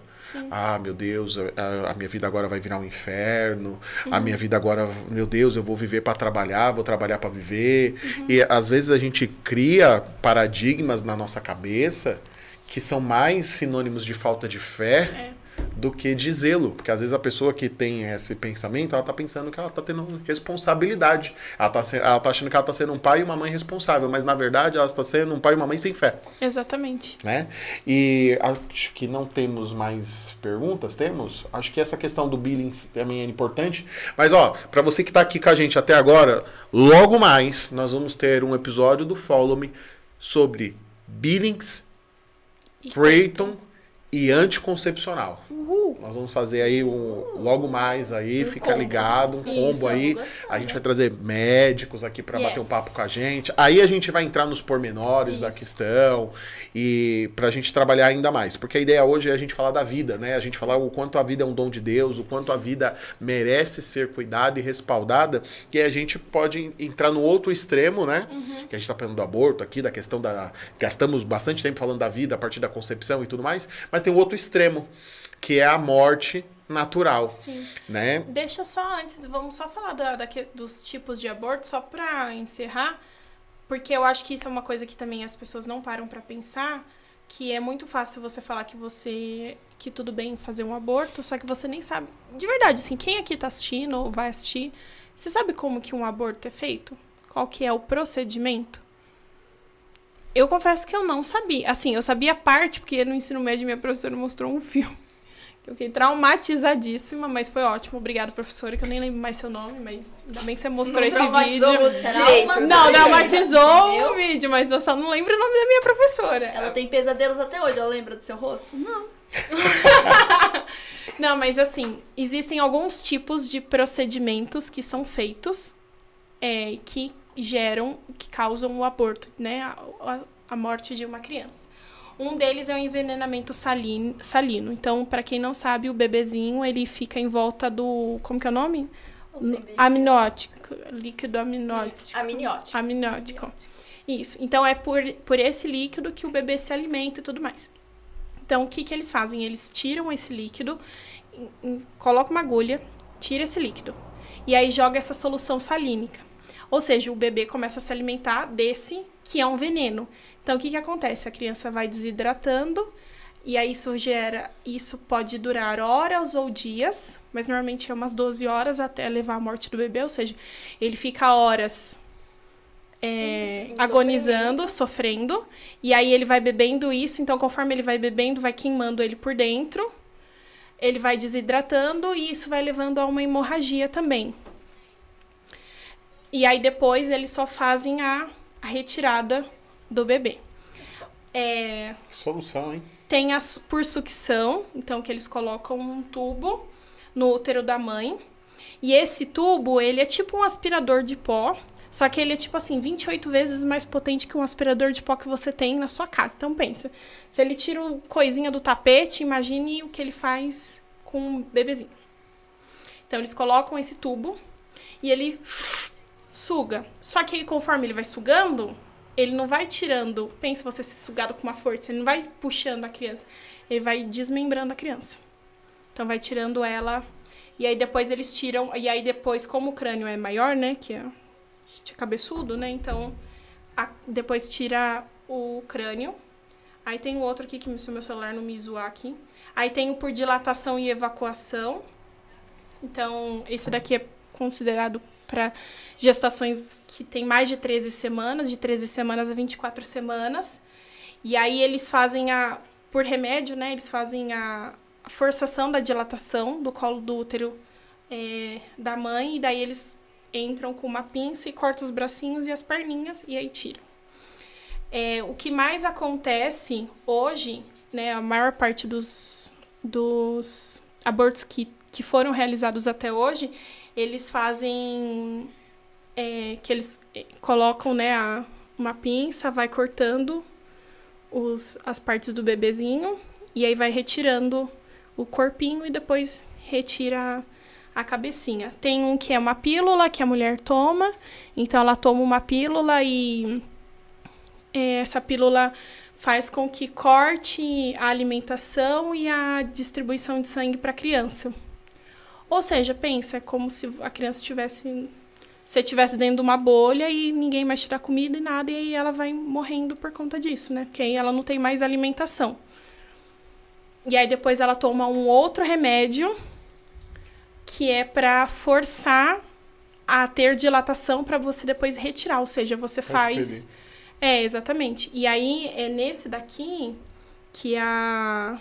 ah, meu Deus, a, a minha vida agora vai virar um inferno. A minha vida agora, meu Deus, eu vou viver para trabalhar, vou trabalhar para viver. E às vezes a gente cria paradigmas na nossa cabeça que são mais sinônimos de falta de fé do que de zelo. Porque às vezes a pessoa que tem esse pensamento, ela tá pensando que ela tá tendo responsabilidade. Ela tá, ela tá achando que ela tá sendo um pai e uma mãe responsável, mas na verdade ela está sendo um pai e uma mãe sem fé Exatamente. né? E acho que não temos mais perguntas, temos? Acho que essa questão do billing também é importante. Mas ó, para você que tá aqui com a gente até agora, logo mais nós vamos ter um episódio do Follow Me sobre billings, Creighton e anticoncepcional. Nós vamos fazer aí um, logo mais aí, fica ligado, um combo Isso, aí. A gente vai trazer médicos aqui para Yes. bater um papo com a gente. Aí a gente vai entrar nos pormenores da Isso. questão e pra gente trabalhar ainda mais, porque a ideia hoje é a gente falar da vida, né? A gente falar o quanto a vida é um dom de Deus, o quanto a vida merece ser cuidada e respaldada, que a gente pode entrar no outro extremo, né? Uhum. Que a gente tá falando do aborto aqui, da questão da gastamos bastante tempo falando da vida a partir da concepção e tudo mais, mas tem o outro extremo, que é a morte natural, Sim. né? Deixa só antes, vamos só falar da, da dos tipos de aborto, só pra encerrar, porque eu acho que isso é uma coisa que também as pessoas não param pra pensar, que é muito fácil você falar que você que tudo bem fazer um aborto, só que você nem sabe. De verdade, assim, quem aqui tá assistindo ou vai assistir, você sabe como que um aborto é feito? Qual que é o procedimento? Eu confesso que eu não sabia. Assim, eu sabia parte, porque no ensino médio minha professora mostrou um filme. Eu fiquei traumatizadíssima, mas foi ótimo. Obrigada, professora, que eu nem lembro mais seu nome, mas ainda bem que você mostrou esse Traumatizou vídeo. direito. Não, Entendeu? traumatizou o vídeo, mas eu só não lembro o nome da minha professora. Ela tem pesadelos até hoje, ela lembra do seu rosto? Não. Não, mas assim, existem alguns tipos de procedimentos que são feitos é, que geram, que causam o aborto, né? A, a- a morte de uma criança. Um deles é o envenenamento salino. salino. Então, para quem não sabe, o bebezinho, ele fica em volta do... Como que é o nome? Amniótico. Líquido amniótico. Amniótico. Amniótico. Isso. Então é por, por esse líquido que o bebê se alimenta e tudo mais. Então o que, que eles fazem? Eles tiram esse líquido, colocam uma agulha, tira esse líquido. E aí joga essa solução salínica. Ou seja, o bebê começa a se alimentar desse que é um veneno. Então o que, que acontece? A criança vai desidratando. E aí isso gera, isso pode durar horas ou dias, mas normalmente é umas 12 horas até levar à morte do bebê, ou seja, ele fica horas é, agonizando, sofrendo, e aí ele vai bebendo isso, então conforme ele vai bebendo, vai queimando ele por dentro, ele vai desidratando e isso vai levando a uma hemorragia também. E aí depois eles só fazem a, a retirada do bebê. É, Solução, hein? tem a su- por sucção, então que eles colocam um tubo no útero da mãe. E esse tubo, ele é tipo um aspirador de pó, só que ele é tipo assim, 28 vezes mais potente que um aspirador de pó que você tem na sua casa. Então pensa, se ele tira o coisinha do tapete, imagine o que ele faz com um bebezinho. Então eles colocam esse tubo e ele suga. Só que conforme ele vai sugando, ele não vai tirando. Pensa você ser sugado com uma força, ele não vai puxando a criança. Ele vai desmembrando a criança. Então vai tirando ela. E aí depois eles tiram. E aí depois, como o crânio é maior, né? Que é, é cabeçudo, né? Então a- depois tira o crânio. Aí tem o outro aqui, que se o meu celular não me zoar aqui. Aí tem o por dilatação e evacuação. Então, esse daqui é considerado para gestações que tem mais de 13 semanas, de 13 semanas a 24 semanas. E aí eles fazem a, por remédio, né? Eles fazem a, forçação da dilatação do colo do útero é, da mãe, e daí eles entram com uma pinça e cortam os bracinhos e as perninhas e aí tiram. É, o que mais acontece hoje, né, a maior parte dos, dos abortos que, que foram realizados até hoje, eles fazem é, que eles é, colocam né, a, uma pinça, vai cortando os, as partes do bebezinho e aí vai retirando o corpinho e depois retira a cabecinha. Tem um que é uma pílula que a mulher toma, então ela toma uma pílula e é, essa pílula faz com que corte a alimentação e a distribuição de sangue para a criança. Ou seja, pensa, é como se a criança estivesse você estivesse dentro de uma bolha e ninguém mais tirar comida e nada, e aí ela vai morrendo por conta disso, né? Porque aí ela não tem mais alimentação. E aí depois ela toma um outro remédio que é para forçar a ter dilatação para você depois retirar, ou seja, você faz É, exatamente. E aí é nesse daqui que a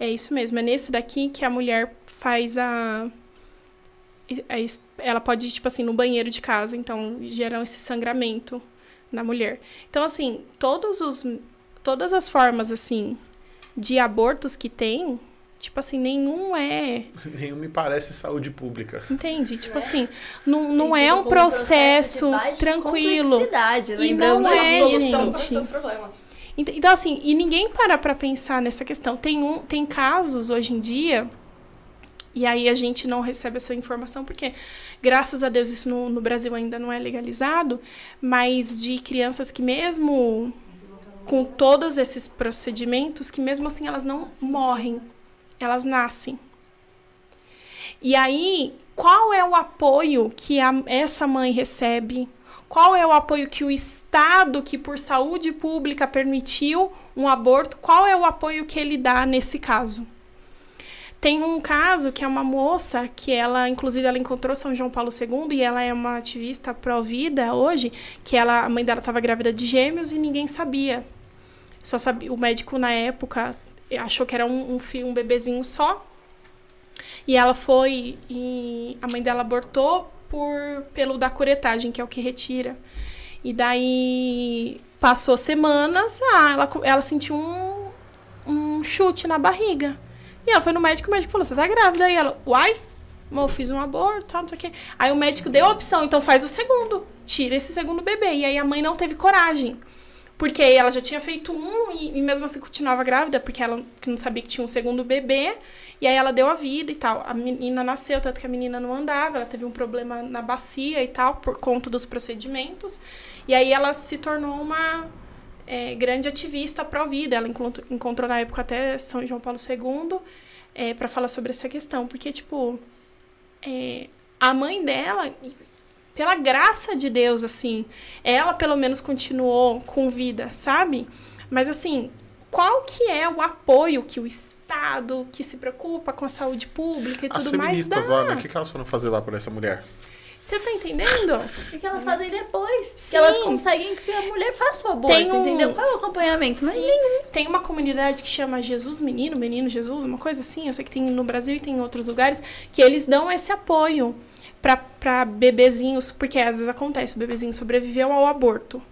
É isso mesmo, é nesse daqui que a mulher faz a ela pode ir, tipo assim, no banheiro de casa, então geram esse sangramento na mulher. Então, assim, todos os, todas as formas, assim, de abortos que tem, tipo assim, nenhum é... Nenhum me parece saúde pública. Entende? Tipo assim, não, não é um processo, processo tranquilo. E não é, gente. Então, assim, e ninguém para pra pensar nessa questão. Tem, um, tem casos, hoje em dia, e aí a gente não recebe essa informação, porque, graças a Deus, isso no, no Brasil ainda não é legalizado, mas de crianças que mesmo com todos esses procedimentos, que mesmo assim elas não morrem, elas nascem. E aí, qual é o apoio que a, essa mãe recebe? Qual é o apoio que o Estado, que por saúde pública permitiu um aborto, qual é o apoio que ele dá nesse caso? Tem um caso que é uma moça que ela, inclusive, ela encontrou São João Paulo II e ela é uma ativista pró-vida hoje, que ela, a mãe dela estava grávida de gêmeos e ninguém sabia. Só sabia, o médico na época achou que era um, um, um bebezinho só. E ela foi e a mãe dela abortou por pelo da curetagem, que é o que retira. E daí passou semanas, ah, ela, ela sentiu um, um chute na barriga. E ela foi no médico, o médico falou: Você tá grávida? Aí ela, uai, eu fiz um aborto, tal, não sei o quê. Aí o médico deu a opção, então faz o segundo, tira esse segundo bebê. E aí a mãe não teve coragem. Porque ela já tinha feito um e, e mesmo assim continuava grávida, porque ela não sabia que tinha um segundo bebê. E aí ela deu a vida e tal. A menina nasceu, tanto que a menina não andava, ela teve um problema na bacia e tal, por conta dos procedimentos. E aí ela se tornou uma é, grande ativista pró-vida. Ela encontrou, encontrou, na época até São João Paulo II é, para falar sobre essa questão. Porque, tipo, é, a mãe dela, pela graça de Deus, assim, ela pelo menos continuou com vida, sabe? Mas, assim, qual que é o apoio que o Estado, que se preocupa com a saúde pública e As tudo mais dá? Ana, o que, que elas foram fazer lá por essa mulher? Você tá entendendo? O que elas fazem depois. Sim. Que elas conseguem que a mulher faça o aborto, Tem um- entendeu? Qual é o acompanhamento? Mas Sim. nenhum. Tem uma comunidade que chama Jesus Menino, Menino Jesus, uma coisa assim. Eu sei que tem no Brasil e tem em outros lugares, que eles dão esse apoio pra, pra bebezinhos, porque às vezes acontece, o bebezinho sobreviveu ao aborto.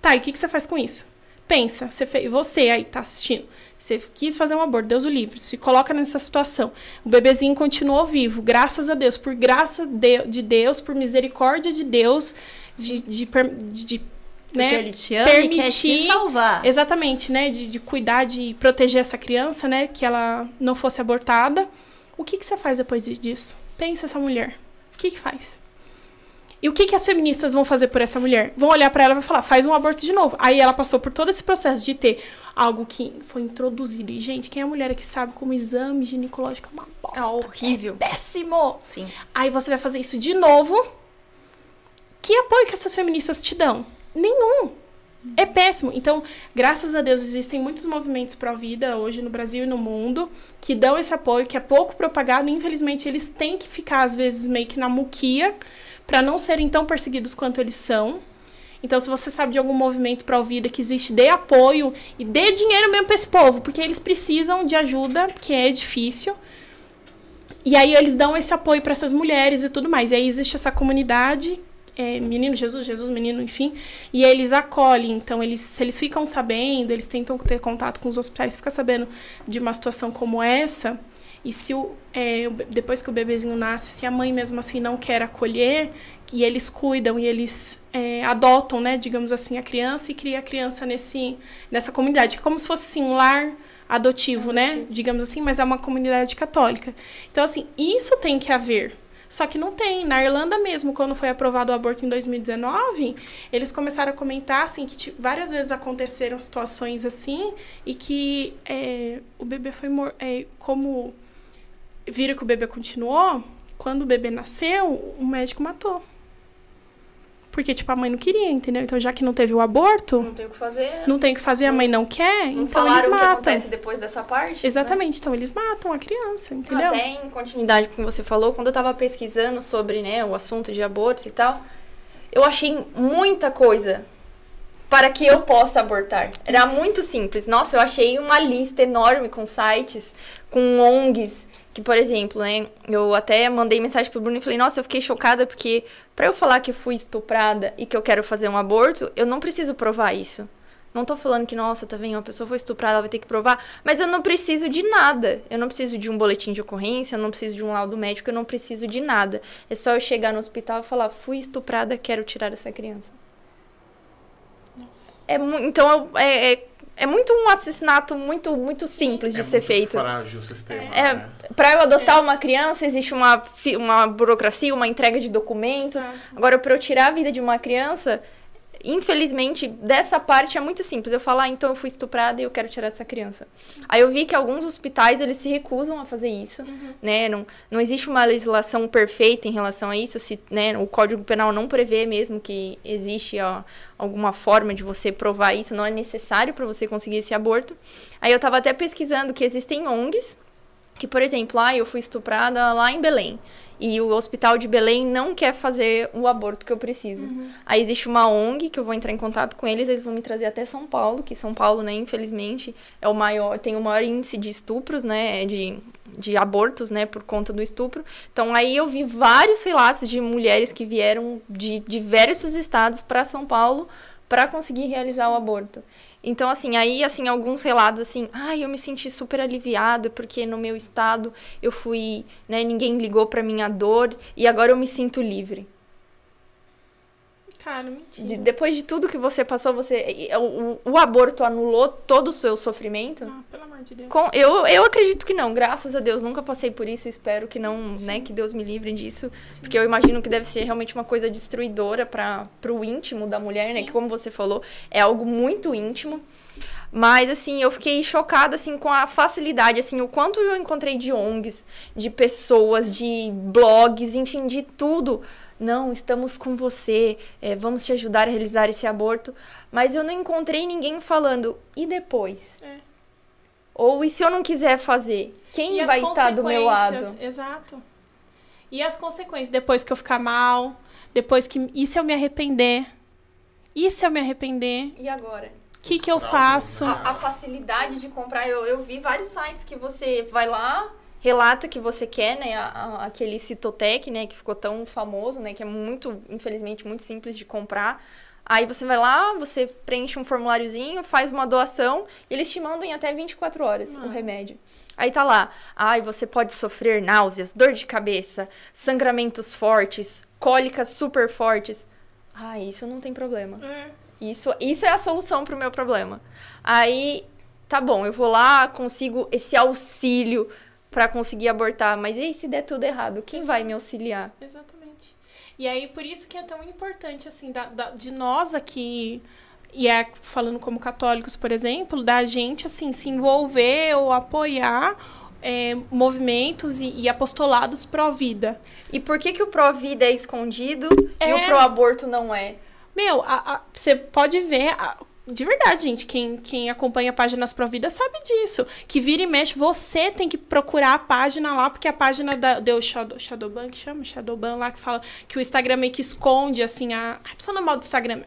Tá, e o que, que você faz com isso? Pensa, você, fez, você aí tá assistindo, você quis fazer um aborto, Deus o livre, se coloca nessa situação. O bebezinho continuou vivo, graças a Deus, por graça de, de Deus, por misericórdia de Deus, de, de, de, né, ele te ama quer te permitir- salvar. Exatamente, né? De, de cuidar, de proteger essa criança, né? Que ela não fosse abortada. O que, que você faz depois de- disso? Pensa essa mulher. O que, que faz? E o que, que as feministas vão fazer por essa mulher? Vão olhar pra ela e vão falar, faz um aborto de novo. Aí ela passou por todo esse processo de ter algo que foi introduzido. E, gente, quem é a mulher que sabe como exame ginecológico é uma bosta? É horrível. É péssimo! Sim. Aí você vai fazer isso de novo. Que apoio que essas feministas te dão? Nenhum. É péssimo. Então, graças a Deus, existem muitos movimentos pró-vida hoje no Brasil e no mundo que dão esse apoio, que é pouco propagado. Infelizmente, eles têm que ficar, às vezes, meio que na muquia para não serem tão perseguidos quanto eles são. Então, se você sabe de algum movimento pró-vida que existe, dê apoio e dê dinheiro mesmo para esse povo, porque eles precisam de ajuda, que é difícil. E aí eles dão esse apoio para essas mulheres e tudo mais. E aí existe essa comunidade é, menino Jesus, Jesus menino, enfim, e eles acolhem. Então, eles, se eles ficam sabendo, eles tentam ter contato com os hospitais, fica sabendo de uma situação como essa, e se o, é, depois que o bebezinho nasce, se a mãe mesmo assim não quer acolher, e eles cuidam e eles é, adotam, né, digamos assim, a criança e cria a criança nesse, nessa comunidade, como se fosse assim, um lar adotivo, né, digamos assim, mas é uma comunidade católica. Então, assim, isso tem que haver. Só que não tem. Na Irlanda mesmo, quando foi aprovado o aborto em 2019, eles começaram a comentar assim que várias vezes aconteceram situações assim e que é, o bebê foi mor é, como viram que o bebê continuou, quando o bebê nasceu, o médico matou. Porque, tipo, a mãe não queria, entendeu? Então, já que não teve o aborto, Não tem o que fazer. não tem o que fazer, a mãe não quer, Não então eles o que matam. acontece depois dessa parte. né? Exatamente, então eles matam a criança, entendeu? Até em continuidade com o que você falou, quando eu tava pesquisando sobre né, o assunto de aborto e tal, eu achei muita coisa para que eu possa abortar. Era muito simples. Nossa, eu achei uma lista enorme com sites, com ONGs, que, por exemplo, né, eu até mandei mensagem pro Bruno e falei, nossa, eu fiquei chocada porque para eu falar que fui estuprada e que eu quero fazer um aborto, eu não preciso provar isso. Não tô falando que, nossa, tá vendo, uma pessoa foi estuprada, ela vai ter que provar, mas eu não preciso de nada. Eu não preciso de um boletim de ocorrência, eu não preciso de um laudo médico, eu não preciso de nada. É só eu chegar no hospital e falar, fui estuprada, quero tirar essa criança. É, mu- então, é, é, é muito um assassinato muito, muito simples de é ser muito feito. frágil o sistema. É, né? Pra eu adotar uma criança, existe uma, uma burocracia, uma entrega de documentos. Exato. Agora, pra eu tirar a vida de uma criança, infelizmente, dessa parte é muito simples. Eu falo, ah, então eu fui estuprada e eu quero tirar essa criança. Aí eu vi que alguns hospitais, eles se recusam a fazer isso, né? Não, não existe uma legislação perfeita em relação a isso. Se, né, o Código Penal não prevê mesmo que existe ó, alguma forma de você provar isso. Não é necessário para você conseguir esse aborto. Aí eu tava até pesquisando que existem ONGs que, por exemplo, ah, eu fui estuprada lá em Belém. E o hospital de Belém não quer fazer o aborto que eu preciso. Aí existe uma ONG que eu vou entrar em contato com eles, eles vão me trazer até São Paulo, que São Paulo, né, infelizmente, é o maior, tem o maior índice de estupros, né, de, de abortos, né, por conta do estupro. Então aí eu vi vários relatos de mulheres que vieram de diversos estados para São Paulo para conseguir realizar o aborto. Então, assim, aí, assim, alguns relatos, assim, ai, eu me senti super aliviada, porque no meu estado eu fui, né, ninguém ligou pra minha dor, e agora eu me sinto livre. Cara, mentira. De- depois de tudo que você passou, você, o, o aborto anulou todo o seu sofrimento? Não, pelo amor de Deus. Com- eu, eu acredito que não, graças a Deus, nunca passei por isso, espero que não, né, que Deus me livre disso, porque eu imagino que deve ser realmente uma coisa destruidora para o íntimo da mulher, né, Sim. que como você falou, é algo muito íntimo. Mas, assim, eu fiquei chocada, assim, com a facilidade, assim, o quanto eu encontrei de ONGs, de pessoas, de blogs, enfim, de tudo. Não, estamos com você, é, vamos te ajudar a realizar esse aborto. Mas eu não encontrei ninguém falando, e depois? É. Ou e se eu não quiser fazer? Quem E vai estar do meu lado? Exato. E as consequências, depois que eu ficar mal, depois que. E se eu me arrepender? E se eu me arrepender? E agora? O que, que eu traumas, faço? né? A, a facilidade de comprar, eu, eu vi vários sites que você vai lá, relata que você quer, né? a- a- aquele Citotec, né? Que ficou tão famoso, né? Que é muito, infelizmente, muito simples de comprar. Aí você vai lá, você preenche um formuláriozinho, faz uma doação e eles te mandam em até 24 horas o remédio. Aí tá lá, ai, você pode sofrer náuseas, dor de cabeça, sangramentos fortes, cólicas super fortes. Ah, isso não tem problema. É. Isso, isso é a solução pro meu problema. Aí, tá bom, eu vou lá, consigo esse auxílio pra conseguir abortar, mas e aí se der tudo errado, quem vai me auxiliar? Exatamente. E aí, por isso que é tão importante, assim, da, da- de nós aqui, e é falando como católicos, por exemplo, da gente, assim, se envolver ou apoiar é, movimentos e, e apostolados pró-vida. E por que que o pró-vida é escondido e É. o pró-aborto não é? Meu, você pode ver a- de verdade, gente, quem, quem acompanha páginas Pro Vida sabe disso. Que vira e mexe, você tem que procurar a página lá, porque a página da, deu Shadow, Shadowban, que chama? Shadowban lá, que fala que o Instagram meio que esconde, assim, a... Ai, tô falando mal do Instagram.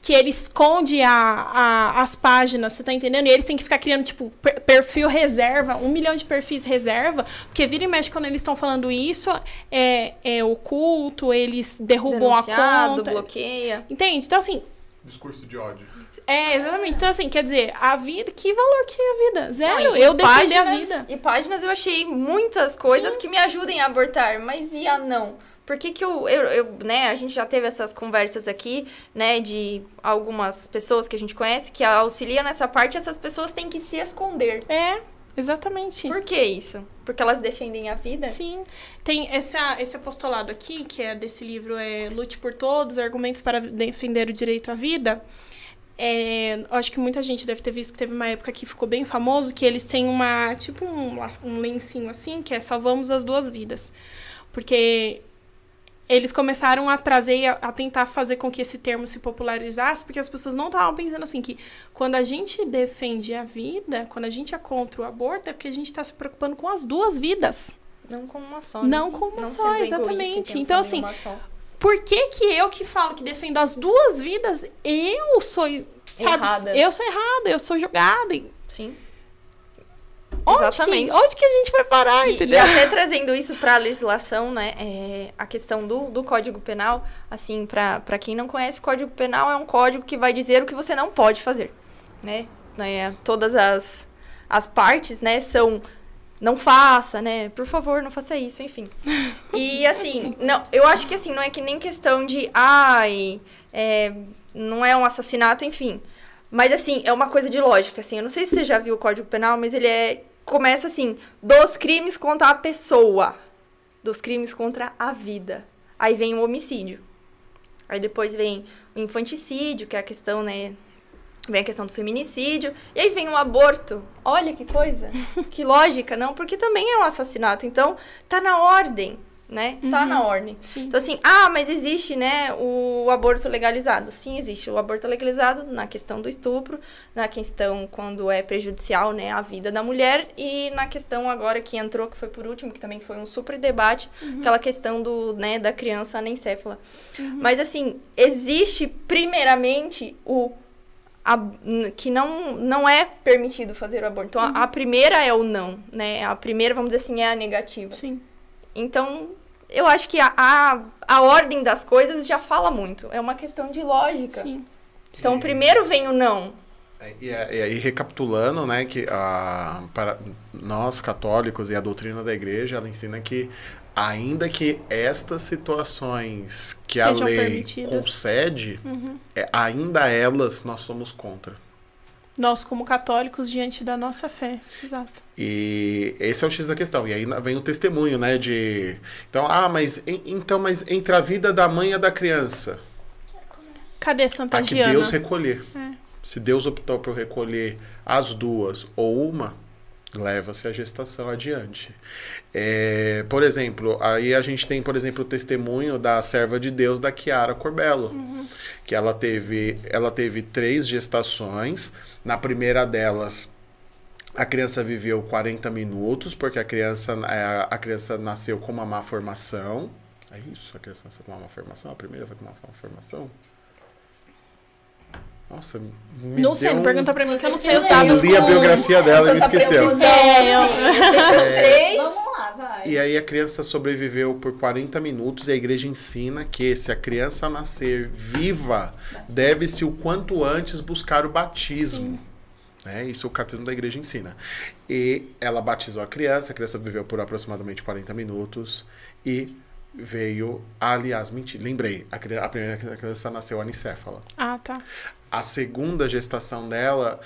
Que ele esconde a, a, as páginas, você tá entendendo? E eles têm que ficar criando, tipo, per- perfil reserva, um milhão de perfis reserva, porque vira e mexe quando eles estão falando isso, é, é oculto, eles derrubam a Denunciado, conta. bloqueia. Entende? Então, assim, Discurso de ódio. É, exatamente. Então, assim, quer dizer, a vida, que valor que é a vida? Zero. Não, eu defendi a vida. E páginas eu achei muitas coisas que me ajudem a abortar, mas e a não? Por que que eu, eu, eu, né, a gente já teve essas conversas aqui, né, de algumas pessoas que a gente conhece que auxiliam nessa parte, essas pessoas têm que se esconder. É, exatamente. Por que isso? Porque elas defendem a vida? Sim. Tem essa, esse apostolado aqui, que é desse livro, é Lute por Todos, Argumentos para Defender o Direito à Vida. É, acho que muita gente deve ter visto que teve uma época que ficou bem famoso, que eles têm uma, tipo um, um lencinho assim, que é Salvamos as Duas Vidas. Porque eles começaram a trazer, e a, a tentar fazer com que esse termo se popularizasse, porque as pessoas não estavam pensando assim, que quando a gente defende a vida, quando a gente é contra o aborto, é porque a gente está se preocupando com as duas vidas. Não como uma só. né? Não como uma só, sendo egoísta e exatamente. Então, assim, uma só. Por que que eu que falo que defendo as duas vidas, eu sou, sabe? Errada. Eu sou errada, eu sou julgada. E Sim. Onde Exatamente. Que, onde que a gente vai parar, E, e entendeu? até trazendo isso para a legislação, né? é, a questão do, do Código Penal, assim, para quem não conhece, o Código Penal é um código que vai dizer o que você não pode fazer, né? É, todas as, as partes, né, são não faça, né? Por favor, não faça isso, enfim. E assim, não, eu acho que assim, não é que nem questão de ai, é, não é um assassinato, enfim. Mas assim, é uma coisa de lógica, assim. Eu não sei se você já viu o Código Penal, mas ele é começa assim, dos crimes contra a pessoa, dos crimes contra a vida. Aí vem o homicídio. Aí depois vem o infanticídio, que é a questão, né, Vem a questão do feminicídio. E aí vem o aborto. Olha que coisa. que lógica, não? Porque também é um assassinato. Então, tá na ordem, né? Tá na ordem. Sim. Então, assim, ah, mas existe, né, o aborto legalizado. Sim, existe o aborto legalizado na questão do estupro, na questão quando é prejudicial, né, à vida da mulher e na questão agora que entrou, que foi por último, que também foi um super debate, aquela questão do, né, da criança anencéfala. Mas, assim, existe primeiramente o a- que não, não é permitido fazer o aborto. Então, a, a primeira é o não, né? A primeira, vamos dizer assim, é a negativa. Sim. Então, eu acho que a, a, a ordem das coisas já fala muito. É uma questão de lógica. Sim. Então, primeiro vem o não. É, E, é- e aí, recapitulando, né, que a, para nós católicos e a doutrina da igreja, ela ensina que ainda que estas situações que a Sejam lei permitidas. concede, é, ainda elas nós somos contra. Nós, como católicos, diante da nossa fé. Exato. E esse é o X da questão. E aí vem o testemunho, né, de... Então, ah, mas, en- então, mas entre a vida da mãe e a da criança, Cadê Santa a que? Deus recolher. É. Se Deus optou por recolher as duas ou uma, leva-se a gestação adiante. É, por exemplo, aí a gente tem, por exemplo, o testemunho da serva de Deus, da Chiara Corbello, que ela teve, ela teve três gestações. Na primeira delas, a criança viveu 40 minutos, porque a criança, é, a criança nasceu com uma má formação. É isso? A criança nasceu com uma má formação? A primeira foi com uma má formação? Nossa, me Não sei, não um- pergunta pra mim que eu não sei os Eu dados. li a com- biografia dela e me esqueceu. É, eu- Três. Vamos lá, vai. E aí a criança sobreviveu por 40 minutos e a igreja ensina que se a criança nascer viva, deve-se o quanto antes buscar o batismo. Né? Isso o catecismo da igreja ensina. E ela batizou a criança, a criança viveu por aproximadamente 40 minutos e veio, aliás, mentira, lembrei, a, cri- a primeira criança nasceu anicéfala. Ah, tá. A segunda gestação dela,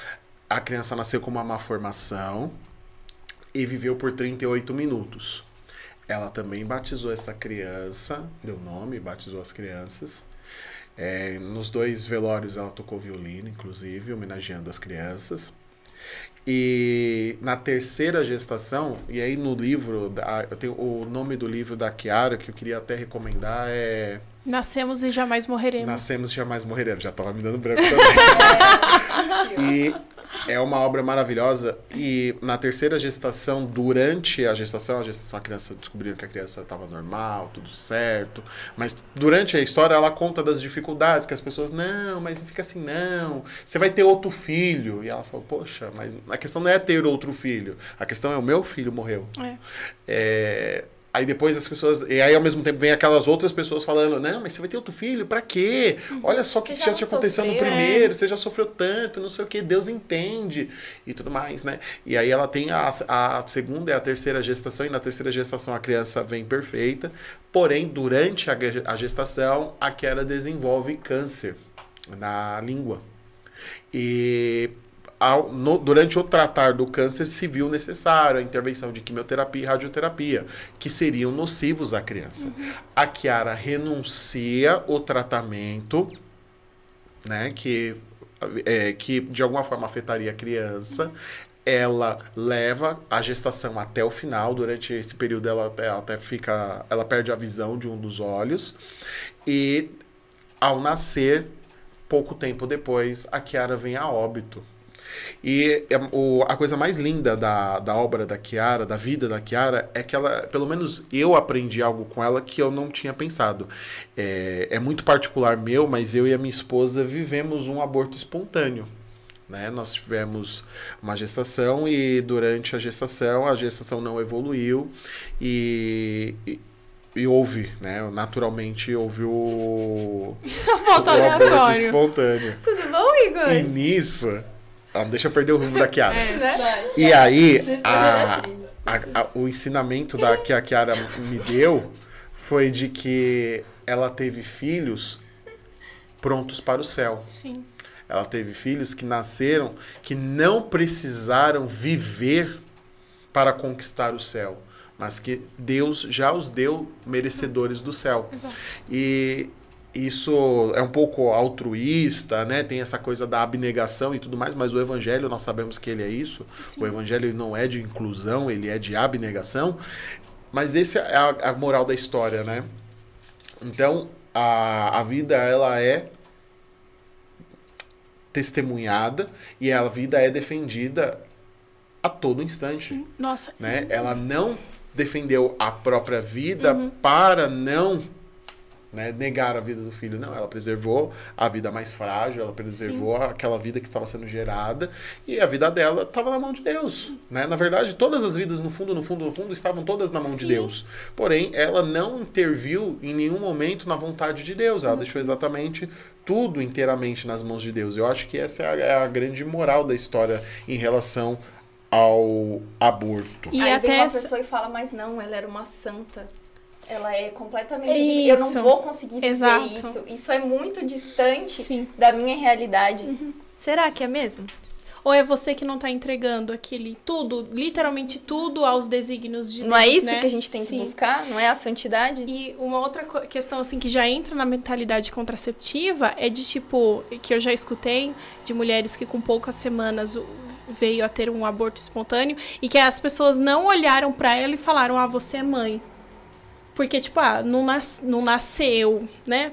a criança nasceu com uma má formação e viveu por 38 minutos. Ela também batizou essa criança, deu nome, batizou as crianças. É, nos dois velórios ela tocou violino, inclusive, homenageando as crianças. E na terceira gestação, e aí no livro, eu tenho o nome do livro da Chiara, que eu queria até recomendar, é Nascemos e jamais morreremos. Nascemos e jamais morreremos. Já tava me dando branco também. e é uma obra maravilhosa. E na terceira gestação, durante a gestação, a gestação, a criança descobriu que a criança estava normal, tudo certo. Mas durante a história, ela conta das dificuldades, que as pessoas, não, mas fica assim, não, você vai ter outro filho. E ela falou, poxa, mas a questão não é ter outro filho. A questão é o meu filho morreu. É. É, Aí depois as pessoas. E aí ao mesmo tempo vem aquelas outras pessoas falando: Não, mas você vai ter outro filho? Pra quê? Olha só o que já já te aconteceu no sofreu, primeiro, você já sofreu tanto, não sei o que, Deus entende e tudo mais, né? E aí ela tem a, a segunda e a terceira gestação, e na terceira gestação a criança vem perfeita, porém, durante a gestação, a Kiara desenvolve câncer na língua. E ao- no- durante o tratar do câncer se viu necessário a intervenção de quimioterapia e radioterapia, que seriam nocivos à criança. A Kiara renuncia o tratamento, né, que, é, que de alguma forma afetaria a criança. Ela leva a gestação até o final. Durante esse período, ela até, ela até fica. Ela perde a visão de um dos olhos. E ao nascer, pouco tempo depois, a Kiara vem a óbito. E é, o- a coisa mais linda da, da obra da Kiara, da vida da Kiara, é que ela, pelo menos eu aprendi algo com ela que eu não tinha pensado. É, é muito particular meu, mas eu e a minha esposa vivemos um aborto espontâneo. Né? Nós tivemos uma gestação e durante a gestação, a gestação não evoluiu e, e, e houve, né? Naturalmente houve o, Volta o aborto espontâneo. Tudo bom, Igor? E nisso. Ah, não deixa eu perder o rumo da Kiara. Né? E aí, a, a- a- o ensinamento da, que a Kiara me deu foi de que ela teve filhos prontos para o céu. Sim. Ela teve filhos que nasceram que não precisaram viver para conquistar o céu, mas que Deus já os deu merecedores do céu. Exato. E isso é um pouco altruísta, né? Tem essa coisa da abnegação e tudo mais, mas o evangelho nós sabemos que ele é isso. Sim. O evangelho não é de inclusão, ele é de abnegação. Mas esse é a, a moral da história, né? Então, a, a vida ela é testemunhada e a vida é defendida a todo instante Sim. Nossa. né? Ela não defendeu a própria vida para não né, negar a vida do filho. Não, ela preservou a vida mais frágil, ela preservou aquela vida que estava sendo gerada e a vida dela estava na mão de Deus. Né? Na verdade, todas as vidas, no fundo, no fundo, no fundo, estavam todas na mão de Sim. Deus. Porém, ela não interviu em nenhum momento na vontade de Deus. Ela deixou exatamente tudo inteiramente nas mãos de Deus. Eu acho que essa é a, é a grande moral da história em relação ao aborto. E Aí até vem uma essa- pessoa e fala, mas não, ela era uma santa. Ela é completamente. É divi- Eu não isso. vou conseguir viver Exato. isso. Isso é muito distante Sim. da minha realidade. Uhum. Será que é mesmo? Ou é você que não tá entregando aquele tudo, literalmente tudo aos desígnios de Deus, Não é isso né? que a gente tem que Sim. buscar? Não é a santidade? E uma outra questão, assim, que já entra na mentalidade contraceptiva é de tipo, que eu já escutei de mulheres que com poucas semanas veio a ter um aborto espontâneo e que as pessoas não olharam pra ela e falaram, ah, você é mãe. Porque, tipo, ah, não, nas, não nasceu, né?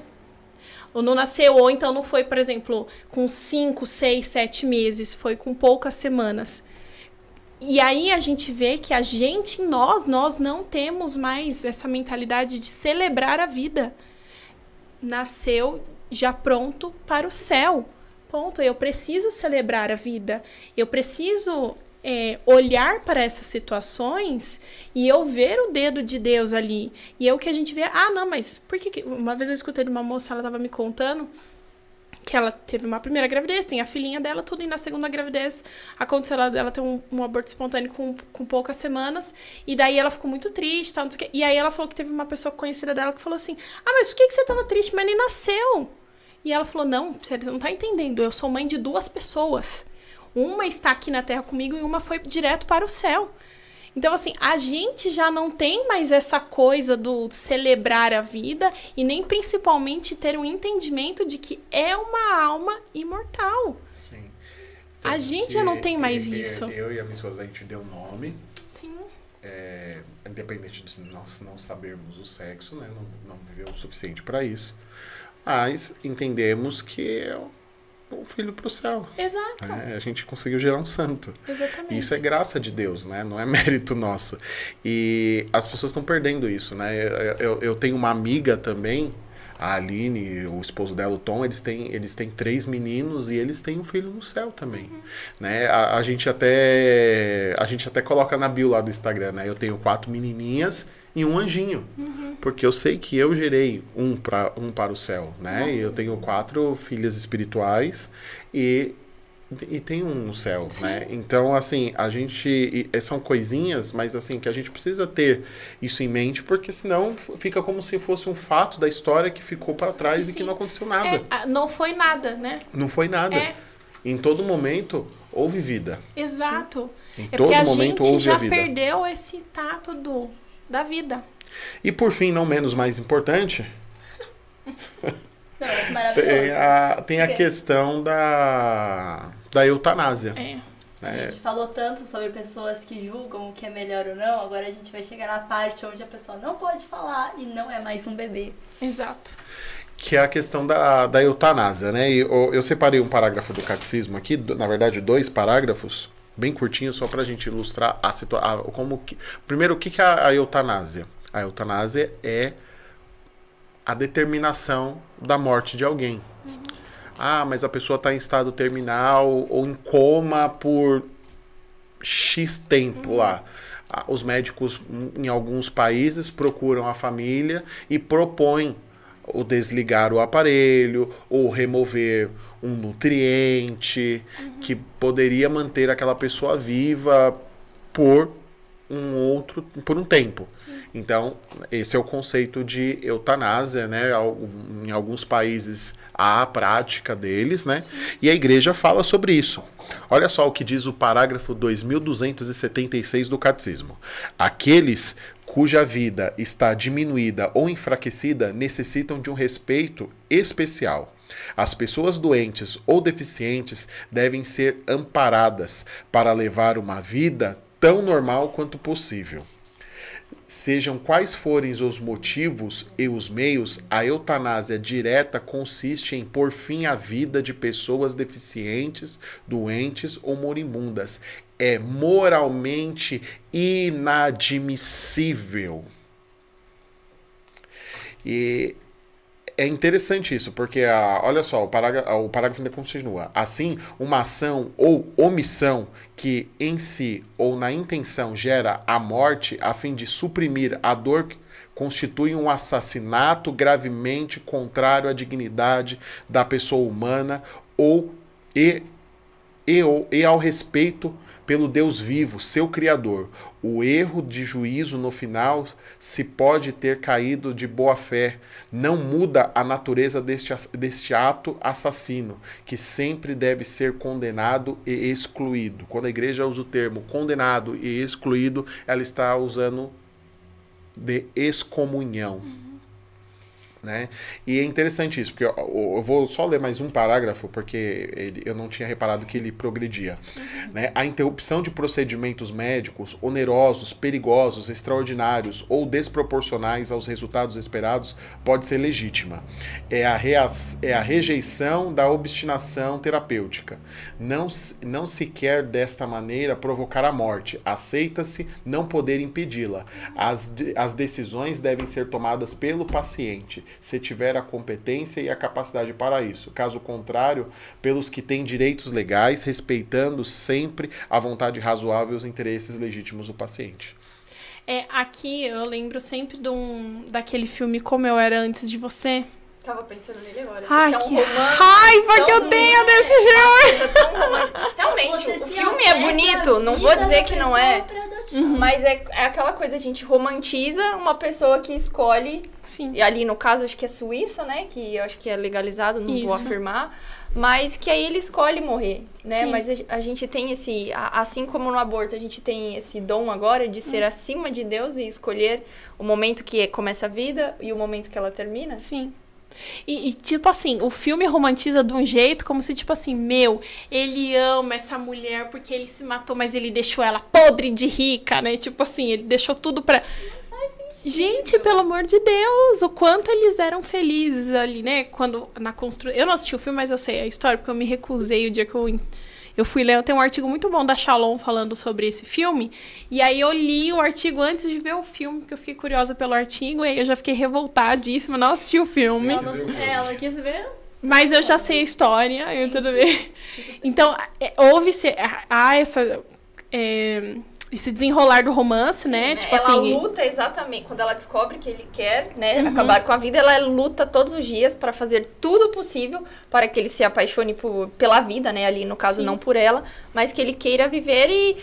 Ou não nasceu, ou então não foi, por exemplo, com 5, 6, 7 meses, foi com poucas semanas. E aí a gente vê que a gente, nós, nós não temos mais essa mentalidade de celebrar a vida. Nasceu já pronto para o céu. Ponto. Eu preciso celebrar a vida. Eu preciso é, olhar para essas situações e eu ver o dedo de Deus ali. E é o que a gente vê. Ah, não, mas por que. Uma vez eu escutei de uma moça, ela estava me contando que ela teve uma primeira gravidez, tem a filhinha dela, tudo, e na segunda gravidez aconteceu ela, ela ter um, um aborto espontâneo com, com poucas semanas, e daí ela ficou muito triste, tal, não sei o. E aí ela falou que teve uma pessoa conhecida dela que falou assim: Ah, mas por que, que você tava triste? Mas nem nasceu. E ela falou: Não, você não tá entendendo, eu sou mãe de duas pessoas. Uma está aqui na Terra comigo e uma foi direto para o céu. Então, assim, a gente já não tem mais essa coisa do celebrar a vida e nem principalmente ter um entendimento de que é uma alma imortal. Sim. A gente já não tem mais isso. Eu e a minha esposa, a gente deu nome. Sim. é, independente de nós não sabermos o sexo, né? Não, não viver o suficiente para isso. Mas entendemos que é um filho para o céu. Exato. né? A gente conseguiu gerar um santo. Exatamente. E Isso é graça de Deus, né? Não é mérito nosso. E as pessoas estão perdendo isso, né? Eu, eu- tenho uma amiga também, a Aline, o esposo dela, o Tom, eles têm, eles têm três meninos e eles têm um filho no céu também, né? A, a gente até a gente até coloca na bio lá do Instagram, né? Eu tenho quatro menininhas e um anjinho, porque eu sei que eu gerei um para um para o céu, né? E eu tenho quatro filhas espirituais e e tem um no céu, né? Então, assim, a gente. são coisinhas, mas assim, que a gente precisa ter isso em mente, porque senão fica como se fosse um fato da história que ficou para trás e que Sim. não aconteceu nada. É, ah, não foi nada, né? Não foi nada. É. Em todo momento houve vida. Exato. Em é todo a momento gente houve a já vida. perdeu esse tato do, da vida. E por fim, não menos mais importante, Não, é tem maravilhoso. a, tem a questão da, da eutanásia. É. A né? gente falou tanto sobre pessoas que julgam o que é melhor ou não, agora a gente vai chegar na parte onde a pessoa não pode falar e não é mais um bebê. Exato. que é a questão da, da eutanásia, né? E eu, eu separei um parágrafo do catecismo aqui, na verdade, dois parágrafos, bem curtinhos, só para a gente ilustrar a situação. Como que, primeiro, o que, que é a, a eutanásia? A eutanásia é a determinação da morte de alguém. Ah, mas a pessoa está em estado terminal ou em coma por X tempo lá. Ah, Os médicos, em alguns países, procuram a família e propõem o desligar o aparelho ou remover um nutriente que poderia manter aquela pessoa viva por um outro por um tempo. Então, esse é o conceito de eutanásia, né? Em alguns países há a prática deles, né? E a igreja fala sobre isso. Olha só o que diz o parágrafo 2276 do Catecismo. Aqueles cuja vida está diminuída ou enfraquecida necessitam de um respeito especial. As pessoas doentes ou deficientes devem ser amparadas para levar uma vida tão normal quanto possível. Sejam quais forem os motivos e os meios, a eutanásia direta consiste em pôr fim à vida de pessoas deficientes, doentes ou moribundas. É moralmente inadmissível. E é interessante isso, porque a, olha só, o parágrafo, o parágrafo ainda continua. Assim, uma ação ou omissão que em si ou na intenção gera a morte a fim de suprimir a dor constitui um assassinato gravemente contrário à dignidade da pessoa humana ou e, e, ou- e ao respeito pelo Deus vivo, seu Criador. O erro de juízo no final se pode ter caído de boa fé. Não muda a natureza deste, deste ato assassino, que sempre deve ser condenado e excluído. Quando a igreja usa o termo condenado e excluído, ela está usando de excomunhão. Né? E é interessante isso, porque eu, eu vou só ler mais um parágrafo, porque ele- eu não tinha reparado que ele progredia. Né? A interrupção de procedimentos médicos onerosos, perigosos, extraordinários ou desproporcionais aos resultados esperados pode ser legítima. É a, é a rejeição da obstinação terapêutica. Não, se- não se quer desta maneira provocar a morte. Aceita-se não poder impedi-la. As, de- as decisões devem ser tomadas pelo paciente, se tiver a competência e a capacidade para isso. Caso contrário, pelos que têm direitos legais, respeitando sempre a vontade razoável e os interesses legítimos do paciente. É, aqui eu lembro sempre de um, daquele filme Como Eu Era Antes de Você. Tava pensando nele agora. Ai, que é um romance raiva que tão eu tenho desse né? filme! Realmente, Você o filme é bonito, não vou dizer que não é. adotar. Mas é, é aquela coisa, a gente romantiza uma pessoa que escolhe, Sim. e ali no caso acho que é Suíça, né? Que eu acho que é legalizado, não vou Isso. afirmar. Mas que aí ele escolhe morrer, né? Sim. Mas a, a gente tem esse, a- assim como no aborto, a gente tem esse dom agora de Hum. ser acima de Deus e escolher o momento que começa a vida e o momento que ela termina. Sim. E, e, tipo assim, o filme romantiza de um jeito como se, tipo assim, meu, ele ama essa mulher porque ele se matou, mas ele deixou ela podre de rica, né? Tipo assim, ele deixou tudo pra. Gente, pelo amor de Deus, o quanto eles eram felizes ali, né? Quando na construção. Eu não assisti o filme, mas eu sei a história, porque eu me recusei o dia que eu eu fui ler, tem um artigo muito bom da Shalom falando sobre esse filme. E aí eu li o artigo antes de ver o filme, porque eu fiquei curiosa pelo artigo, e aí eu já fiquei revoltadíssima, não assisti o filme. Ela, não, ela quis ver. Mas eu já sei a história, e tudo bem. Então, é, houve-se. Há essa. É, esse desenrolar do romance, né? Sim, tipo ela assim. luta exatamente quando ela descobre que ele quer, né, uhum. acabar com a vida, ela luta todos os dias para fazer tudo possível para que ele se apaixone por, pela vida, né, ali no caso Sim. não por ela, mas que ele queira viver e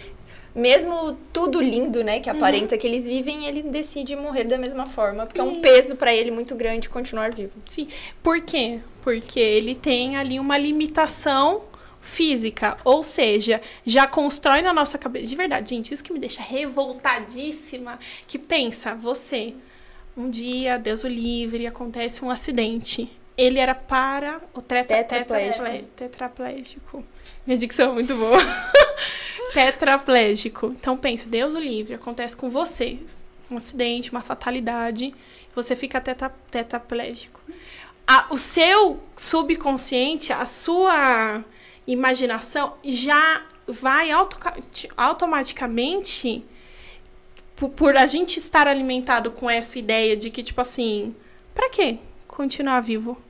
mesmo tudo lindo, né, que uhum. aparenta uhum. que eles vivem, ele decide morrer da mesma forma, porque é um peso para ele muito grande continuar vivo. Sim. Por quê? Porque ele tem ali uma limitação física, ou seja, já constrói na nossa cabeça. De verdade, gente, isso que me deixa revoltadíssima, que pensa, você, um dia, Deus o livre, acontece um acidente. Ele era para o tetra, tetraplégico. tetraplégico. Minha dicção é muito boa. tetraplégico. Então pensa, Deus o livre, acontece com você. Um acidente, uma fatalidade, você fica tetra, tetraplégico. A, o seu subconsciente, a sua imaginação já vai auto, automaticamente por, por, a gente estar alimentado com essa ideia de que, tipo assim, pra que continuar vivo?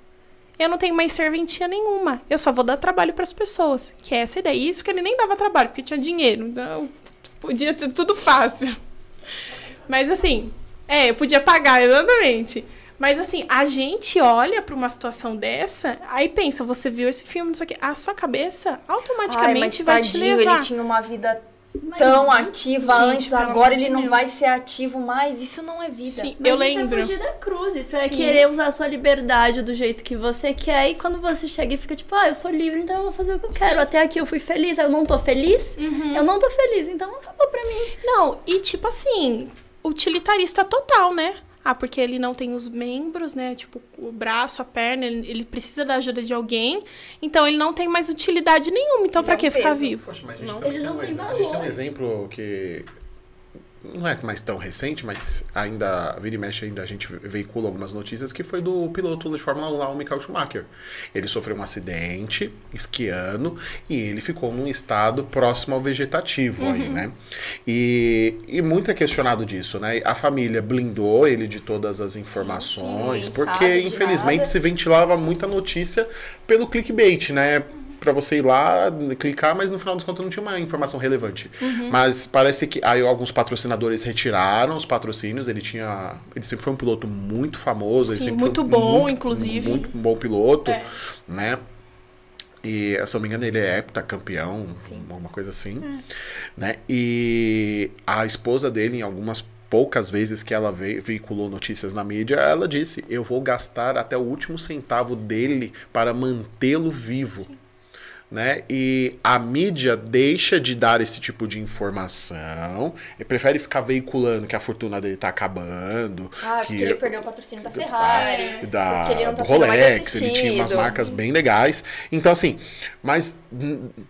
Eu não tenho mais serventia nenhuma. Eu só vou dar trabalho para as pessoas. Que é essa ideia. Isso que ele nem dava trabalho, porque tinha dinheiro. Então, podia ter tudo fácil. Mas assim, é, eu podia pagar, exatamente. Mas assim, a gente olha para uma situação dessa, aí pensa, você viu esse filme, não sei o quê, a sua cabeça automaticamente Ai, vai tadinho, te levar. ele tinha uma vida tão mas, ativa gente, antes, agora ele não vai ser ativo mais. Isso não é vida. Sim, mas eu isso é lembro. é fugir da cruz. Isso é Sim. é querer usar a sua liberdade do jeito que você quer. E quando você chega e fica tipo, ah, eu sou livre, então eu vou fazer o que eu quero. Sim. Até aqui eu fui feliz, eu não tô feliz. Uhum. Eu não tô feliz, então acabou pra mim. Não, e tipo assim, utilitarista total, né? Ah, porque ele não tem os membros, né? Tipo, o braço, a perna, ele, ele precisa da ajuda de alguém. Então ele não tem mais utilidade nenhuma. Então, para que peso. ficar vivo? Poxa, mas a gente, não, tem, ele não um tem valor. A gente tem um exemplo que não é mais tão recente, mas ainda, vira e mexe, ainda a gente veicula algumas notícias, que foi do piloto de Fórmula 1 lá, o Michael Schumacher. Ele sofreu um acidente esquiando e ele ficou num estado próximo ao vegetativo uhum. aí, né? E, e muito é questionado disso, né? A família blindou ele de todas as informações, sim, sim, porque infelizmente nada. se ventilava muita notícia pelo clickbait, né? Para você ir lá, clicar, mas no final dos contos não tinha uma informação relevante. Uhum. Mas parece que aí alguns patrocinadores retiraram os patrocínios. Ele tinha. Ele sempre foi um piloto muito famoso. Sim, muito bom, muito, inclusive. Muito bom piloto, é. né? E, se eu não me engano, ele é heptacampeão, alguma coisa assim. Hum. Né? E a esposa dele, em algumas poucas vezes que ela veiculou notícias na mídia, ela disse: Eu vou gastar até o último centavo dele para mantê-lo vivo. Sim né? E a mídia deixa de dar esse tipo de informação e prefere ficar veiculando que a fortuna dele tá acabando. Ah, que ele perdeu o patrocínio da Ferrari. Da, ele não tá do Rolex, ele tinha umas marcas bem legais. Então, assim, mas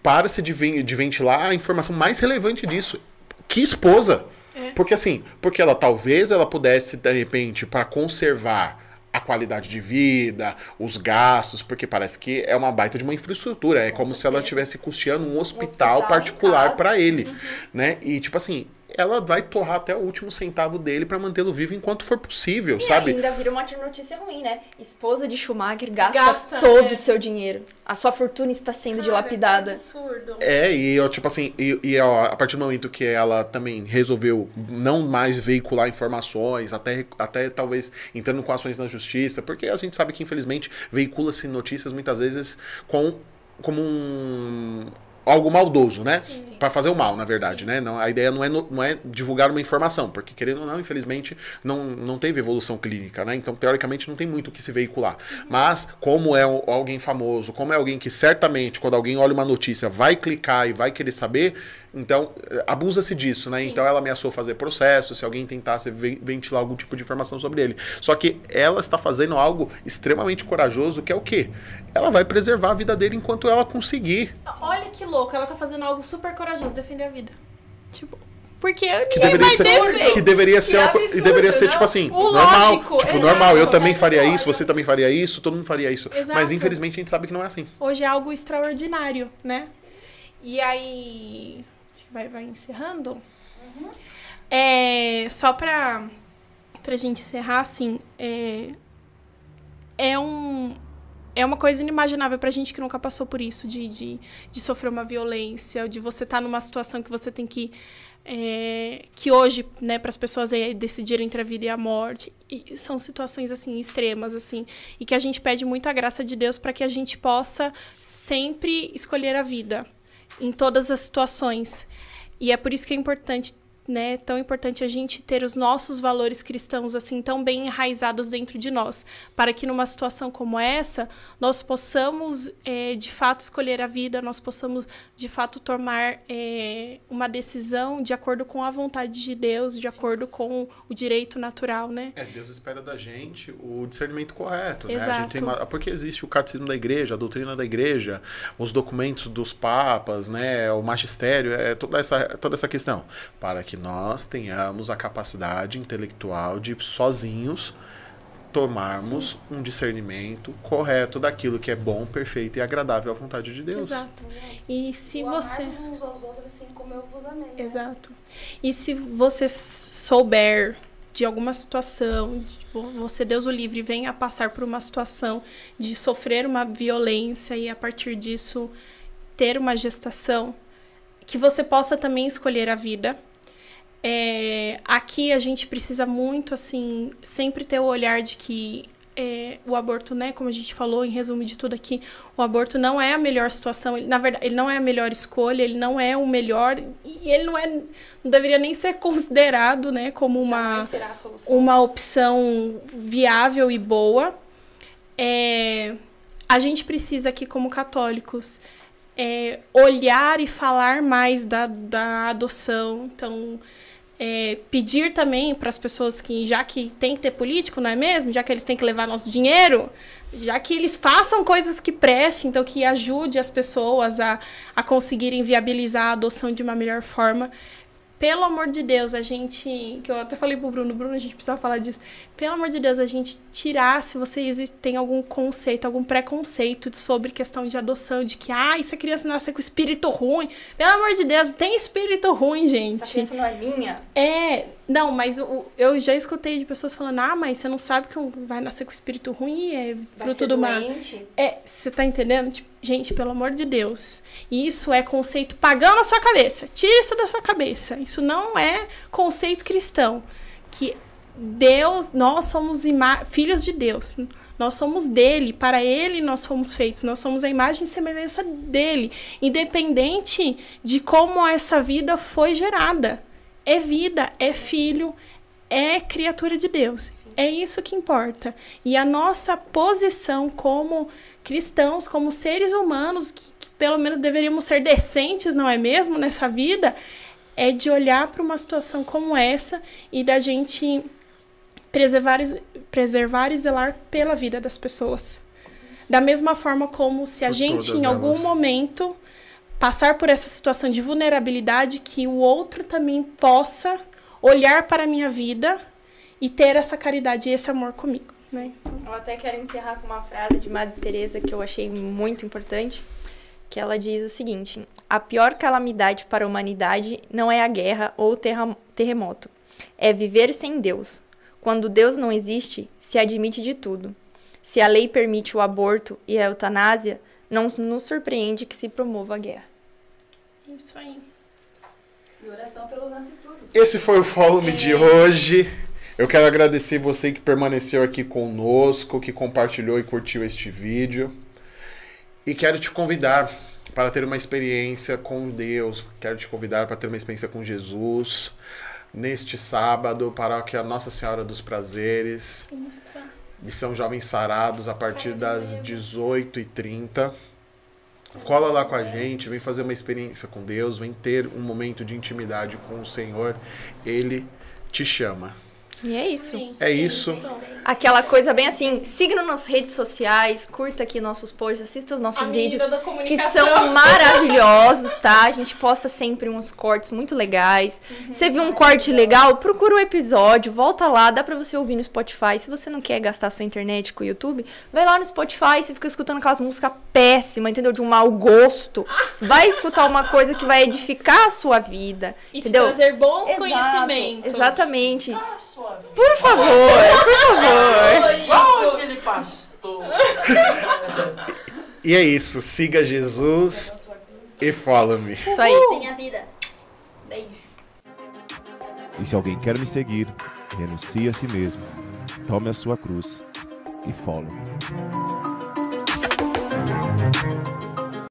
para-se de, de ventilar a informação mais relevante disso. Que esposa! É. Porque assim, porque ela talvez ela pudesse, de repente, para conservar a qualidade de vida, os gastos, porque parece que é uma baita de uma infraestrutura. É Com como se ela estivesse custeando um hospital, um hospital particular para ele, uhum. né? E tipo assim, ela vai torrar até o último centavo dele para mantê-lo vivo enquanto for possível, Sim, sabe? ainda vira uma notícia ruim, né? Esposa de Schumacher gasta, gasta todo é. o seu dinheiro. A sua fortuna está sendo Cara, dilapidada. É absurdo. É, e eu, tipo assim, e, e ó, a partir do momento que ela também resolveu não mais veicular informações, até, até talvez entrando com ações na justiça, porque a gente sabe que infelizmente veicula-se notícias muitas vezes com como um algo maldoso, né? Para fazer o mal, na verdade, sim. né? Não, a ideia não é, não é divulgar uma informação, porque querendo ou não, infelizmente, não, não teve evolução clínica, né? Então, teoricamente, não tem muito o que se veicular. Uhum. Mas, como é alguém famoso, como é alguém que certamente, quando alguém olha uma notícia, vai clicar e vai querer saber, Então, eh, abusa-se disso, né? Sim. Então ela ameaçou fazer processo se alguém tentasse ven- ventilar algum tipo de informação sobre ele. Só que ela está fazendo algo extremamente corajoso, que é o quê? Ela vai preservar a vida dele enquanto ela conseguir. Olha que louco, ela tá fazendo algo super corajoso, defender a vida. Tipo, porque Que deveria ser, defender. que deveria ser, Que uma co- absurdo, e deveria ser não? tipo assim, O normal, lógico, tipo, exato. normal, eu também É, faria isso, você também faria isso, todo mundo faria isso. Exato. Mas infelizmente a gente sabe que não é assim. Hoje é algo extraordinário, né? E aí. Vai, vai encerrando? É, só pra, pra gente encerrar, assim. É, é um. É uma coisa inimaginável pra gente que nunca passou por isso, de, de, de sofrer uma violência, de você estar numa situação que você tem que. é, que hoje, né, para as pessoas aí decidirem entre a vida e a morte, e são situações assim extremas assim, e que a gente pede muito a graça de Deus para que a gente possa sempre escolher a vida em todas as situações. E é por isso que é importante, né, tão importante a gente ter os nossos valores cristãos assim tão bem enraizados dentro de nós, para que numa situação como essa nós possamos é, de fato escolher a vida, nós possamos de fato tomar é, uma decisão de acordo com a vontade de Deus, de acordo com o direito natural, né? É, Deus espera da gente o discernimento correto, né? A Exato. gente tem uma- porque existe o catecismo da igreja, a doutrina da igreja, os documentos dos papas, né, o magistério, é toda essa, toda essa questão, para que nós tenhamos a capacidade intelectual de sozinhos tomarmos um discernimento correto daquilo que é bom, perfeito e agradável à vontade de Deus. Exato. E se o você amar uns aos outros assim como eu vos amei. né? Exato. E se você souber de alguma situação, de, tipo, você, Deus o livre, venha passar por uma situação de sofrer uma violência e a partir disso ter uma gestação, que você possa também escolher a vida. É, aqui a gente precisa muito, assim, sempre ter o olhar de que é, o aborto, né, como a gente falou, em resumo de tudo aqui, o aborto não é a melhor situação, ele, na verdade, ele não é a melhor escolha, ele não é o melhor, e ele não é, não deveria nem ser considerado, né, como uma uma opção viável e boa. É, a gente precisa aqui, como católicos, é, olhar e falar mais da, da adoção. Então, é, pedir também para as pessoas que, já que tem que ter político, não é mesmo? Já que eles têm que levar nosso dinheiro, já que eles façam coisas que prestem, então que ajude as pessoas a, a conseguirem viabilizar a adoção de uma melhor forma. Pelo amor de Deus, a gente. Que eu até falei pro Bruno, Bruno, a gente precisa falar disso. Pelo amor de Deus, a gente tirar se você existe, tem algum conceito, algum preconceito sobre questão de adoção, de que, ah, essa criança nasce com espírito ruim. Pelo amor de Deus, tem espírito ruim, gente. Essa criança não é minha. É, não, mas o- eu já escutei de pessoas falando, ah, mas você não sabe que vai nascer com espírito ruim e é fruto do mal. É, você tá entendendo? Tipo, gente, pelo amor de Deus. Isso é conceito pagão na sua cabeça. Tira isso da sua cabeça. Isso não é conceito cristão. Que Deus, nós somos filhos de Deus. Nós somos dele, para ele nós fomos feitos. Nós somos a imagem e semelhança dele, independente de como essa vida foi gerada. É vida, é filho, é criatura de Deus. É isso que importa. E a nossa posição como cristãos, como seres humanos, que, que pelo menos deveríamos ser decentes, não é mesmo, nessa vida, é de olhar para uma situação como essa e da gente preservar, e- preservar e zelar pela vida das pessoas. Da mesma forma como se a Por gente, em algum elas. momento, passar por essa situação de vulnerabilidade, que o outro também possa olhar para a minha vida e ter essa caridade e esse amor comigo, né? Eu até quero encerrar com uma frase de Madre Teresa que eu achei muito importante, que ela diz o seguinte: a pior calamidade para a humanidade não é a guerra ou o terremoto, é viver sem Deus. Quando Deus não existe, se admite de tudo. Se a lei permite o aborto e a eutanásia, não nos surpreende que se promova a guerra. Isso aí. E oração pelos nascituros. Esse foi o Follow Me de hoje. Eu quero agradecer você que permaneceu aqui conosco, que compartilhou e curtiu este vídeo. E quero te convidar para ter uma experiência com Deus. Quero te convidar para ter uma experiência com Jesus. Neste sábado, paróquia Nossa Senhora dos Prazeres. Missão Jovens Sarados, a partir das 18h30. Cola lá com a gente, vem fazer uma experiência com Deus, vem ter um momento de intimidade com o Senhor. Ele te chama. E é isso. Sim, É isso. Aquela coisa bem assim, siga nas redes sociais, curta aqui nossos posts, assista os nossos A vídeos que são maravilhosos, tá? A gente posta sempre uns cortes muito legais. Você viu um corte legal? Procura o episódio, volta lá, dá pra você ouvir no Spotify. Se você não quer gastar sua internet com o YouTube, vai lá no Spotify, você fica escutando aquelas músicas péssimas, entendeu? De um mau gosto. Vai escutar uma coisa que vai edificar a sua vida, E te entendeu? trazer bons Exato, conhecimentos. Exatamente. Ah, sua Por favor, por favor. Igual aquele pastor. E é isso. Siga Jesus e follow-me. Isso aí. Sim, a vida. Beijo. E se alguém quer me seguir, renuncie a si mesmo, tome a sua cruz e follow-me.